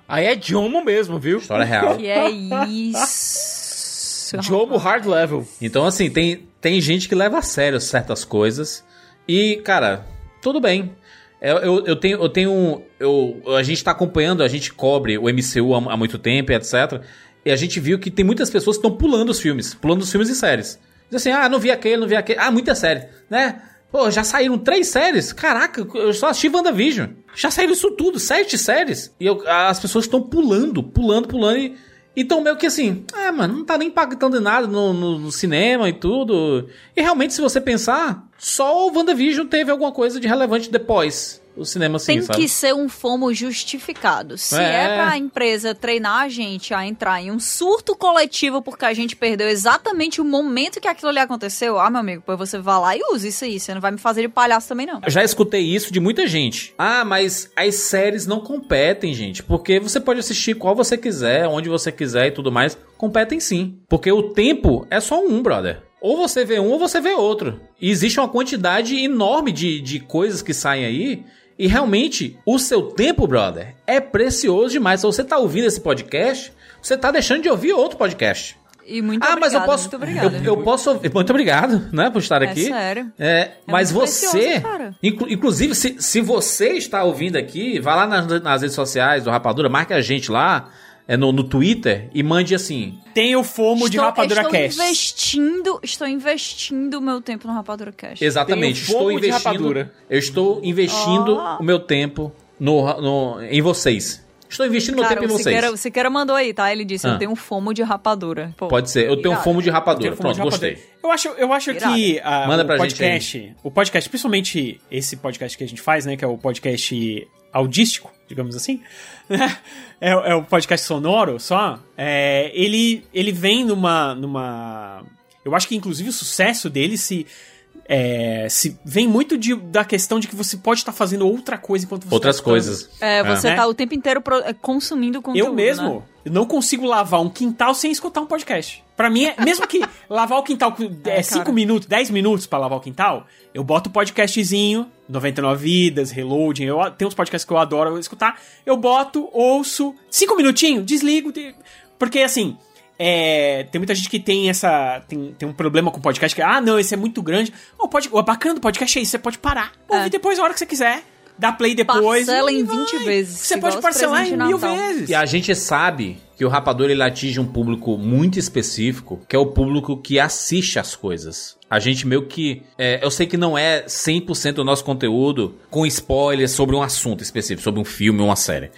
Aí é Jomo mesmo, viu? História real. Que é isso? [LAUGHS] Jomo hard level. Então, assim, tem, tem gente que leva a sério certas coisas. E, cara, tudo bem. Eu, eu, eu tenho. Eu tenho eu, a gente tá acompanhando, a gente cobre o MCU há, há muito tempo, etc. E a gente viu que tem muitas pessoas que estão pulando os filmes, pulando os filmes e séries. Diz assim, ah, não vi aquele, não vi aquele. Ah, muita série, né? Pô, já saíram três séries? Caraca, eu só assisti WandaVision. Já saíram isso tudo, sete séries. E eu, as pessoas estão pulando, pulando, pulando e então, meio que assim, ah, mano, não tá nem impactando nada no, no, no, cinema e tudo. E realmente, se você pensar, só o WandaVision teve alguma coisa de relevante depois o cinema sim, Tem sabe? que ser um FOMO justificado. Se é. é pra empresa treinar a gente a entrar em um surto coletivo porque a gente perdeu exatamente o momento que aquilo ali aconteceu, ah, meu amigo, pois você vai lá e usa isso aí. Você não vai me fazer de palhaço também, não. Eu já escutei isso de muita gente. Ah, mas as séries não competem, gente. Porque você pode assistir qual você quiser, onde você quiser e tudo mais. Competem sim. Porque o tempo é só um, brother. Ou você vê um ou você vê outro. E existe uma quantidade enorme de, de coisas que saem aí e realmente, o seu tempo, brother, é precioso demais. Se você tá ouvindo esse podcast, você tá deixando de ouvir outro podcast. E muito ah, mas eu posso, muito obrigado. Eu, eu, posso, muito obrigado, né, por estar é aqui. Sério. É, é mas você, inclu, inclusive, se, se você está ouvindo aqui, vá lá nas, nas redes sociais do Rapadura, marque a gente lá é no, no Twitter e mande assim. Tem o FOMO estou, de Rapadura estou Cast. Investindo, estou investindo o meu tempo no Rapadura Cast. Exatamente. Estou investindo. Eu estou investindo oh. o meu tempo no, no, em vocês. Estou investindo Cara, meu tempo em vocês. Siqueira, o Siqueira mandou aí, tá? Ele disse, ah. eu tenho um fomo de rapadura. Pô, Pode ser, eu tenho um fomo de rapadura. Pronto, de rapadura. gostei. Eu acho, eu acho que uh, Manda pra o podcast, gente o podcast, principalmente esse podcast que a gente faz, né, que é o podcast audístico, digamos assim, [LAUGHS] é, é o podcast sonoro só, é, ele, ele vem numa, numa... Eu acho que inclusive o sucesso dele se... É, se vem muito de, da questão de que você pode estar tá fazendo outra coisa enquanto você Outras tá coisas. É, você é. tá o tempo inteiro pro, é, consumindo conteúdo. Eu mesmo, né? eu não consigo lavar um quintal sem escutar um podcast. Para mim, é, mesmo que [LAUGHS] lavar o quintal é 5 é, minutos, 10 minutos para lavar o quintal, eu boto o podcastzinho, 99 Vidas, Reloading, eu tenho uns podcasts que eu adoro escutar, eu boto, ouço, 5 minutinhos, desligo, porque assim, é, tem muita gente que tem essa. Tem, tem um problema com podcast que, ah, não, esse é muito grande. O, pod, o bacana do podcast é isso, você pode parar. É. Ouvir depois a hora que você quiser. Dá play depois. Parcela em 20 vai. vezes. Você pode parcelar em mil vezes. E a gente sabe que o Rapador ele atinge um público muito específico, que é o público que assiste as coisas. A gente meio que. É, eu sei que não é 100% do nosso conteúdo com spoilers sobre um assunto específico, sobre um filme ou uma série.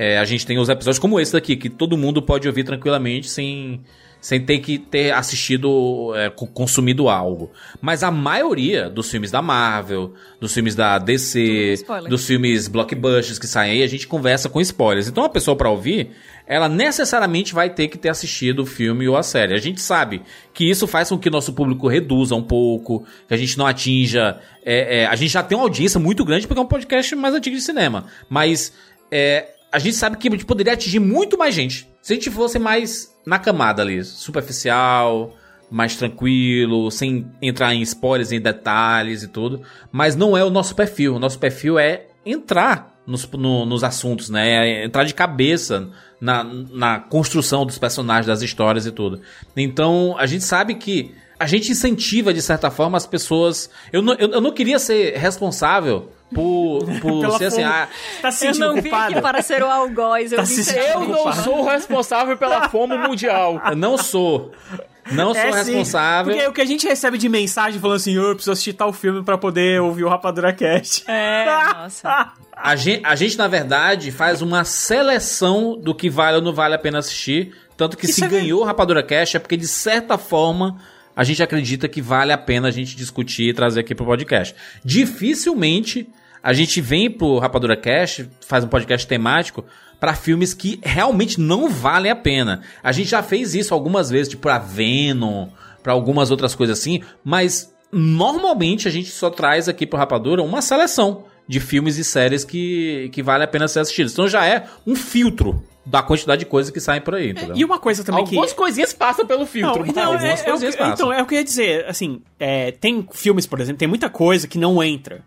É, a gente tem os episódios como esse daqui, que todo mundo pode ouvir tranquilamente sem sem ter que ter assistido, é, consumido algo. Mas a maioria dos filmes da Marvel, dos filmes da DC, dos filmes blockbusters que saem aí, a gente conversa com spoilers. Então a pessoa para ouvir, ela necessariamente vai ter que ter assistido o filme ou a série. A gente sabe que isso faz com que nosso público reduza um pouco, que a gente não atinja. É, é, a gente já tem uma audiência muito grande porque é um podcast mais antigo de cinema. Mas é, a gente sabe que a gente poderia atingir muito mais gente. Se a gente fosse mais na camada ali, superficial, mais tranquilo, sem entrar em spoilers, em detalhes e tudo. Mas não é o nosso perfil. O nosso perfil é entrar nos, no, nos assuntos, né? É entrar de cabeça na, na construção dos personagens, das histórias e tudo. Então, a gente sabe que a gente incentiva, de certa forma, as pessoas. Eu não, eu, eu não queria ser responsável por, [LAUGHS] por ser assim. Ah, tá se eu não vim aqui para ser o algoz. Eu, tá eu não sou responsável pela [LAUGHS] fome mundial. Eu não sou. Não sou é, responsável. Porque o que a gente recebe de mensagem falando assim, eu preciso assistir tal filme para poder ouvir o Rapadura Cast. É, nossa. [LAUGHS] A gente, a gente, na verdade, faz uma seleção do que vale ou não vale a pena assistir. Tanto que Isso se é ganhou o Rapadura Cast é porque, de certa forma, a gente acredita que vale a pena a gente discutir e trazer aqui pro podcast. Dificilmente a gente vem pro Rapadura Cast, faz um podcast temático para filmes que realmente não valem a pena. A gente já fez isso algumas vezes, tipo Venom, para algumas outras coisas assim, mas normalmente a gente só traz aqui pro Rapadura uma seleção de filmes e séries que, que vale a pena ser assistidos. Então já é um filtro da quantidade de coisas que saem por aí, entendeu? E uma coisa também Algumas que... Algumas coisinhas passam pelo filtro. Não, não Algumas é, coisinhas é, passam. Então, é o que eu ia dizer, assim, é, tem filmes, por exemplo, tem muita coisa que não entra.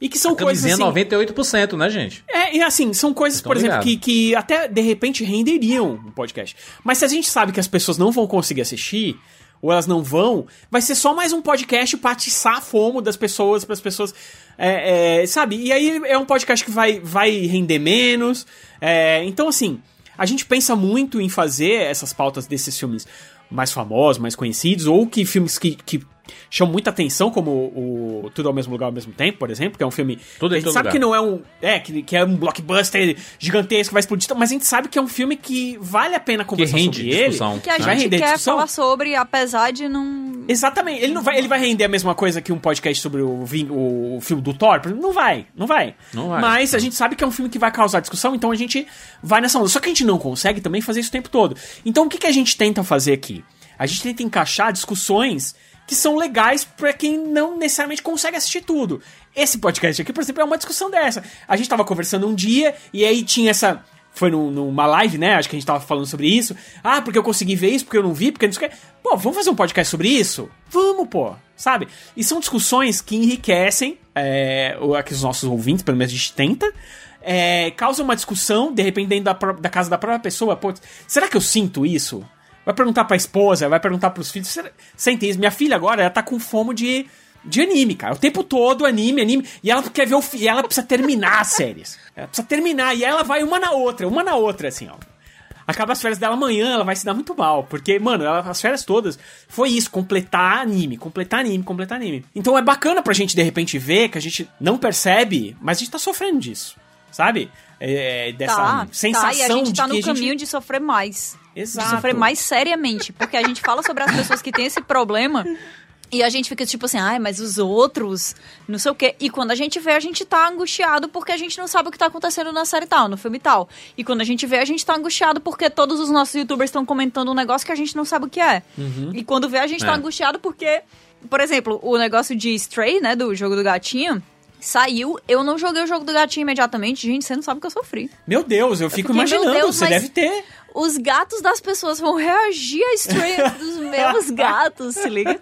E que são A coisas camisinha assim, 98%, né, gente? É, e assim, são coisas, Então, por exemplo, que, que até de repente renderiam um podcast. Mas se a gente sabe que as pessoas não vão conseguir assistir, ou elas não vão, vai ser só mais um podcast pra atiçar a fomo das pessoas, para as pessoas. é, é, sabe? E aí é um podcast que vai, vai render menos. É, então, assim, a gente pensa muito em fazer essas pautas desses filmes mais famosos, mais conhecidos, ou que filmes que, que chamam muita atenção, como o Tudo ao Mesmo Lugar ao Mesmo Tempo, por exemplo, que é um filme. Tudo a gente sabe lugar. que não é um. É, que, que é um blockbuster gigantesco, vai explodir, mas a gente sabe que é um filme que vale a pena conversar rende sobre discussão. ele. Que a Vai gente render quer discussão? falar sobre, apesar de não. Exatamente. Ele não vai, ele vai render a mesma coisa que um podcast sobre o, o filme do Thor? Não vai, não vai. Não vai. Mas a gente sabe que é um filme que vai causar discussão, então a gente vai nessa onda. Só que a gente não consegue também fazer isso o tempo todo. Então o que, que a gente tenta fazer aqui? A gente tenta encaixar discussões que são legais pra quem não necessariamente consegue assistir tudo. Esse podcast aqui, por exemplo, é uma discussão dessa. A gente tava conversando um dia e aí tinha essa foi num- numa live, né? Acho que a gente tava falando sobre isso. Ah, porque eu consegui ver isso, porque eu não vi, porque não sei o que. Pô, vamos fazer um podcast sobre isso? Vamos, pô. Sabe? E são discussões que enriquecem é, aqui os nossos ouvintes, pelo menos a gente tenta. É, causa uma discussão, de repente, dentro da, da casa da própria pessoa. Pô, será que eu sinto isso? Vai perguntar pra esposa, vai perguntar pros filhos. Será, sente isso? Minha filha agora, ela tá com fome de, de anime, cara. O tempo todo anime, anime. E ela quer ver o e ela precisa terminar as séries. Ela precisa terminar. E ela vai uma na outra, uma na outra, assim, ó. Acaba as férias dela amanhã, ela vai se dar muito mal. Porque, mano, ela- as férias todas foi isso: completar anime, completar anime, completar anime. Então é bacana pra gente, de repente, ver que a gente não percebe, mas a gente tá sofrendo disso. Sabe? É, dessa Tá, sensação tá, e a gente tá no a gente- caminho de sofrer mais. Exato. De sofrer mais seriamente. Porque a gente fala sobre as pessoas que têm esse problema. E a gente fica tipo assim, ai, mas os outros, não sei o quê. E quando a gente vê, a gente tá angustiado porque a gente não sabe o que tá acontecendo na série tal, no filme tal. E quando a gente vê, a gente tá angustiado porque todos os nossos youtubers estão comentando um negócio que a gente não sabe o que é. E quando vê, a gente tá É. angustiado porque, por exemplo, o negócio de Stray, né, do jogo do gatinho, saiu. Eu não joguei o jogo do gatinho imediatamente. Gente, você não sabe o que eu sofri. Meu Deus, eu fico fiquei, meu imaginando, Deus, você mas- deve ter. Os gatos das pessoas vão reagir a Stray [LAUGHS] dos meus gatos, se liga?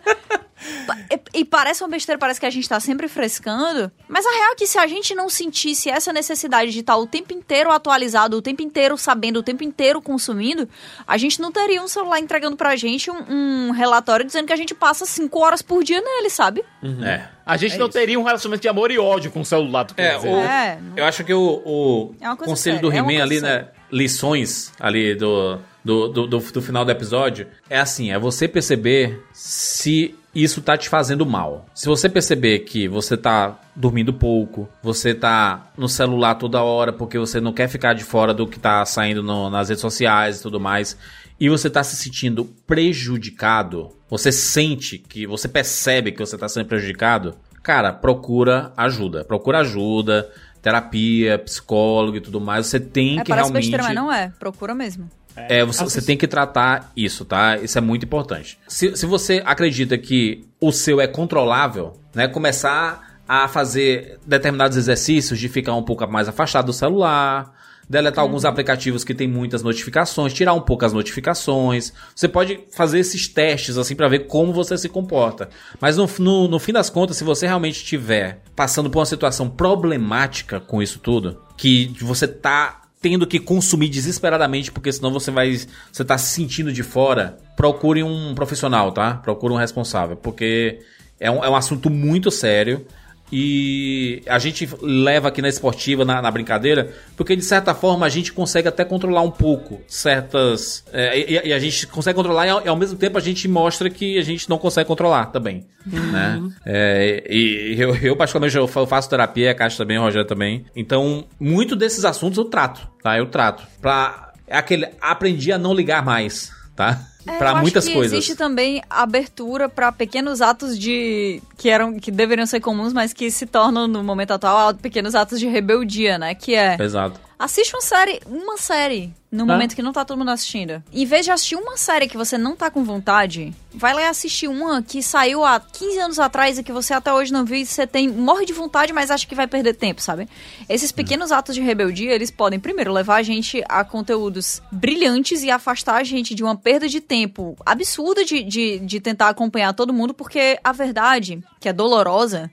E, e parece uma besteira, parece que a gente tá sempre frescando. Mas a real é que se a gente não sentisse essa necessidade de estar o tempo inteiro atualizado, o tempo inteiro sabendo, o tempo inteiro consumindo, a gente não teria um celular entregando pra gente um, um relatório dizendo que a gente passa cinco horas por dia nele, sabe? É. A gente É não isso. teria um relacionamento de amor e ódio com o celular, tu quer É, dizer. o- É. eu acho que o, o É conselho séria, do é He-Man ali, né? Lições ali do, do, do, do, do final do episódio. É assim, é você perceber se isso tá te fazendo mal. Se você perceber que você tá dormindo pouco, você tá no celular toda hora porque você não quer ficar de fora do que tá saindo no- nas redes sociais e tudo mais, e você tá se sentindo prejudicado, você sente que, você percebe que você tá sendo prejudicado, cara, procura ajuda. Procura ajuda, terapia, psicólogo e tudo mais. Você tem É, que realmente. besteira, mas não é. Procura mesmo. É, você, você tem que tratar isso, tá? Isso é muito importante. Se, se você acredita que o seu é controlável, né? Começar a fazer determinados exercícios de ficar um pouco mais afastado do celular, deletar alguns aplicativos que tem muitas notificações, tirar um pouco as notificações. Você pode fazer esses testes assim pra ver como você se comporta. Mas no, no, no fim das contas, se você realmente estiver passando por uma situação problemática com isso tudo, que você tá tendo que consumir desesperadamente, porque senão você vai. Você tá se sentindo de fora, procure um profissional, tá? Procure um responsável, porque é um, é um assunto muito sério. E a gente leva aqui na esportiva, na, na brincadeira, porque de certa forma a gente consegue até controlar um pouco certas. é, e, e a gente consegue controlar e ao, e ao mesmo tempo a gente mostra que a gente não consegue controlar também. Né? É, e eu, eu, particularmente, eu fa- faço terapia, a Caixa também, o Rogério também. Então, muito desses assuntos eu trato, tá? Eu trato. Pra. É aquele. Aprendi a não ligar mais, tá? É, pra eu acho muitas que coisas. Existe também abertura pra pequenos atos de que eram que deveriam ser comuns, mas que se tornam no momento atual pequenos atos de rebeldia, né? Que é Exato. assiste uma série, uma série no momento que não tá todo mundo assistindo. Em vez de assistir uma série que você não tá com vontade, vai lá e assistir uma que saiu há 15 anos atrás e que você até hoje não viu e você tem morre de vontade, mas acha que vai perder tempo, sabe? Esses pequenos atos de rebeldia, eles podem primeiro levar a gente a conteúdos brilhantes e afastar a gente de uma perda de tempo absurda de, de, de tentar acompanhar todo mundo, porque a verdade, que é dolorosa,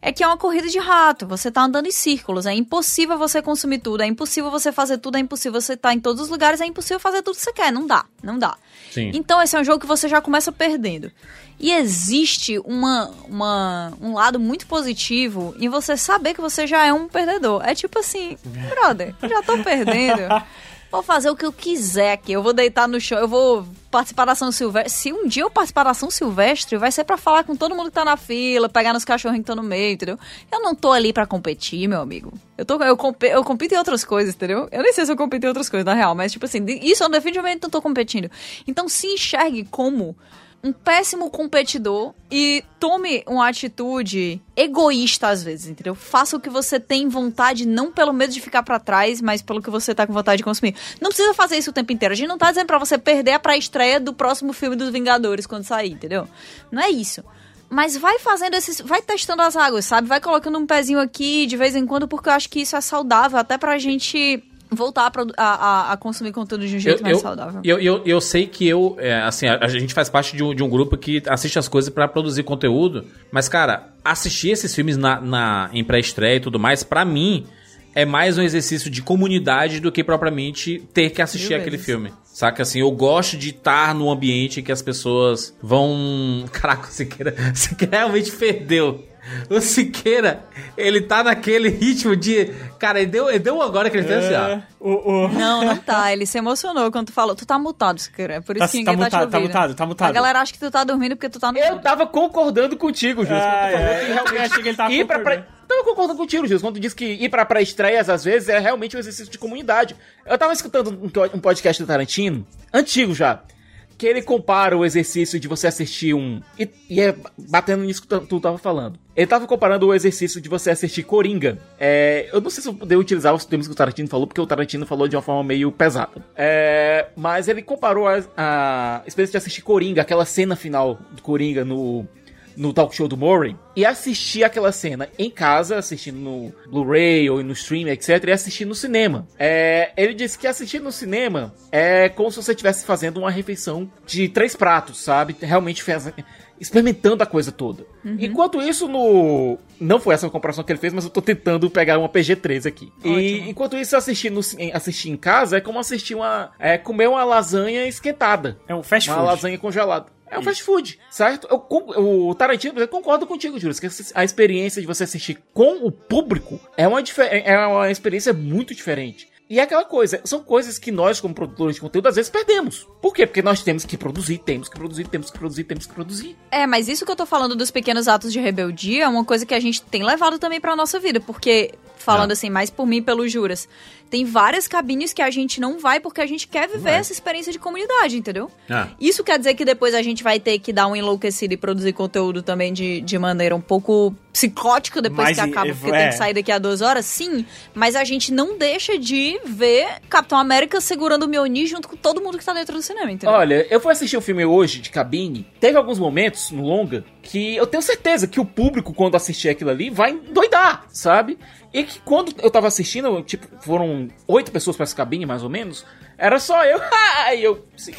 é que é uma corrida de rato. Você tá andando em círculos. É impossível você consumir tudo. É impossível você fazer tudo. É impossível você estar tá em todos os lugares. É impossível fazer tudo que você quer. Não dá. Não dá. Sim. Então, esse é um jogo que você já começa perdendo. E existe uma, uma, um lado muito positivo em você saber que você já é um perdedor. É tipo assim, brother, já tô perdendo. [LAUGHS] Vou fazer o que eu quiser aqui. Eu vou deitar no chão, eu vou participar da São Silvestre. Se um dia eu participar da São Silvestre, vai ser para falar com todo mundo que tá na fila, pegar nos cachorrinhos que estão no meio, entendeu? Eu não tô ali para competir, meu amigo. Eu, tô, eu, eu compito em outras coisas, entendeu? Eu nem sei se eu compito em outras coisas, na real, mas tipo assim, isso eu definitivamente não tô competindo. Então se enxergue como um péssimo competidor e tome uma atitude egoísta às vezes, entendeu? Faça o que você tem vontade, não pelo medo de ficar para trás, mas pelo que você tá com vontade de consumir. Não precisa fazer isso o tempo inteiro. A gente não tá dizendo para você perder a pré-estreia do próximo filme dos Vingadores quando sair, entendeu? Não é isso. Mas vai fazendo esses. Vai testando as águas, sabe? Vai colocando um pezinho aqui de vez em quando, porque eu acho que isso é saudável, até pra gente voltar a, a, a, consumir conteúdo de um jeito eu, mais eu, saudável. Eu, eu, eu sei que eu, é, assim, a, a, gente faz parte de um, de um grupo que assiste as coisas para produzir conteúdo, mas, cara, assistir esses filmes na, na em pré-estreia e tudo mais, para mim, é mais um exercício de comunidade do que propriamente ter que assistir Mil aquele vezes. filme. Saca assim, eu gosto de estar no ambiente que as pessoas vão. [LAUGHS] Caraca, você quer, você realmente perdeu. [LAUGHS] O Siqueira, ele tá naquele ritmo de. Cara, ele deu, ele deu agora que ele fez assim, ó. É, o, o... Não, não tá. Ele se emocionou quando tu falou. Tu tá mutado, Siqueira. É por isso tá, que ninguém tá, tá, mutado, tá ouvindo. mutado, tá mutado. A galera acha que tu tá dormindo porque tu tá no. Eu tava concordando contigo, Jus. Ah, quando tu falou é, eu realmente achei que ele tava ir pra concordando. pré- Tava concordando contigo, Jus, quando tu disse que ir pra pré-estreias, às vezes, é realmente um exercício de comunidade. Eu tava escutando um podcast do Tarantino, antigo já, que ele compara o exercício de você assistir um... E, e é batendo nisso que tu, tu tava falando. Ele tava comparando o exercício de você assistir Coringa. É, eu não sei se eu poder utilizar os termos que o Tarantino falou, porque o Tarantino falou de uma forma meio pesada. É, mas ele comparou a, a experiência de assistir Coringa, aquela cena final do Coringa no no talk show do Murray e assistir aquela cena em casa, assistindo no Blu-ray ou no stream, etc, e assistir no cinema. É, ele disse que assistir no cinema é como se você estivesse fazendo uma refeição de três pratos, sabe? Realmente faz, experimentando a coisa toda. Enquanto isso no não foi essa a comparação que ele fez, mas eu tô tentando pegar uma PG-13 aqui. E enquanto isso assistir no assistir em casa é como assistir uma é comer uma lasanha esquentada. É um fast Uma food. lasanha congelada. É um fast food, certo? Eu, o Tarantino, exemplo, concordo contigo, Júlio, que a experiência de você assistir com o público é uma, é uma experiência muito diferente. E é aquela coisa, são coisas que nós, como produtores de conteúdo, às vezes perdemos. Por quê? Porque nós temos que produzir, temos que produzir, temos que produzir, temos que produzir. É, mas isso que eu tô falando dos pequenos atos de rebeldia é uma coisa que a gente tem levado também pra nossa vida, porque falando Ah. assim, mais por mim pelos juras, tem várias cabines que a gente não vai porque a gente quer viver essa experiência de comunidade, entendeu? Ah. Isso quer dizer que depois a gente vai ter que dar um enlouquecido e produzir conteúdo também de, de maneira um pouco psicótica depois Mas que acaba, porque é. tem que sair daqui a duas horas, sim, mas a gente não deixa de ver Capitão América segurando o Mjolnir junto com todo mundo que tá dentro do cinema, entendeu? Olha, eu fui assistir o filme hoje de cabine. Teve alguns momentos no longa que eu tenho certeza que o público, quando assistir aquilo ali, vai doidar, sabe? E que quando eu tava assistindo, tipo, foram oito pessoas pra essa cabine, mais ou menos, era só eu. [LAUGHS] e eu. assim,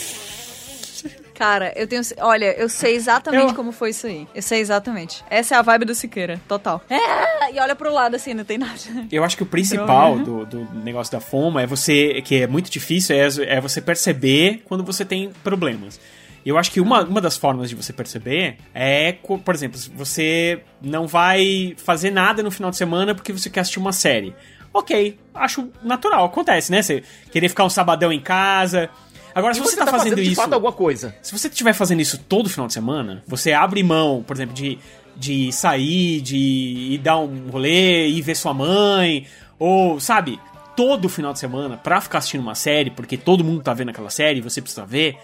Cara, eu tenho. Olha, eu sei exatamente Eu- como foi isso aí. Eu sei exatamente. Essa é a vibe do Siqueira, total. É, e olha pro lado assim, não tem nada. Eu acho que o principal do, do negócio da foma é você, que é muito difícil, é, é você perceber quando você tem problemas. E Eu acho que uma, uma das formas de você perceber é, por exemplo, se você não vai fazer nada no final de semana porque você quer assistir uma série. Ok, acho natural, acontece, né? Você querer ficar um sabadão em casa. Agora, se e você, tá, fazendo, de isso. fato alguma coisa. Se você estiver fazendo isso todo final de semana, você abre mão, por exemplo, de, de sair, de ir dar um rolê, ir ver sua mãe, ou, sabe, todo final de semana pra ficar assistindo uma série, porque todo mundo tá vendo aquela série e você precisa ver,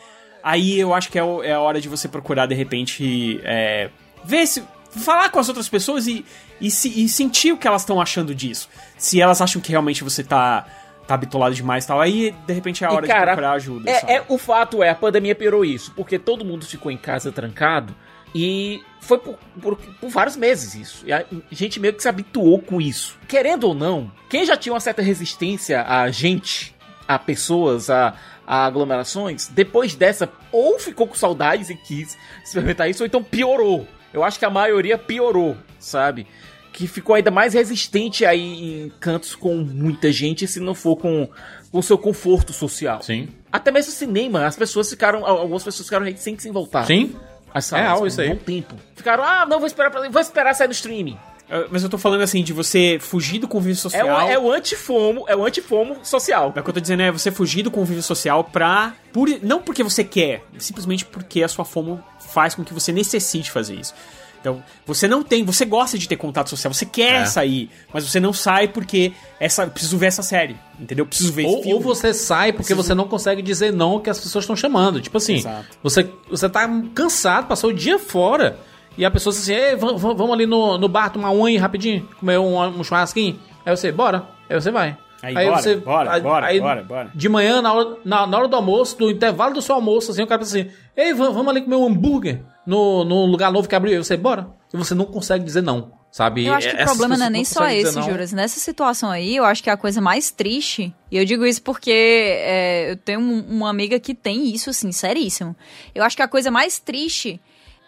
aí eu acho que é, é a hora de você procurar, de repente, é, ver se. falar com as outras pessoas e, e, se- e sentir o que elas estão achando disso. Se elas acham que realmente você tá. Tá bitolado demais e tal, aí de repente é a E, hora cara, de procurar ajuda. É, é, o fato é, a pandemia piorou isso, porque todo mundo ficou em casa trancado e foi por, por- por vários meses isso. E a gente meio que se habituou com isso. Querendo ou não, quem já tinha uma certa resistência a gente, a pessoas, a, a aglomerações, depois dessa, ou ficou com saudades e quis experimentar isso, ou então piorou. Eu acho que a maioria piorou, sabe? Que ficou ainda mais resistente aí em cantos com muita gente, se não for com o seu conforto social. Sim. Até mesmo o cinema, as pessoas ficaram, algumas pessoas ficaram reticentes em voltar. Sim. As É real isso aí. Um bom tempo. Ficaram, ah, não, vou esperar, pra, vou esperar sair no streaming. Eu- Mas eu tô falando assim, de você fugir do convívio É social. o, é o antifomo, é o antifomo social. Mas o que eu tô dizendo é você fugir do convívio social pra. Por, não porque você quer, simplesmente porque a sua FOMO faz com que você necessite fazer isso. Então, você não tem, você gosta de ter contato social, você quer É. sair, mas você não sai porque essa, preciso ver essa série, entendeu? Preciso ver Ou, ou você sai porque você não consegue dizer não que as pessoas estão chamando. Tipo assim, Exato. você, você tá cansado, passou o dia fora. E a pessoa diz assim, Ei, vamos, ali no, no bar tomar um aí rapidinho, comer um, um churrasquinho. Aí você, bora. Aí você vai. Aí, bora, bora, bora, bora, bora. De manhã, na hora, na, na hora do almoço, no intervalo do seu almoço, assim, o cara pensa assim, ei, vamos ali comer um hambúrguer no, no lugar novo que abriu. Você, bora. E você não consegue dizer não, sabe? Eu acho que o problema não é nem só esse. Juras. Nessa situação aí, eu acho que a coisa mais triste, e eu digo isso porque é, eu tenho um- uma amiga que tem isso, assim, seríssimo. Eu acho que a coisa mais triste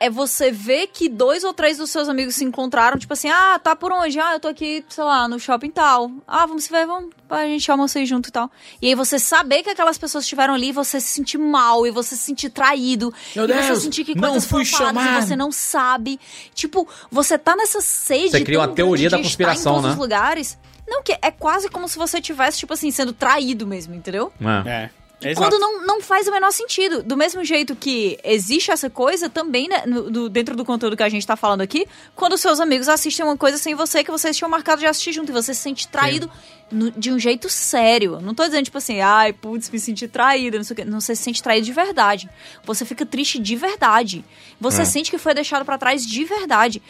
é você ver que dois ou três dos seus amigos se encontraram, tipo assim, ah, tá por onde? Ah, eu tô aqui, sei lá, no shopping tal. Ah, vamos se ver, vamos, a gente almoça aí junto e tal. E aí você saber que aquelas pessoas estiveram ali, você se sentir mal, e você se sentir traído, Meu e você Deus, sentir que não coisas fui foram faladas e você não sabe. Tipo, você tá nessa sede Você cria uma teoria da conspiração, em todos né? os lugares. Não, que é quase como se você tivesse, tipo assim, sendo traído mesmo, entendeu? É. É. é exato. Quando não, não faz o menor sentido. Do mesmo jeito que existe essa coisa também, né, no- do- dentro do conteúdo que a gente tá falando aqui, quando seus amigos assistem uma coisa sem você que vocês tinham marcado de assistir junto e você se sente traído no- de um jeito sério. Não tô dizendo, tipo assim, ai, putz, me senti traído, não sei o quê. Não, você se sente traído de verdade. Você fica triste de verdade. Você É. sente que foi deixado pra trás de verdade.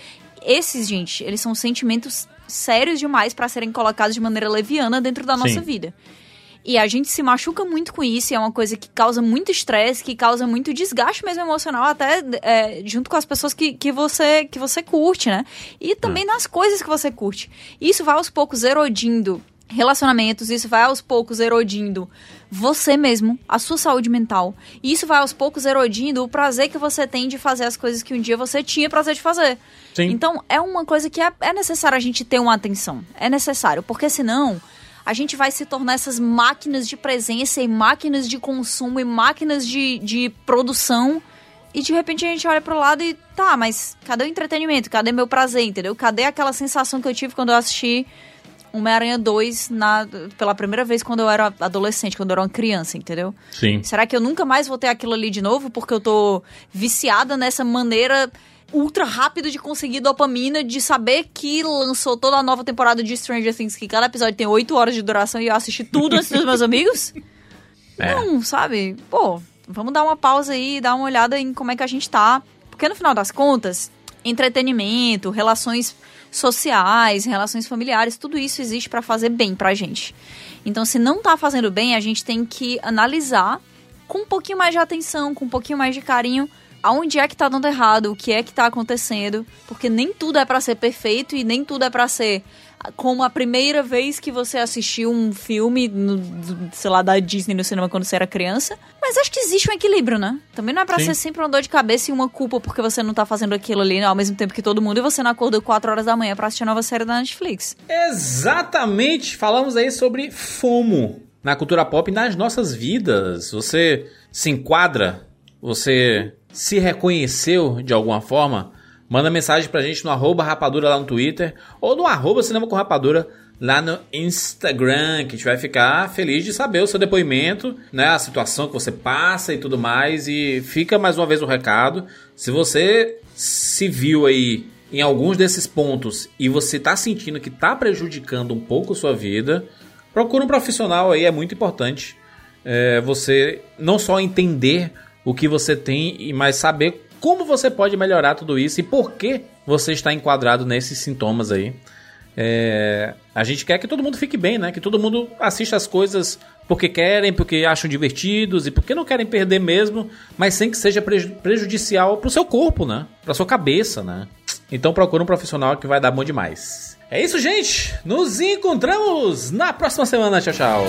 Esses, gente, eles são sentimentos sérios demais pra serem colocados de maneira leviana dentro da nossa Sim. vida. E a gente se machuca muito com isso, e é uma coisa que causa muito estresse, que causa muito desgaste mesmo emocional, até é, junto com as pessoas que, que, você, que você curte, né? E também nas coisas que você curte. Isso vai aos poucos erodindo relacionamentos, isso vai aos poucos erodindo você mesmo, a sua saúde mental. E isso vai aos poucos erodindo o prazer que você tem de fazer as coisas que um dia você tinha prazer de fazer. Sim. Então, é uma coisa que é, é necessário a gente ter uma atenção. É necessário, porque senão a gente vai se tornar essas máquinas de presença e máquinas de consumo e máquinas de, de produção. E de repente a gente olha pro lado e tá, mas cadê o entretenimento? Cadê meu prazer, entendeu? Cadê aquela sensação que eu tive quando eu assisti Homem-Aranha 2 na, pela primeira vez quando eu era adolescente, quando eu era uma criança, entendeu? Sim. Será que eu nunca mais vou ter aquilo ali de novo porque eu tô viciada nessa maneira ultra rápida de conseguir dopamina, de saber que lançou toda a nova temporada de Stranger Things, que cada episódio tem 8 horas de duração e eu assisti tudo antes dos meus amigos? [LAUGHS] É. Não, sabe? Pô, vamos dar uma pausa aí e dar uma olhada em como é que a gente tá. Porque no final das contas, entretenimento, relações sociais, relações familiares, tudo isso existe pra fazer bem pra gente. Então, se não tá fazendo bem, a gente tem que analisar com um pouquinho mais de atenção, com um pouquinho mais de carinho, aonde é que tá dando errado, o que é que tá acontecendo, porque nem tudo é pra ser perfeito e nem tudo é pra ser como a primeira vez que você assistiu um filme, no, sei lá, da Disney no cinema quando você era criança. Mas acho que existe um equilíbrio, né? Também não é pra Sim. ser sempre uma dor de cabeça e uma culpa porque você não tá fazendo aquilo ali ao mesmo tempo que todo mundo e você não acordou 4 horas da manhã pra assistir a nova série da Netflix. Exatamente! Falamos aí sobre FOMO na cultura pop e nas nossas vidas. Você se enquadra? Você se reconheceu de alguma forma? Manda mensagem pra gente no arroba rapadura lá no Twitter ou no arroba cinema com rapadura lá no Instagram, que a gente vai ficar feliz de saber o seu depoimento, né, a situação que você passa e tudo mais. E fica mais uma vez o recado. Se você se viu aí em alguns desses pontos e você tá sentindo que tá prejudicando um pouco sua vida, procura um profissional aí, é muito importante. É, você não só entender o que você tem, e mas saber como você pode melhorar tudo isso e por que você está enquadrado nesses sintomas aí. É, a gente quer que todo mundo fique bem, né? Que todo mundo assista as coisas porque querem, porque acham divertidos e porque não querem perder mesmo, mas sem que seja preju- prejudicial pro seu corpo, né? Pra sua cabeça, né? Então procura um profissional que vai dar bom demais. É isso, gente. Nos encontramos na próxima semana. Tchau, tchau.